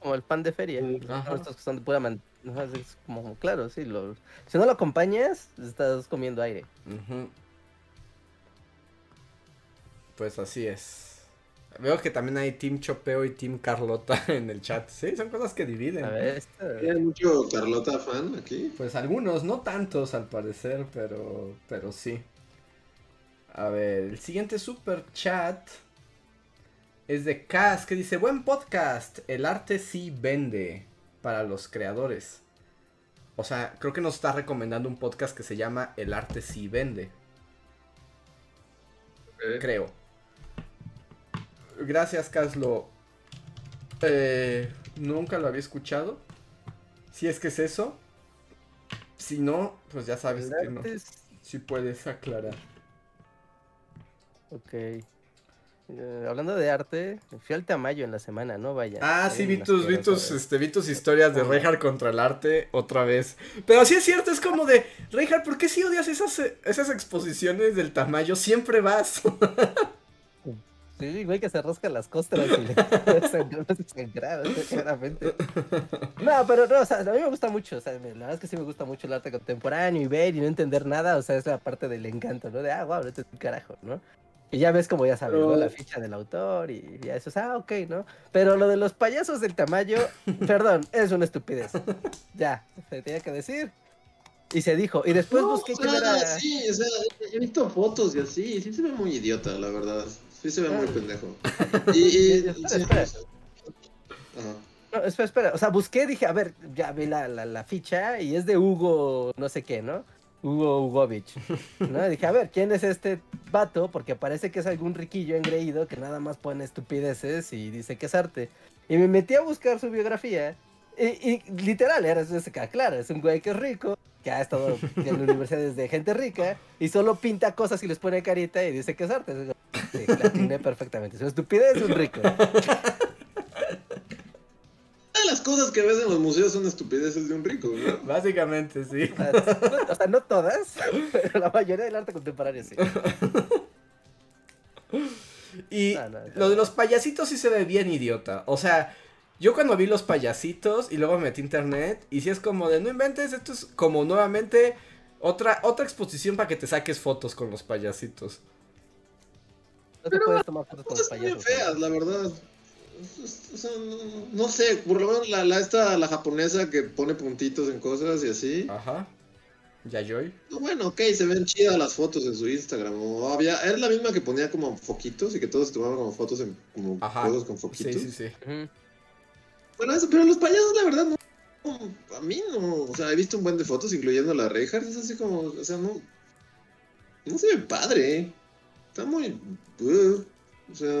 Speaker 3: Como el pan de feria.
Speaker 1: Ajá.
Speaker 3: Estos que son de pura man- es como, claro, sí. Lo... Si no lo acompañas, estás comiendo aire.
Speaker 1: Pues así es. Veo que también hay Team Chopeo y Team Carlota en el chat. Sí, son cosas que dividen.
Speaker 3: A ver.
Speaker 2: ¿Hay mucho Carlota fan aquí?
Speaker 1: Pues algunos, no tantos al parecer, pero, pero sí. A ver, el siguiente super chat es de Cas que dice, buen podcast, el arte sí vende para los creadores. O sea, creo que nos está recomendando un podcast que se llama El arte sí vende, creo. Gracias, Caslo. Eh, nunca lo había escuchado. Si es que es eso. Si no, pues ya sabes que no. Si puedes aclarar.
Speaker 3: Ok. Eh, hablando de arte, fui al Tamayo en la semana, no vaya.
Speaker 1: Ah, sí, vi tus, vi tus, este, vi tus historias de Reinhardt contra el arte otra vez. Pero sí es cierto, es como de, Reinhardt, ¿por qué si odias esas, esas exposiciones del Tamayo? Siempre vas.
Speaker 3: Sí, güey, que se rasca las costras y le claramente. No, pero no, o sea, a mí me gusta mucho, o sea, la verdad es que sí me gusta mucho el arte contemporáneo y ver y no entender nada, o sea, es la parte del encanto, ¿no? De, ah, wow, esto es un carajo, ¿no? Y ya ves como ya sabes, ¿no? La ficha del autor y ya eso, ah, ok, ¿no? Pero lo de los payasos del Tamayo, perdón, es una estupidez. Ya, se tenía que decir. Y se dijo. Y después
Speaker 2: No,
Speaker 3: busqué
Speaker 2: o sea,
Speaker 3: era.
Speaker 2: Sí, o sea, he visto fotos y así, sí se ve muy idiota, la verdad. Sí se ve muy pendejo. Y, y
Speaker 3: Espera, espera.
Speaker 2: Ajá.
Speaker 3: No, espera, espera. O sea, busqué, dije, a ver, ya vi la, la, la ficha y es de Hugo, no sé qué, ¿no? Hugo Hugovich. ¿no? Dije, a ver, ¿quién es este vato? Porque parece que es algún riquillo engreído que nada más pone estupideces y dice que es arte. Y me metí a buscar su biografía. Y, y literal, era, es, claro, es un güey que es rico, que ha estado en universidades de gente rica y solo pinta cosas y les pone carita y dice que es arte. Sí, la perfectamente. Es una estupidez, es un rico.
Speaker 2: Las cosas que ves en los museos son estupideces de un rico, ¿no?
Speaker 1: Básicamente, sí.
Speaker 3: O sea, no- o sea, no todas, pero la mayoría del arte contemporáneo sí.
Speaker 1: Y
Speaker 3: No, no, no.
Speaker 1: lo de los payasitos sí se ve bien idiota. O sea, yo cuando vi los payasitos y luego me metí internet y sí es como de no inventes, esto es como nuevamente otra, otra exposición para que te saques fotos con los payasitos.
Speaker 3: No te puedes tomar fotos con los payasos.
Speaker 2: feas, la verdad. O sea, no, no sé, por lo menos la, la, esta, la japonesa que pone puntitos en cosas y así.
Speaker 1: Ajá. Yayoi.
Speaker 2: No, Bueno, ok, se ven chidas las fotos en su Instagram. O había, era la misma que ponía como foquitos y que todos se tomaban como fotos en como
Speaker 1: Ajá.
Speaker 2: cosas con
Speaker 1: Sí,
Speaker 2: foquitos.
Speaker 1: sí, sí.
Speaker 3: Ujú.
Speaker 2: Bueno, pero los payasos, la verdad, no, A mí no. O sea, he visto un buen de fotos, incluyendo la Reinhardt. Es así como. O sea, no. No se ve padre. Está muy. o sea.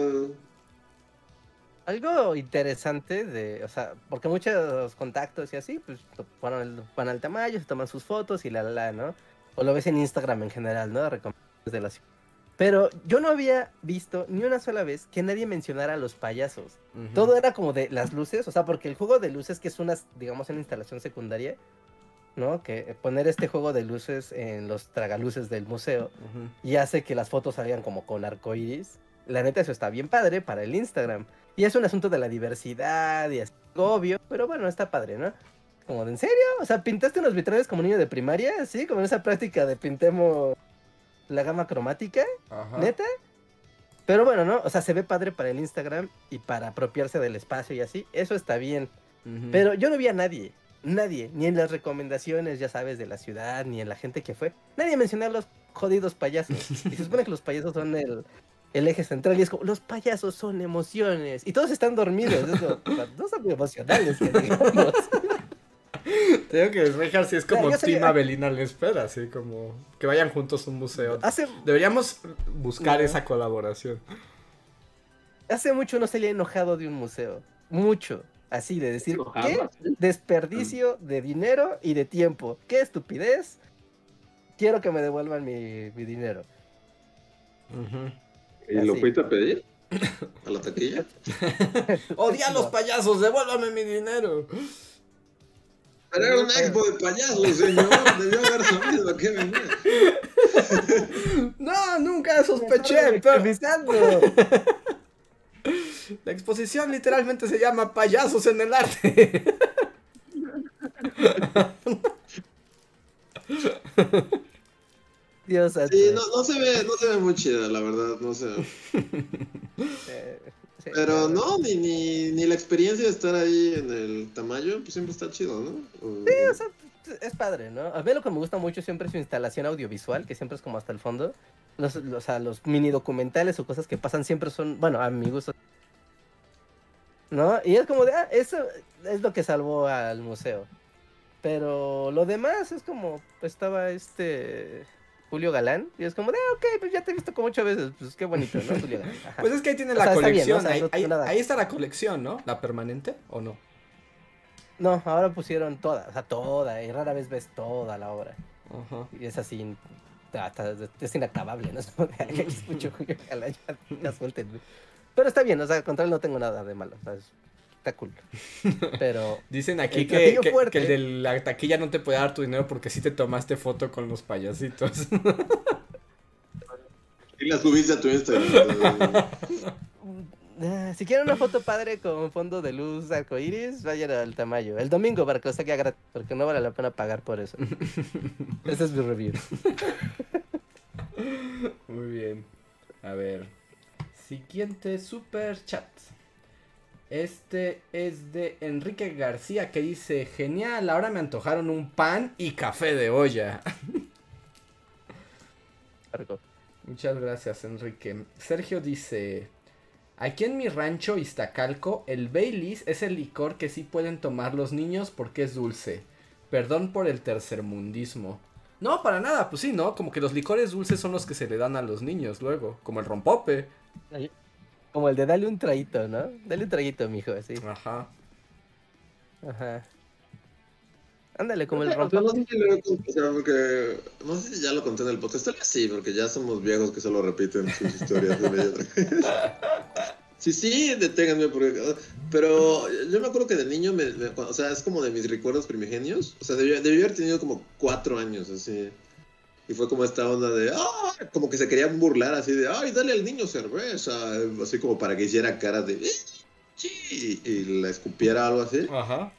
Speaker 3: Algo interesante de, o sea, porque muchos contactos y así, pues van al, van al Tamayo, se toman sus fotos y la la la, ¿no? O lo ves en Instagram en general, ¿no? Recomendaciones de la ciudad. Pero yo no había visto ni una sola vez que nadie mencionara a los payasos. Todo era como de las luces, o sea, porque el juego de luces que es una, digamos, una instalación secundaria, ¿no? Que poner este juego de luces en los tragaluces del museo y hace que las fotos salgan como con arcoiris. La neta, eso está bien padre para el Instagram. Y es un asunto de la diversidad y es obvio, pero bueno, está padre, ¿no? Como de, ¿en serio? O sea, ¿pintaste unos vitrales como niño de primaria? ¿Sí? Como en esa práctica de pintemos la gama cromática,
Speaker 1: Ajá.
Speaker 3: neta. Pero bueno, ¿no? O sea, se ve padre para el Instagram y para apropiarse del espacio y así. Eso está bien. Pero yo no vi a nadie, nadie, ni en las recomendaciones, ya sabes, de la ciudad, ni en la gente que fue. Nadie mencionó a los jodidos payasos. Y se supone que los payasos son el, el eje central. Y es como, los payasos son emociones. Y todos están dormidos. Es como, no son emocionales, que digamos.
Speaker 1: Tengo que despejar si es como
Speaker 3: sabía-
Speaker 1: Team Avelina Lespera, así como que vayan juntos a un museo.
Speaker 3: Hace,
Speaker 1: Deberíamos buscar esa colaboración.
Speaker 3: hace mucho no salía enojado de un museo. Mucho. Así de decir, ¿qué? Desperdicio de dinero y de tiempo. ¡Qué estupidez! Quiero que me devuelvan mi, mi dinero.
Speaker 2: ¿Y lo fuiste a pedir? ¿A la taquilla?
Speaker 1: Odia a los payasos, devuélvame mi dinero.
Speaker 2: Pero era una expo de payasos, señor. Debió haber sabido a qué venía.
Speaker 1: No, nunca sospeché. Pero la exposición literalmente se llama Payasos en el Arte.
Speaker 3: Dios.
Speaker 2: Sí, no, no se ve, no se ve muy chida, la verdad, no sé.
Speaker 3: Eh, sí,
Speaker 2: Pero no, ni, ni, ni la experiencia de estar ahí en el Tamayo, pues siempre está chido, ¿no? O-
Speaker 3: Sí, o sea, es padre, ¿no? A mí lo que me gusta mucho siempre es su instalación audiovisual, que siempre es como hasta el fondo. Los, los, o sea, los mini documentales o cosas que pasan siempre son, bueno, a mi gusto. ¿No? Y es como de, ah, eso es lo que salvó al museo. Pero lo demás es como, pues, estaba este Julio Galán, y es como de, ah, ok, pues ya te he visto como ocho veces, pues qué bonito, ¿no? Julio Galán. Ajá.
Speaker 1: Pues es que ahí tiene
Speaker 3: O
Speaker 1: la
Speaker 3: sea, está bien, ¿no?
Speaker 1: colección.
Speaker 3: O sea,
Speaker 1: ahí,
Speaker 3: no
Speaker 1: ahí- está la colección, ¿no? ¿La permanente o no?
Speaker 3: No, ahora pusieron toda, o sea, toda, y rara vez ves toda la obra.
Speaker 1: Ajá.
Speaker 3: Y es así, hasta es inacabable, ¿no? Es como de, "Ay, escucho Julio Galán, ya, ya suéltenme". Pero está bien, o sea, contra él no tengo nada de malo, o sea, es- Pero,
Speaker 1: Dicen aquí
Speaker 3: El
Speaker 1: que,
Speaker 3: platillo
Speaker 1: que-
Speaker 3: fuerte.
Speaker 1: que el de la taquilla no te puede dar tu dinero porque sí te tomaste foto con los payasitos.
Speaker 2: Y la subiste a tu Instagram.
Speaker 3: ah, si quieren una foto padre con fondo de luz arcoíris, vayan al Tamayo. El domingo para que os saque gratis, porque no vale la pena pagar por eso. Ese es mi review.
Speaker 1: Muy bien. A ver. Siguiente super chat. Este es de Enrique García que dice, genial, ahora me antojaron un pan y café de olla. Muchas gracias, Enrique. Sergio dice, aquí en mi rancho Iztacalco, el Baileys es el licor que sí pueden tomar los niños porque es dulce. Perdón por el tercermundismo. No, para nada, pues sí, ¿no? Como que los licores dulces son los que se le dan a los niños luego, como el rompope.
Speaker 3: Como el de dale un traguito, ¿no? Dale un traguito, mijo, así.
Speaker 1: Ajá.
Speaker 3: Ajá. Ándale, como el
Speaker 2: No,
Speaker 3: rompope.
Speaker 2: no sé si lo he contado, porque no sé si ya lo conté en el podcast. Tal vez sí, porque ya somos viejos que solo repiten sus historias de una y otra vez. Sí, sí, deténganme porque... Pero yo me acuerdo que de niño, me, me- o sea, es como de mis recuerdos primigenios. O sea, debí haber tenido como cuatro años, así. Y fue como esta onda de... ¡Ah! Como que se querían burlar así de... ¡Ay, dale al niño cerveza! Así como para que hiciera cara de... "Eh, Sí, y le escupiera algo así.
Speaker 1: Ajá.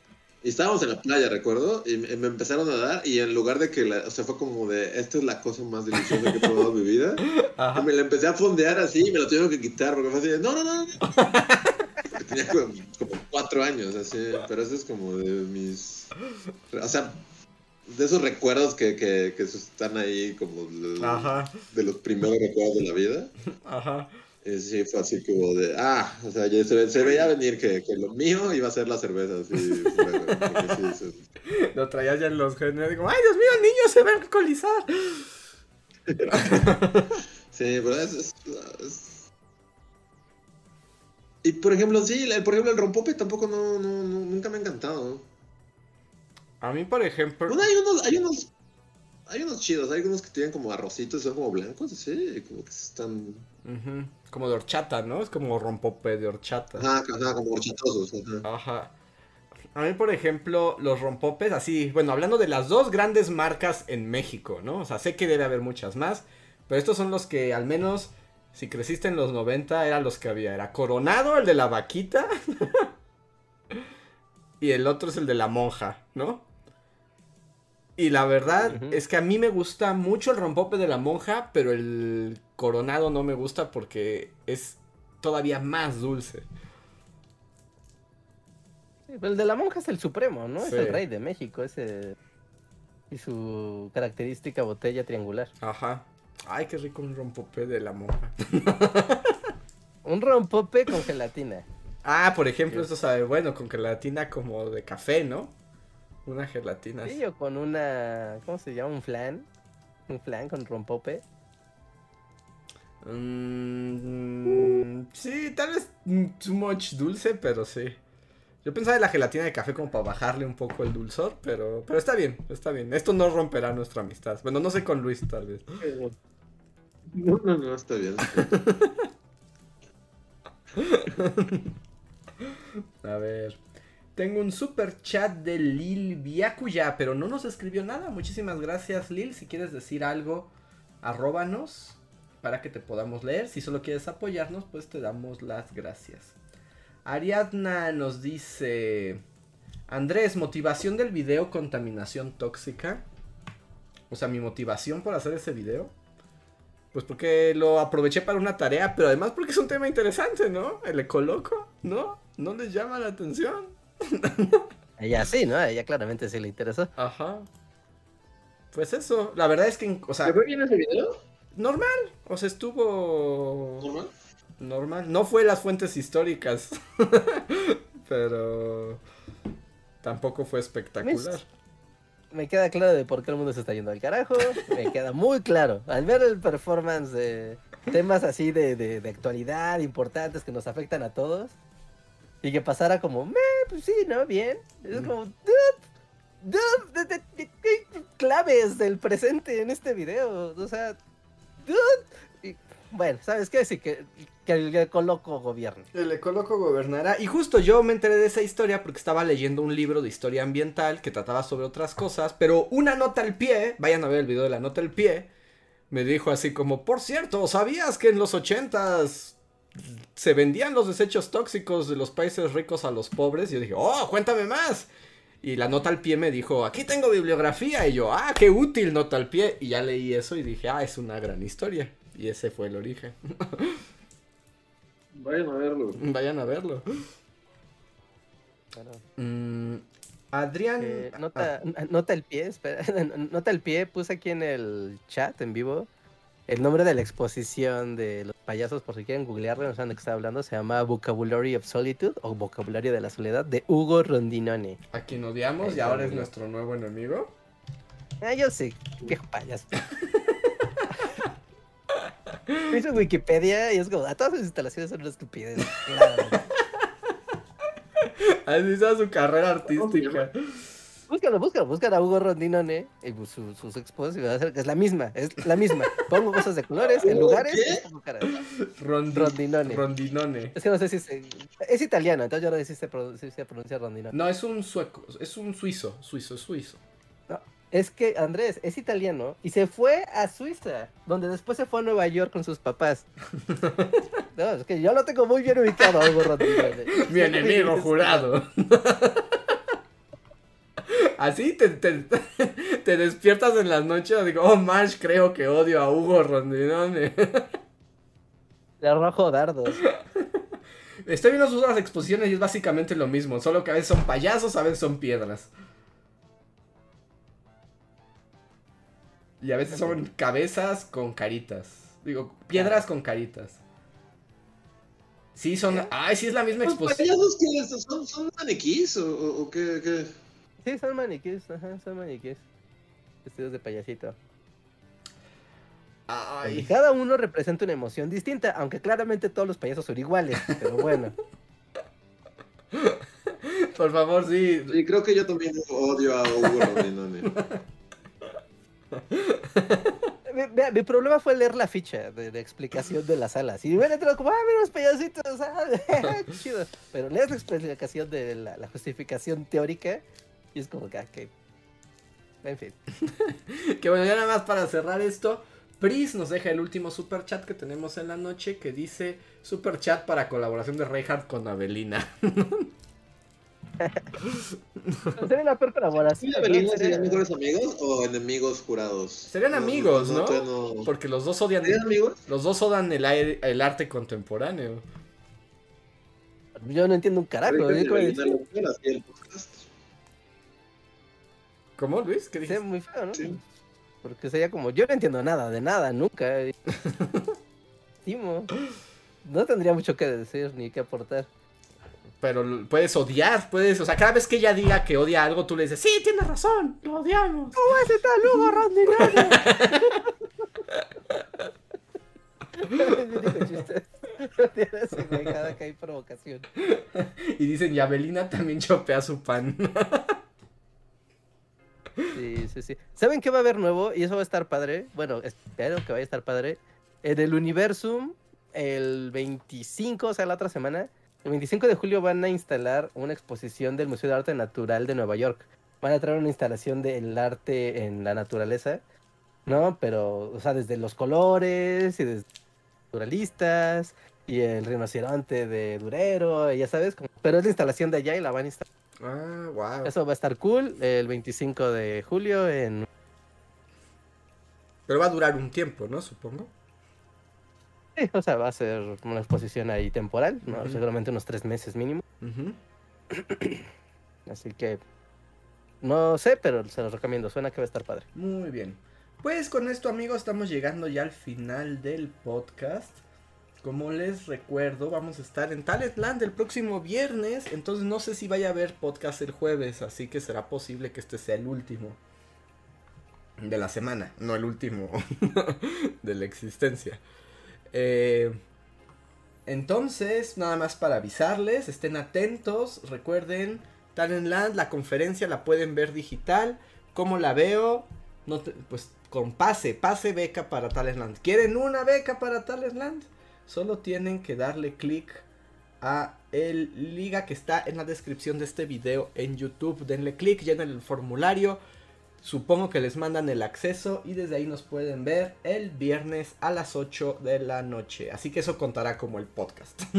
Speaker 2: Y estábamos en la playa, recuerdo, y me empezaron a dar, y en lugar de que, la, o sea, fue como de, esta es la cosa más deliciosa que he probado en mi vida,
Speaker 1: Ajá.
Speaker 2: y me la empecé a fondear así, y me lo tuvieron que quitar, porque fue así de, no, no, no, no. Tenía como, como cuatro años, así, pero eso es como de mis, o sea, de esos recuerdos que, que, que están ahí como de,
Speaker 1: Ajá.
Speaker 2: de los primeros recuerdos de la vida.
Speaker 1: Ajá.
Speaker 2: Y sí, fue así como de, ah, o sea, ya se, ve- se veía venir que, que lo mío iba a ser la cerveza, así, porque sí,
Speaker 1: Lo traías ya en los genes. Digo, ay, Dios mío, el niño se va a alcoholizar.
Speaker 2: Sí, pero es, es- es- Y por ejemplo, sí, el, por ejemplo, el rompope tampoco no, no, no- nunca me ha encantado.
Speaker 1: A mí, por ejemplo.
Speaker 2: Bueno, hay unos, hay unos, hay unos chidos, hay unos que tienen como arrocitos, son como blancos, sí, como que están,
Speaker 1: Como de horchata, ¿no? Es como rompope de horchata.
Speaker 2: ajá, ajá, como horchatosos, ajá.
Speaker 1: Ajá. A mí, por ejemplo, los rompopes, así, bueno, hablando de las dos grandes marcas en México, ¿no? O sea, sé que debe haber muchas más, pero estos son los que al menos, si creciste en los 90, eran los que había. Era Coronado, el de la vaquita, y el otro es el de la monja, ¿no? Y la verdad es que a mí me gusta mucho el rompope de la monja, pero el coronado no me gusta porque es todavía más dulce.
Speaker 3: Pero el de la monja es el supremo, ¿no? Es el rey de México, ese. Y su característica botella triangular.
Speaker 1: Ajá. Ay, qué rico un rompope de la monja.
Speaker 3: Un rompope con gelatina.
Speaker 1: Ah, por ejemplo,
Speaker 3: Sí.
Speaker 1: esto sabe bueno, con gelatina como de café, ¿no? Una gelatina. así.
Speaker 3: Sí, o con una. ¿Cómo se llama? Un flan. Un flan con rompope.
Speaker 1: Mm, sí, tal vez too much dulce, pero sí. Yo pensaba en la gelatina de café como para bajarle un poco el dulzor, pero, pero está bien, está bien. Esto no romperá nuestra amistad. Bueno, no sé con Luis, tal vez.
Speaker 2: No, no, no, está bien.
Speaker 1: A ver. Tengo un super chat de Lil Viacuya, pero no nos escribió nada. Muchísimas gracias, Lil. Si quieres decir algo, arróbanos para que te podamos leer. Si solo quieres apoyarnos, pues te damos las gracias. Ariadna nos dice: Andrés, motivación del video contaminación tóxica. O sea, mi motivación por hacer ese video. Pues porque lo aproveché para una tarea, pero además porque es un tema interesante, ¿no? El ecoloco, ¿no? ¿No les llama la atención?
Speaker 3: Ella sí, ¿no? A ella claramente sí le interesó.
Speaker 1: Ajá. Pues eso, la verdad es que, o sea,
Speaker 2: ¿Te fue bien ese video?
Speaker 1: normal, o sea, estuvo
Speaker 2: ¿Normal?
Speaker 1: normal. No fue las fuentes históricas, pero tampoco fue espectacular.
Speaker 3: Me queda claro de por qué el mundo se está yendo al carajo. Me queda muy claro. Al ver el performance de temas así de, de, de actualidad importantes que nos afectan a todos. Y que pasara como, meh, pues sí, ¿no? Bien. Es como, dude, dude, de- de- de- de- claves del presente en este video. O sea, dude. Y, bueno, ¿sabes qué? Sí, que, que el ecoloco gobierne.
Speaker 1: El ecoloco gobernará. Y justo yo me enteré de esa historia porque estaba leyendo un libro de historia ambiental que trataba sobre otras cosas. Pero una nota al pie, vayan a ver el video de la nota al pie, me dijo así como, por cierto, ¿sabías que en los ochentas se vendían los desechos tóxicos de los países ricos a los pobres? Y yo dije, oh, cuéntame más. Y la nota al pie me dijo, aquí tengo bibliografía. Y yo, ah, qué útil nota al pie. Y ya leí eso y dije, ah, es una gran historia. Y ese fue el origen.
Speaker 2: Vayan a verlo.
Speaker 1: Vayan a verlo.
Speaker 3: Claro.
Speaker 1: Mm, Adrián.
Speaker 3: Eh,
Speaker 1: ah,
Speaker 3: nota, nota el pie, espera. Nota el pie, puse aquí en el chat en vivo el nombre de la exposición de los payasos, por si quieren googlearlo, no saben de qué está hablando, se llama Vocabulary of Solitude o Vocabulario de la Soledad de Hugo Rondinone.
Speaker 1: a quien odiamos
Speaker 3: Ahí
Speaker 1: y ahora es nuestro nuevo enemigo.
Speaker 3: Ah, yo sé, qué payaso. Hizo Wikipedia y es como, a todas sus instalaciones son una estupidez. Claro.
Speaker 1: Así está su carrera artística.
Speaker 3: Búscalo, búscalo, búscalo a Hugo Rondinone y pues, su- sus expos y vas a ver que es la misma, es la misma. Pongo cosas de colores en
Speaker 2: ¿Hugo
Speaker 3: lugares.
Speaker 1: Rondi-
Speaker 3: Rondinone.
Speaker 1: Rondinone.
Speaker 3: Es que no sé si se... es italiano, entonces yo no sé si se, pro- si se pronuncia Rondinone.
Speaker 1: No, es un sueco, es un suizo, suizo, suizo.
Speaker 3: Es que Andrés es italiano y se fue a Suiza, donde después se fue a Nueva York con sus papás. No, es que yo lo tengo muy bien ubicado a Hugo Rondinone.
Speaker 1: Mi enemigo jurado. Así te, te, te despiertas en las noches y digo, oh, Marsh, creo que odio a Hugo Rondinone.
Speaker 3: Le arrojo dardos.
Speaker 1: Estoy viendo sus otras exposiciones y es básicamente lo mismo, solo que a veces son payasos, a veces son piedras. Y a veces son cabezas con caritas. Digo, piedras con caritas. Sí, son... Ay, sí es la misma
Speaker 2: ¿Los
Speaker 1: exposición.
Speaker 2: payasos? ¿Son, son maniquís o, o- o qué, qué?
Speaker 3: Sí, son maniquíes, ajá, son maniquíes. Vestidos de payasito. Y cada uno representa una emoción distinta, aunque claramente todos los payasos son iguales, pero bueno.
Speaker 1: por favor, sí.
Speaker 2: Sí, creo que yo también odio a Hugo.
Speaker 3: Mi, mi- mi problema fue leer la ficha de, de explicación de las alas. Y me hubiera entrado como, ah, mira los payasitos, ah, chido. Pero lees la explicación de la, la justificación teórica y es como que, ah. En fin.
Speaker 1: Que bueno, ya nada más para cerrar esto. Pris nos deja el último super chat que tenemos en la noche que dice super chat para colaboración de Reinhardt con Avelina.
Speaker 3: Sería la peor colaboración.
Speaker 2: ¿Sí, Avelina serían mejores amigos o enemigos jurados?
Speaker 1: Serían amigos, ¿no? Porque los dos odian
Speaker 2: ¿Serían amigos?
Speaker 1: los dos odian el, aire- el arte contemporáneo.
Speaker 3: Yo no entiendo un carajo.
Speaker 1: ¿Cómo, Luis? ¿Qué
Speaker 3: sería
Speaker 1: dices?
Speaker 3: muy feo, ¿no?
Speaker 2: Sí.
Speaker 3: Porque sería como, yo no entiendo nada de nada, nunca. Timo. No tendría mucho que decir ni que aportar.
Speaker 1: Pero puedes odiar, puedes, o sea, cada vez que ella diga que odia algo, tú le dices, sí, tienes razón, lo odiamos.
Speaker 3: ¿Cómo es. No tienes güey, cada que hay provocación.
Speaker 1: Y dicen, y Avelina también chopea su pan.
Speaker 3: Sí, sí, sí. ¿Saben qué va a haber nuevo? Y eso va a estar padre. Bueno, espero que vaya a estar padre. En el Universum, el 25, o sea, la otra semana, el 25 de julio van a instalar una exposición del Museo de Arte Natural de Nueva York. Van a traer una instalación del arte en la naturaleza, ¿no? Pero, o sea, desde los colores y desde naturalistas y el rinoceronte de Durero, y ya sabes, pero es la instalación de allá y la van a instalar.
Speaker 1: Ah, wow.
Speaker 3: Eso va a estar cool el 25 de julio en...
Speaker 1: Pero va a durar un tiempo, ¿no? Supongo.
Speaker 3: Sí, o sea, va a ser una exposición ahí temporal, ¿no? Seguramente unos tres meses mínimo. Así que... No sé, pero se los recomiendo. Suena que va a estar padre.
Speaker 1: Muy bien. Pues con esto, amigos, estamos llegando ya al final del podcast. Como les recuerdo, vamos a estar en Talentland el próximo viernes. Entonces no sé si vaya a haber podcast el jueves. Así que será posible que este sea el último de la semana. No el último de la existencia. Eh, entonces, nada más para avisarles, estén atentos. Recuerden, Talentland, la conferencia la pueden ver digital. ¿Cómo la veo? Pues con pase, pase beca para Talentland. ¿Quieren una beca para Talentland? Solo tienen que darle clic a el liga que está en la descripción de este video en YouTube. Denle clic, llenen el formulario. Supongo que les mandan el acceso y desde ahí nos pueden ver el viernes a las 8 de la noche. Así que eso contará como el podcast.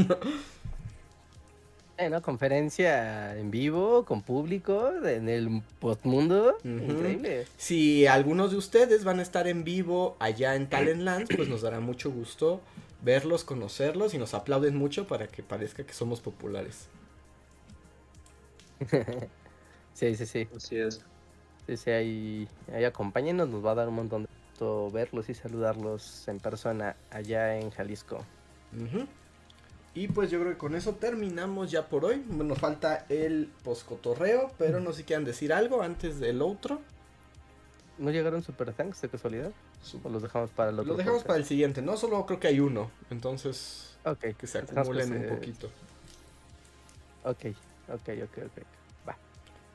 Speaker 3: Eh, ¿no? Conferencia en vivo, con público, en el postmundo.
Speaker 1: Ujú.
Speaker 3: Increíble.
Speaker 1: Si algunos de ustedes van a estar en vivo allá en Talentland, pues nos dará mucho gusto verlos, conocerlos y nos aplauden mucho para que parezca que somos populares.
Speaker 3: sí, sí, sí.
Speaker 4: Así es.
Speaker 3: Sí, sí, ahí, ahí acompáñenos, nos va a dar un montón de gusto verlos y saludarlos en persona allá en Jalisco.
Speaker 1: Y pues yo creo que con eso terminamos ya por hoy. Nos falta el poscotorreo, pero no sé si quieran decir algo antes del otro.
Speaker 3: ¿No llegaron super thanks de casualidad? ¿O los dejamos para el otro?
Speaker 1: Lo dejamos
Speaker 3: podcast?
Speaker 1: para el siguiente, ¿no? Solo creo que hay uno. Entonces,
Speaker 3: Ok,
Speaker 1: que se acumulen
Speaker 3: que
Speaker 1: un poquito.
Speaker 3: Ok, ok, ok, ok. Va.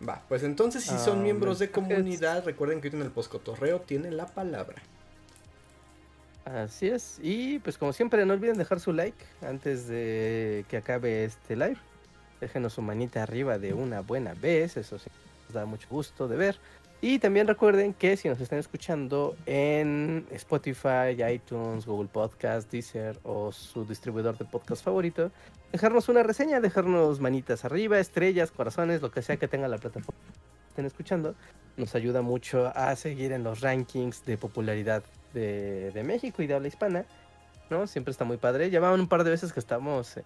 Speaker 1: Va, pues entonces si son
Speaker 3: Ah,
Speaker 1: miembros de comunidad, recuerden que en el poscotorreo tienen la palabra.
Speaker 3: Así es. Y pues como siempre, no olviden dejar su like antes de que acabe este live. Déjenos su manita arriba de una buena vez, eso sí, nos da mucho gusto de ver. Y también recuerden que si nos están escuchando en Spotify, iTunes, Google Podcast, Deezer o su distribuidor de podcast favorito, dejarnos una reseña, dejarnos manitas arriba, estrellas, corazones, lo que sea que tenga la plataforma que estén escuchando, nos ayuda mucho a seguir en los rankings de popularidad de, de México y de habla hispana, ¿no? Siempre está muy padre. Ya van un par de veces que estamos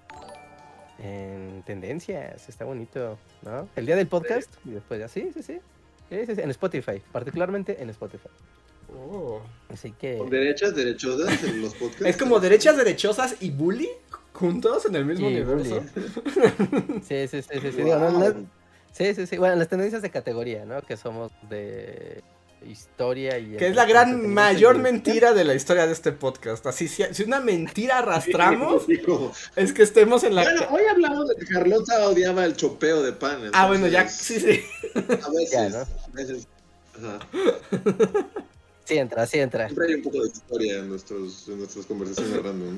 Speaker 3: en tendencias, está bonito, ¿no? El día del podcast y después ya, sí, sí, sí. Sí, sí, sí, En Spotify, particularmente en Spotify.
Speaker 1: Oh.
Speaker 3: Así que...
Speaker 4: Con derechas, derechosas en los podcasts.
Speaker 1: Es como derechas derechosas y bully juntos en el mismo
Speaker 3: Sí,
Speaker 1: universo.
Speaker 3: Sí, sí, sí, sí, sí. digo, no- no- sí, sí, sí. Bueno, las tendencias de categoría, ¿no? Que somos de historia y...
Speaker 1: Que es la gran mayor mentira de la historia de este podcast. Así, si, si una mentira arrastramos, es que estemos en la...
Speaker 4: Bueno, hoy hablamos de que Carlota odiaba el chopeo de pan.
Speaker 1: ah, bueno, ya,
Speaker 4: entonces,
Speaker 1: sí, sí.
Speaker 4: A veces.
Speaker 3: Ya, ¿no?
Speaker 4: a veces. Ajá.
Speaker 3: Sí entra, sí entra.
Speaker 4: Siempre hay un poco de historia en, nuestros, en nuestras conversaciones random.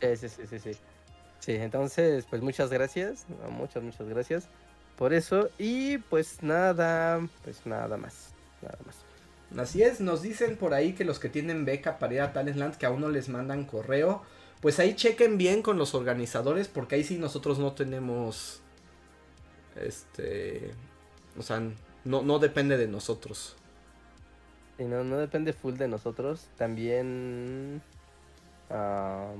Speaker 3: Sí, sí, sí, sí, sí. Sí, entonces, pues muchas gracias, muchas, muchas gracias por eso. Y pues nada, pues nada más, nada más.
Speaker 1: Así es, nos dicen por ahí que los que tienen beca para ir a Talentland que aún no les mandan correo, pues ahí chequen bien con los organizadores porque ahí sí nosotros no tenemos, este, o sea, no, no depende de nosotros.
Speaker 3: Y no, no depende full de nosotros. También. ah,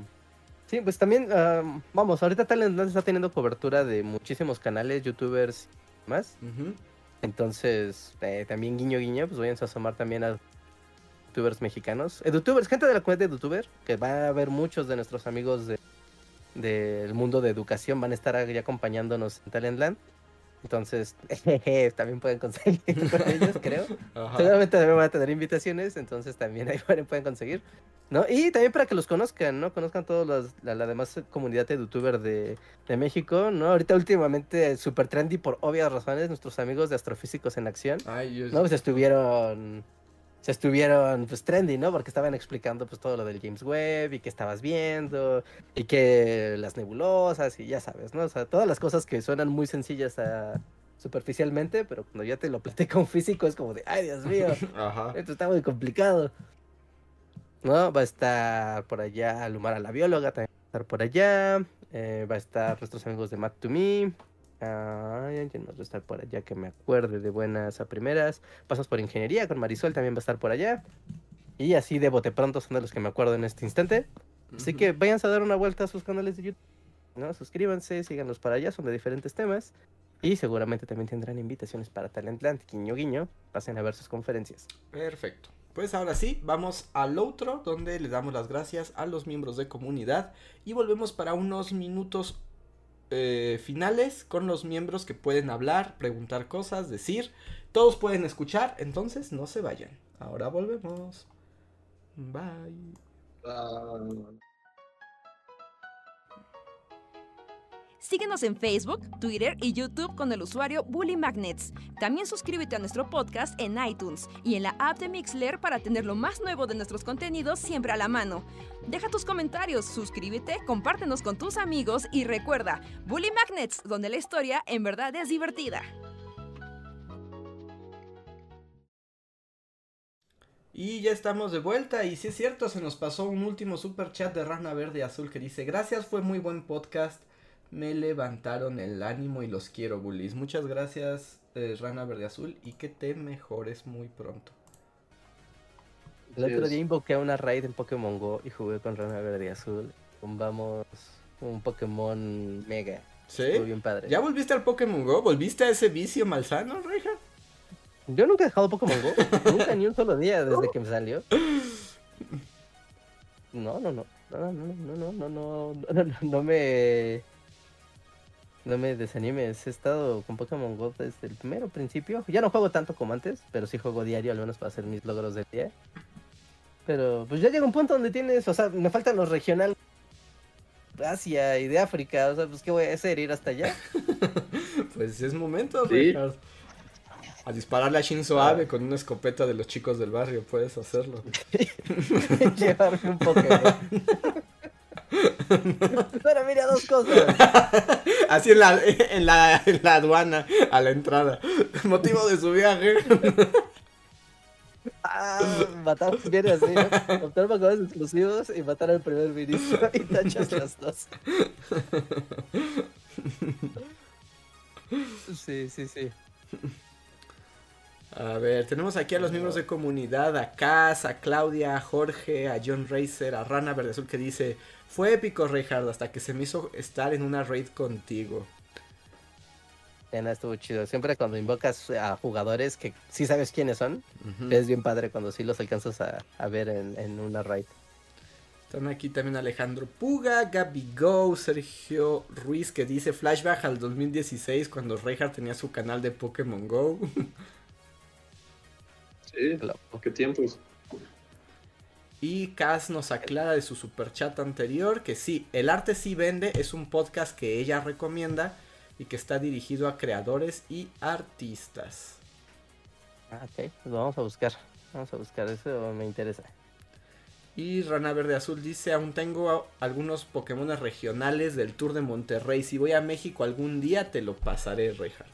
Speaker 3: sí, pues también. ah, vamos, ahorita Talentland está teniendo cobertura de muchísimos canales, youtubers y más. Entonces, eh, también guiño guiño, pues vayan a asomar también a youtubers mexicanos. Edutubers, gente de la comunidad de youtuber, que va a haber muchos de nuestros amigos de- del mundo de educación, van a estar ahí acompañándonos en Talentland. Entonces, también pueden conseguir con ellos, creo.
Speaker 1: Ajá.
Speaker 3: Seguramente también van a tener invitaciones, entonces también ahí pueden conseguir. ¿no? Y también para que los conozcan, ¿no? Conozcan los, la, la demás comunidad de youtuber de, de México, ¿no? Ahorita últimamente super trendy por obvias razones, nuestros amigos de Astrofísicos en Acción,
Speaker 1: Ay,
Speaker 3: ¿no? Pues estuvieron, se estuvieron pues trendy, ¿no? Porque estaban explicando pues todo lo del James Webb y que estabas viendo y que las nebulosas y ya sabes, ¿no? O sea, todas las cosas que suenan muy sencillas a- superficialmente, pero cuando ya te lo platica un físico es como de, ay Dios mío,
Speaker 1: Ajá.
Speaker 3: esto está muy complicado. ¿No? Va a estar por allá Lumara la bióloga, también va a estar por allá. eh, va a estar nuestros amigos de Matt to Me. Ay, ¿quién más va a estar por allá que me acuerde de buenas a primeras? Pasamos por ingeniería con Marisol, también va a estar por allá. Y así de bote pronto son de los que me acuerdo en este instante. Así que váyanse a dar una vuelta a sus canales de YouTube. ¿no? Suscríbanse, síganlos para allá, son de diferentes temas. Y seguramente también tendrán invitaciones para Talentland, guiño guiño. Pasen a ver sus conferencias.
Speaker 1: Perfecto. Pues ahora sí, vamos al otro, donde le damos las gracias a los miembros de comunidad y volvemos para unos minutos eh, finales con los miembros que pueden hablar, preguntar cosas, decir. Todos pueden escuchar, entonces no se vayan. Ahora volvemos. Bye.
Speaker 4: Ah,
Speaker 5: Síguenos en Facebook, Twitter y YouTube con el usuario Bully Magnets. También suscríbete a nuestro podcast en iTunes y en la app de Mixler para tener lo más nuevo de nuestros contenidos siempre a la mano. Deja tus comentarios, suscríbete, compártenos con tus amigos y recuerda, Bully Magnets, donde la historia en verdad es divertida.
Speaker 1: Y ya estamos de vuelta y sí es cierto, se nos pasó un último super chat de Rana Verde Azul que dice, gracias, fue muy buen podcast, me levantaron el ánimo y los quiero, bullies. Muchas gracias, eh, Rana Verde Azul, y que te mejores muy pronto.
Speaker 3: El otro día invoqué a una raid en Pokémon Go y jugué con Rana Verde Azul. Vamos un Pokémon Mega.
Speaker 1: ¿Sí?
Speaker 3: Estuvo bien padre.
Speaker 1: ¿Ya volviste al Pokémon Go? ¿Volviste a ese vicio malsano, Reinhardt?
Speaker 3: Yo nunca he dejado Pokémon Go. nunca, ni un solo día desde que me salió. No, no, no. No, no, no, no, no, no, no, no, no me. No me desanimes. He estado con Pokémon Go desde el primero principio. Ya no juego tanto como antes, pero sí juego diario, al menos para hacer mis logros del día. Pero pues ya llega un punto donde tienes, o sea, me faltan los regionales de Asia y de África. O sea, pues qué voy a hacer, ir hasta allá.
Speaker 1: Pues es momento,
Speaker 4: Sí.
Speaker 1: Reinhardt. A dispararle a Shinzo Abe con una escopeta de los chicos del barrio, puedes hacerlo.
Speaker 3: Llevarme un Pokémon. Pero mira, dos cosas.
Speaker 1: Así en la, en la, en la aduana, a la entrada. Motivo de su viaje.
Speaker 3: Ah, matar viene así, ¿no? Obtener Pokémon exclusivos y matar al primer ministro y tachas las dos. Sí, sí, sí.
Speaker 1: A ver, tenemos aquí a los miembros de comunidad, a Kaz, a Claudia, a Jorge, a John Racer, a Rana Verde Azul que dice, fue épico Reinhardt hasta que se me hizo estar en una raid contigo.
Speaker 3: No, estuvo chido. Siempre cuando invocas a jugadores que sí sabes quiénes son, es bien padre cuando sí los alcanzas a, a ver en, en una raid.
Speaker 1: Están aquí también Alejandro Puga, Gaby Go, Sergio Ruiz que dice flashback al 2016 cuando Reinhardt tenía su canal de Pokémon Go.
Speaker 4: Sí,
Speaker 3: qué
Speaker 4: tiempos.
Speaker 1: Y Kaz nos aclara de su superchat anterior que sí, el arte sí vende, es un podcast que ella recomienda y que está dirigido a creadores y artistas.
Speaker 3: Ah, ok, pues vamos a buscar. Vamos a buscar, eso me interesa.
Speaker 1: Y Rana Verde Azul dice, aún tengo algunos Pokémon regionales del Tour de Monterrey. Si voy a México algún día te lo pasaré, Reinhardt.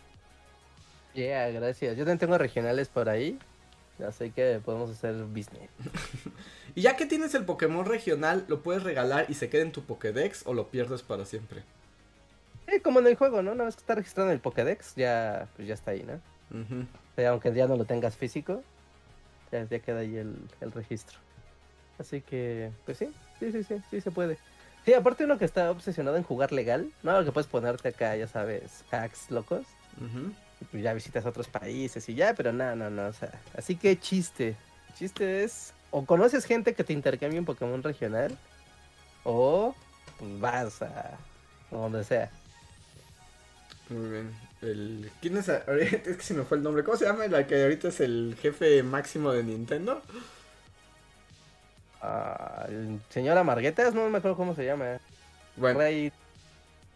Speaker 3: Yeah, gracias. Yo también tengo regionales por ahí. Ya sé que podemos hacer business.
Speaker 1: Y ya que tienes el Pokémon regional, ¿lo puedes regalar y se queda en tu Pokédex o lo pierdes para siempre?
Speaker 3: Sí, como en el juego, ¿no? Una vez que está registrado en el Pokédex, ya, pues ya está ahí, ¿no?
Speaker 1: Ujú.
Speaker 3: O sea, aunque ya no lo tengas físico, ya, ya queda ahí el, el registro. Así que, pues sí, sí, sí, sí, sí se puede. Sí, aparte uno que está obsesionado en jugar legal, ¿no? Que puedes ponerte acá, ya sabes, hacks locos.
Speaker 1: Ujú.
Speaker 3: Y pues ya visitas otros países y ya, pero no, no, no, o sea, así que chiste. Chiste es, o conoces gente que te intercambie un Pokémon regional, o pues vas a donde sea.
Speaker 1: Muy bien. El... ¿Quién es? a- ahorita Es que se me fue el nombre. ¿Cómo se llama? La que ahorita es el jefe máximo de Nintendo.
Speaker 3: Ah, el señor Amarguetas, no me acuerdo cómo se llama.
Speaker 1: Bueno,
Speaker 3: Rey-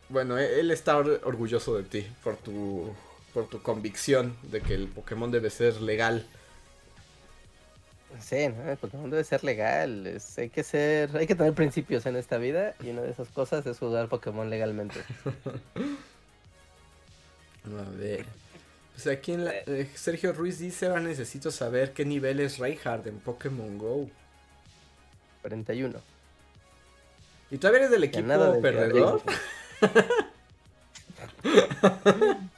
Speaker 1: bueno, él está or- orgulloso de ti por tu por tu convicción de que el Pokémon debe ser legal.
Speaker 3: Sí, ¿no? El Pokémon debe ser legal. es- hay que ser, hay que tener principios en esta vida y una de esas cosas es jugar Pokémon legalmente.
Speaker 1: A ver. Pues aquí en la, eh, Sergio Ruiz dice, ahora necesito saber qué nivel es Reinhardt en Pokémon Go.
Speaker 3: 41.
Speaker 1: ¿Y todavía eres del equipo
Speaker 3: nada de
Speaker 1: perdedor?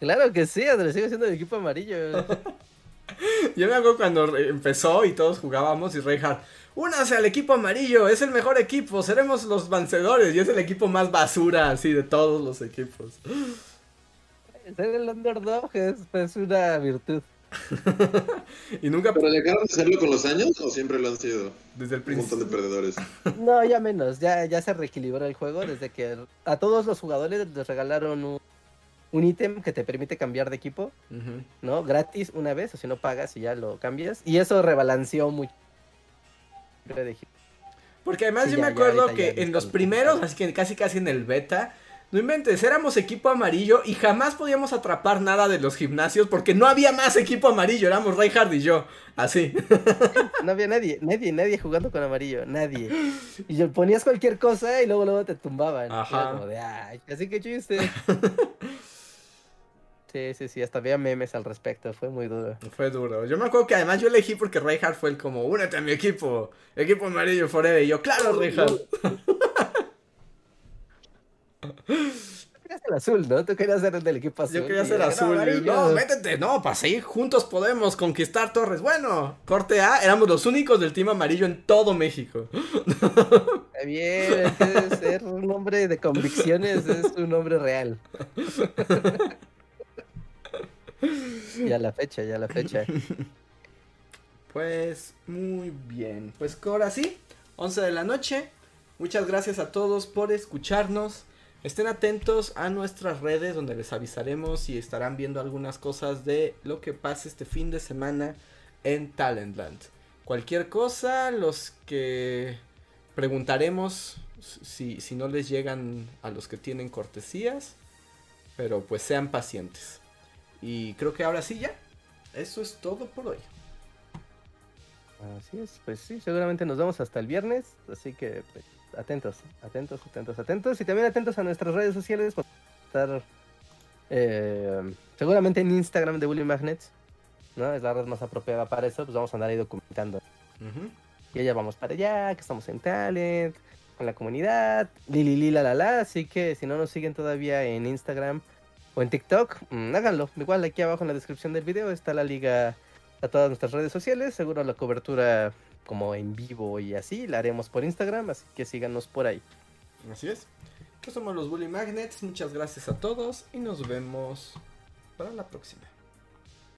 Speaker 3: Claro que sí, Andrés, sigue siendo el equipo amarillo.
Speaker 1: Yo me acuerdo cuando empezó y todos jugábamos y Reinhardt, únase al equipo amarillo, es el mejor equipo, seremos los vencedores y es el equipo más basura así de todos los equipos.
Speaker 3: Ser el underdog es pues, una virtud.
Speaker 1: Y nunca
Speaker 2: ¿Pero dejaron de hacerlo con los años o siempre lo han sido?
Speaker 1: desde el
Speaker 2: Un montón de
Speaker 1: principio.
Speaker 2: perdedores.
Speaker 3: No, ya menos, ya, ya se reequilibró el juego desde que a todos los jugadores les regalaron un, un ítem que te permite cambiar de equipo. ¿no? Gratis una vez, o si no pagas y ya lo cambias. Y eso rebalanceó mucho.
Speaker 1: Porque además
Speaker 3: Sí,
Speaker 1: yo
Speaker 3: ya-
Speaker 1: me acuerdo
Speaker 3: ya
Speaker 1: que en los primeros, así que casi casi en el beta, no inventes, éramos equipo amarillo y jamás podíamos atrapar nada de los gimnasios porque no había más equipo amarillo, éramos Reinhardt y yo, así.
Speaker 3: No había nadie, nadie, nadie jugando con amarillo, nadie. Y yo ponías cualquier cosa y luego luego te tumbaban.
Speaker 1: Ajá.
Speaker 3: Como de, ay, así que chiste. Sí, sí, sí, hasta había memes al respecto, fue muy duro.
Speaker 1: Fue duro. Yo me acuerdo que además yo elegí porque Reinhardt fue el como, únete a mi equipo, equipo amarillo forever. Y yo, claro, Reinhardt.
Speaker 3: Tú querías el azul, ¿no? Tú querías ser el del equipo azul.
Speaker 1: Yo quería ser azul.
Speaker 3: amarillo".
Speaker 1: No, métete, no, para seguir juntos podemos conquistar torres. Bueno, corte A, éramos los únicos del team amarillo en todo México.
Speaker 3: Está bien, ser un hombre de convicciones, es un hombre real. ya la fecha, ya la fecha.
Speaker 1: Pues muy bien. Pues ahora sí, 11 de la noche. Muchas gracias a todos por escucharnos. Estén atentos a nuestras redes donde les avisaremos y estarán viendo algunas cosas de lo que pase este fin de semana en Talentland. Cualquier cosa, los que preguntaremos si, si no les llegan a los que tienen cortesías, pero pues sean pacientes. Y creo que ahora sí ya, eso es todo por hoy.
Speaker 3: Así es, pues sí, seguramente nos vemos hasta el viernes, así que pues, atentos, atentos, atentos, atentos y también atentos a nuestras redes sociales por estar eh, seguramente en Instagram de Willy Magnets, ¿no? Es la red más apropiada para eso, pues vamos a andar ahí documentando. Y ya vamos para allá, que estamos en Talent, con la comunidad, li, li, la la la, así que si no nos siguen todavía en Instagram o en TikTok, mm, háganlo. Igual aquí abajo en la descripción del video está la liga a todas nuestras redes sociales. Seguro la cobertura como en vivo y así la haremos por Instagram, así que síganos por ahí.
Speaker 1: Así es. Pues somos los Bully Magnets. Muchas gracias a todos y nos vemos para la próxima.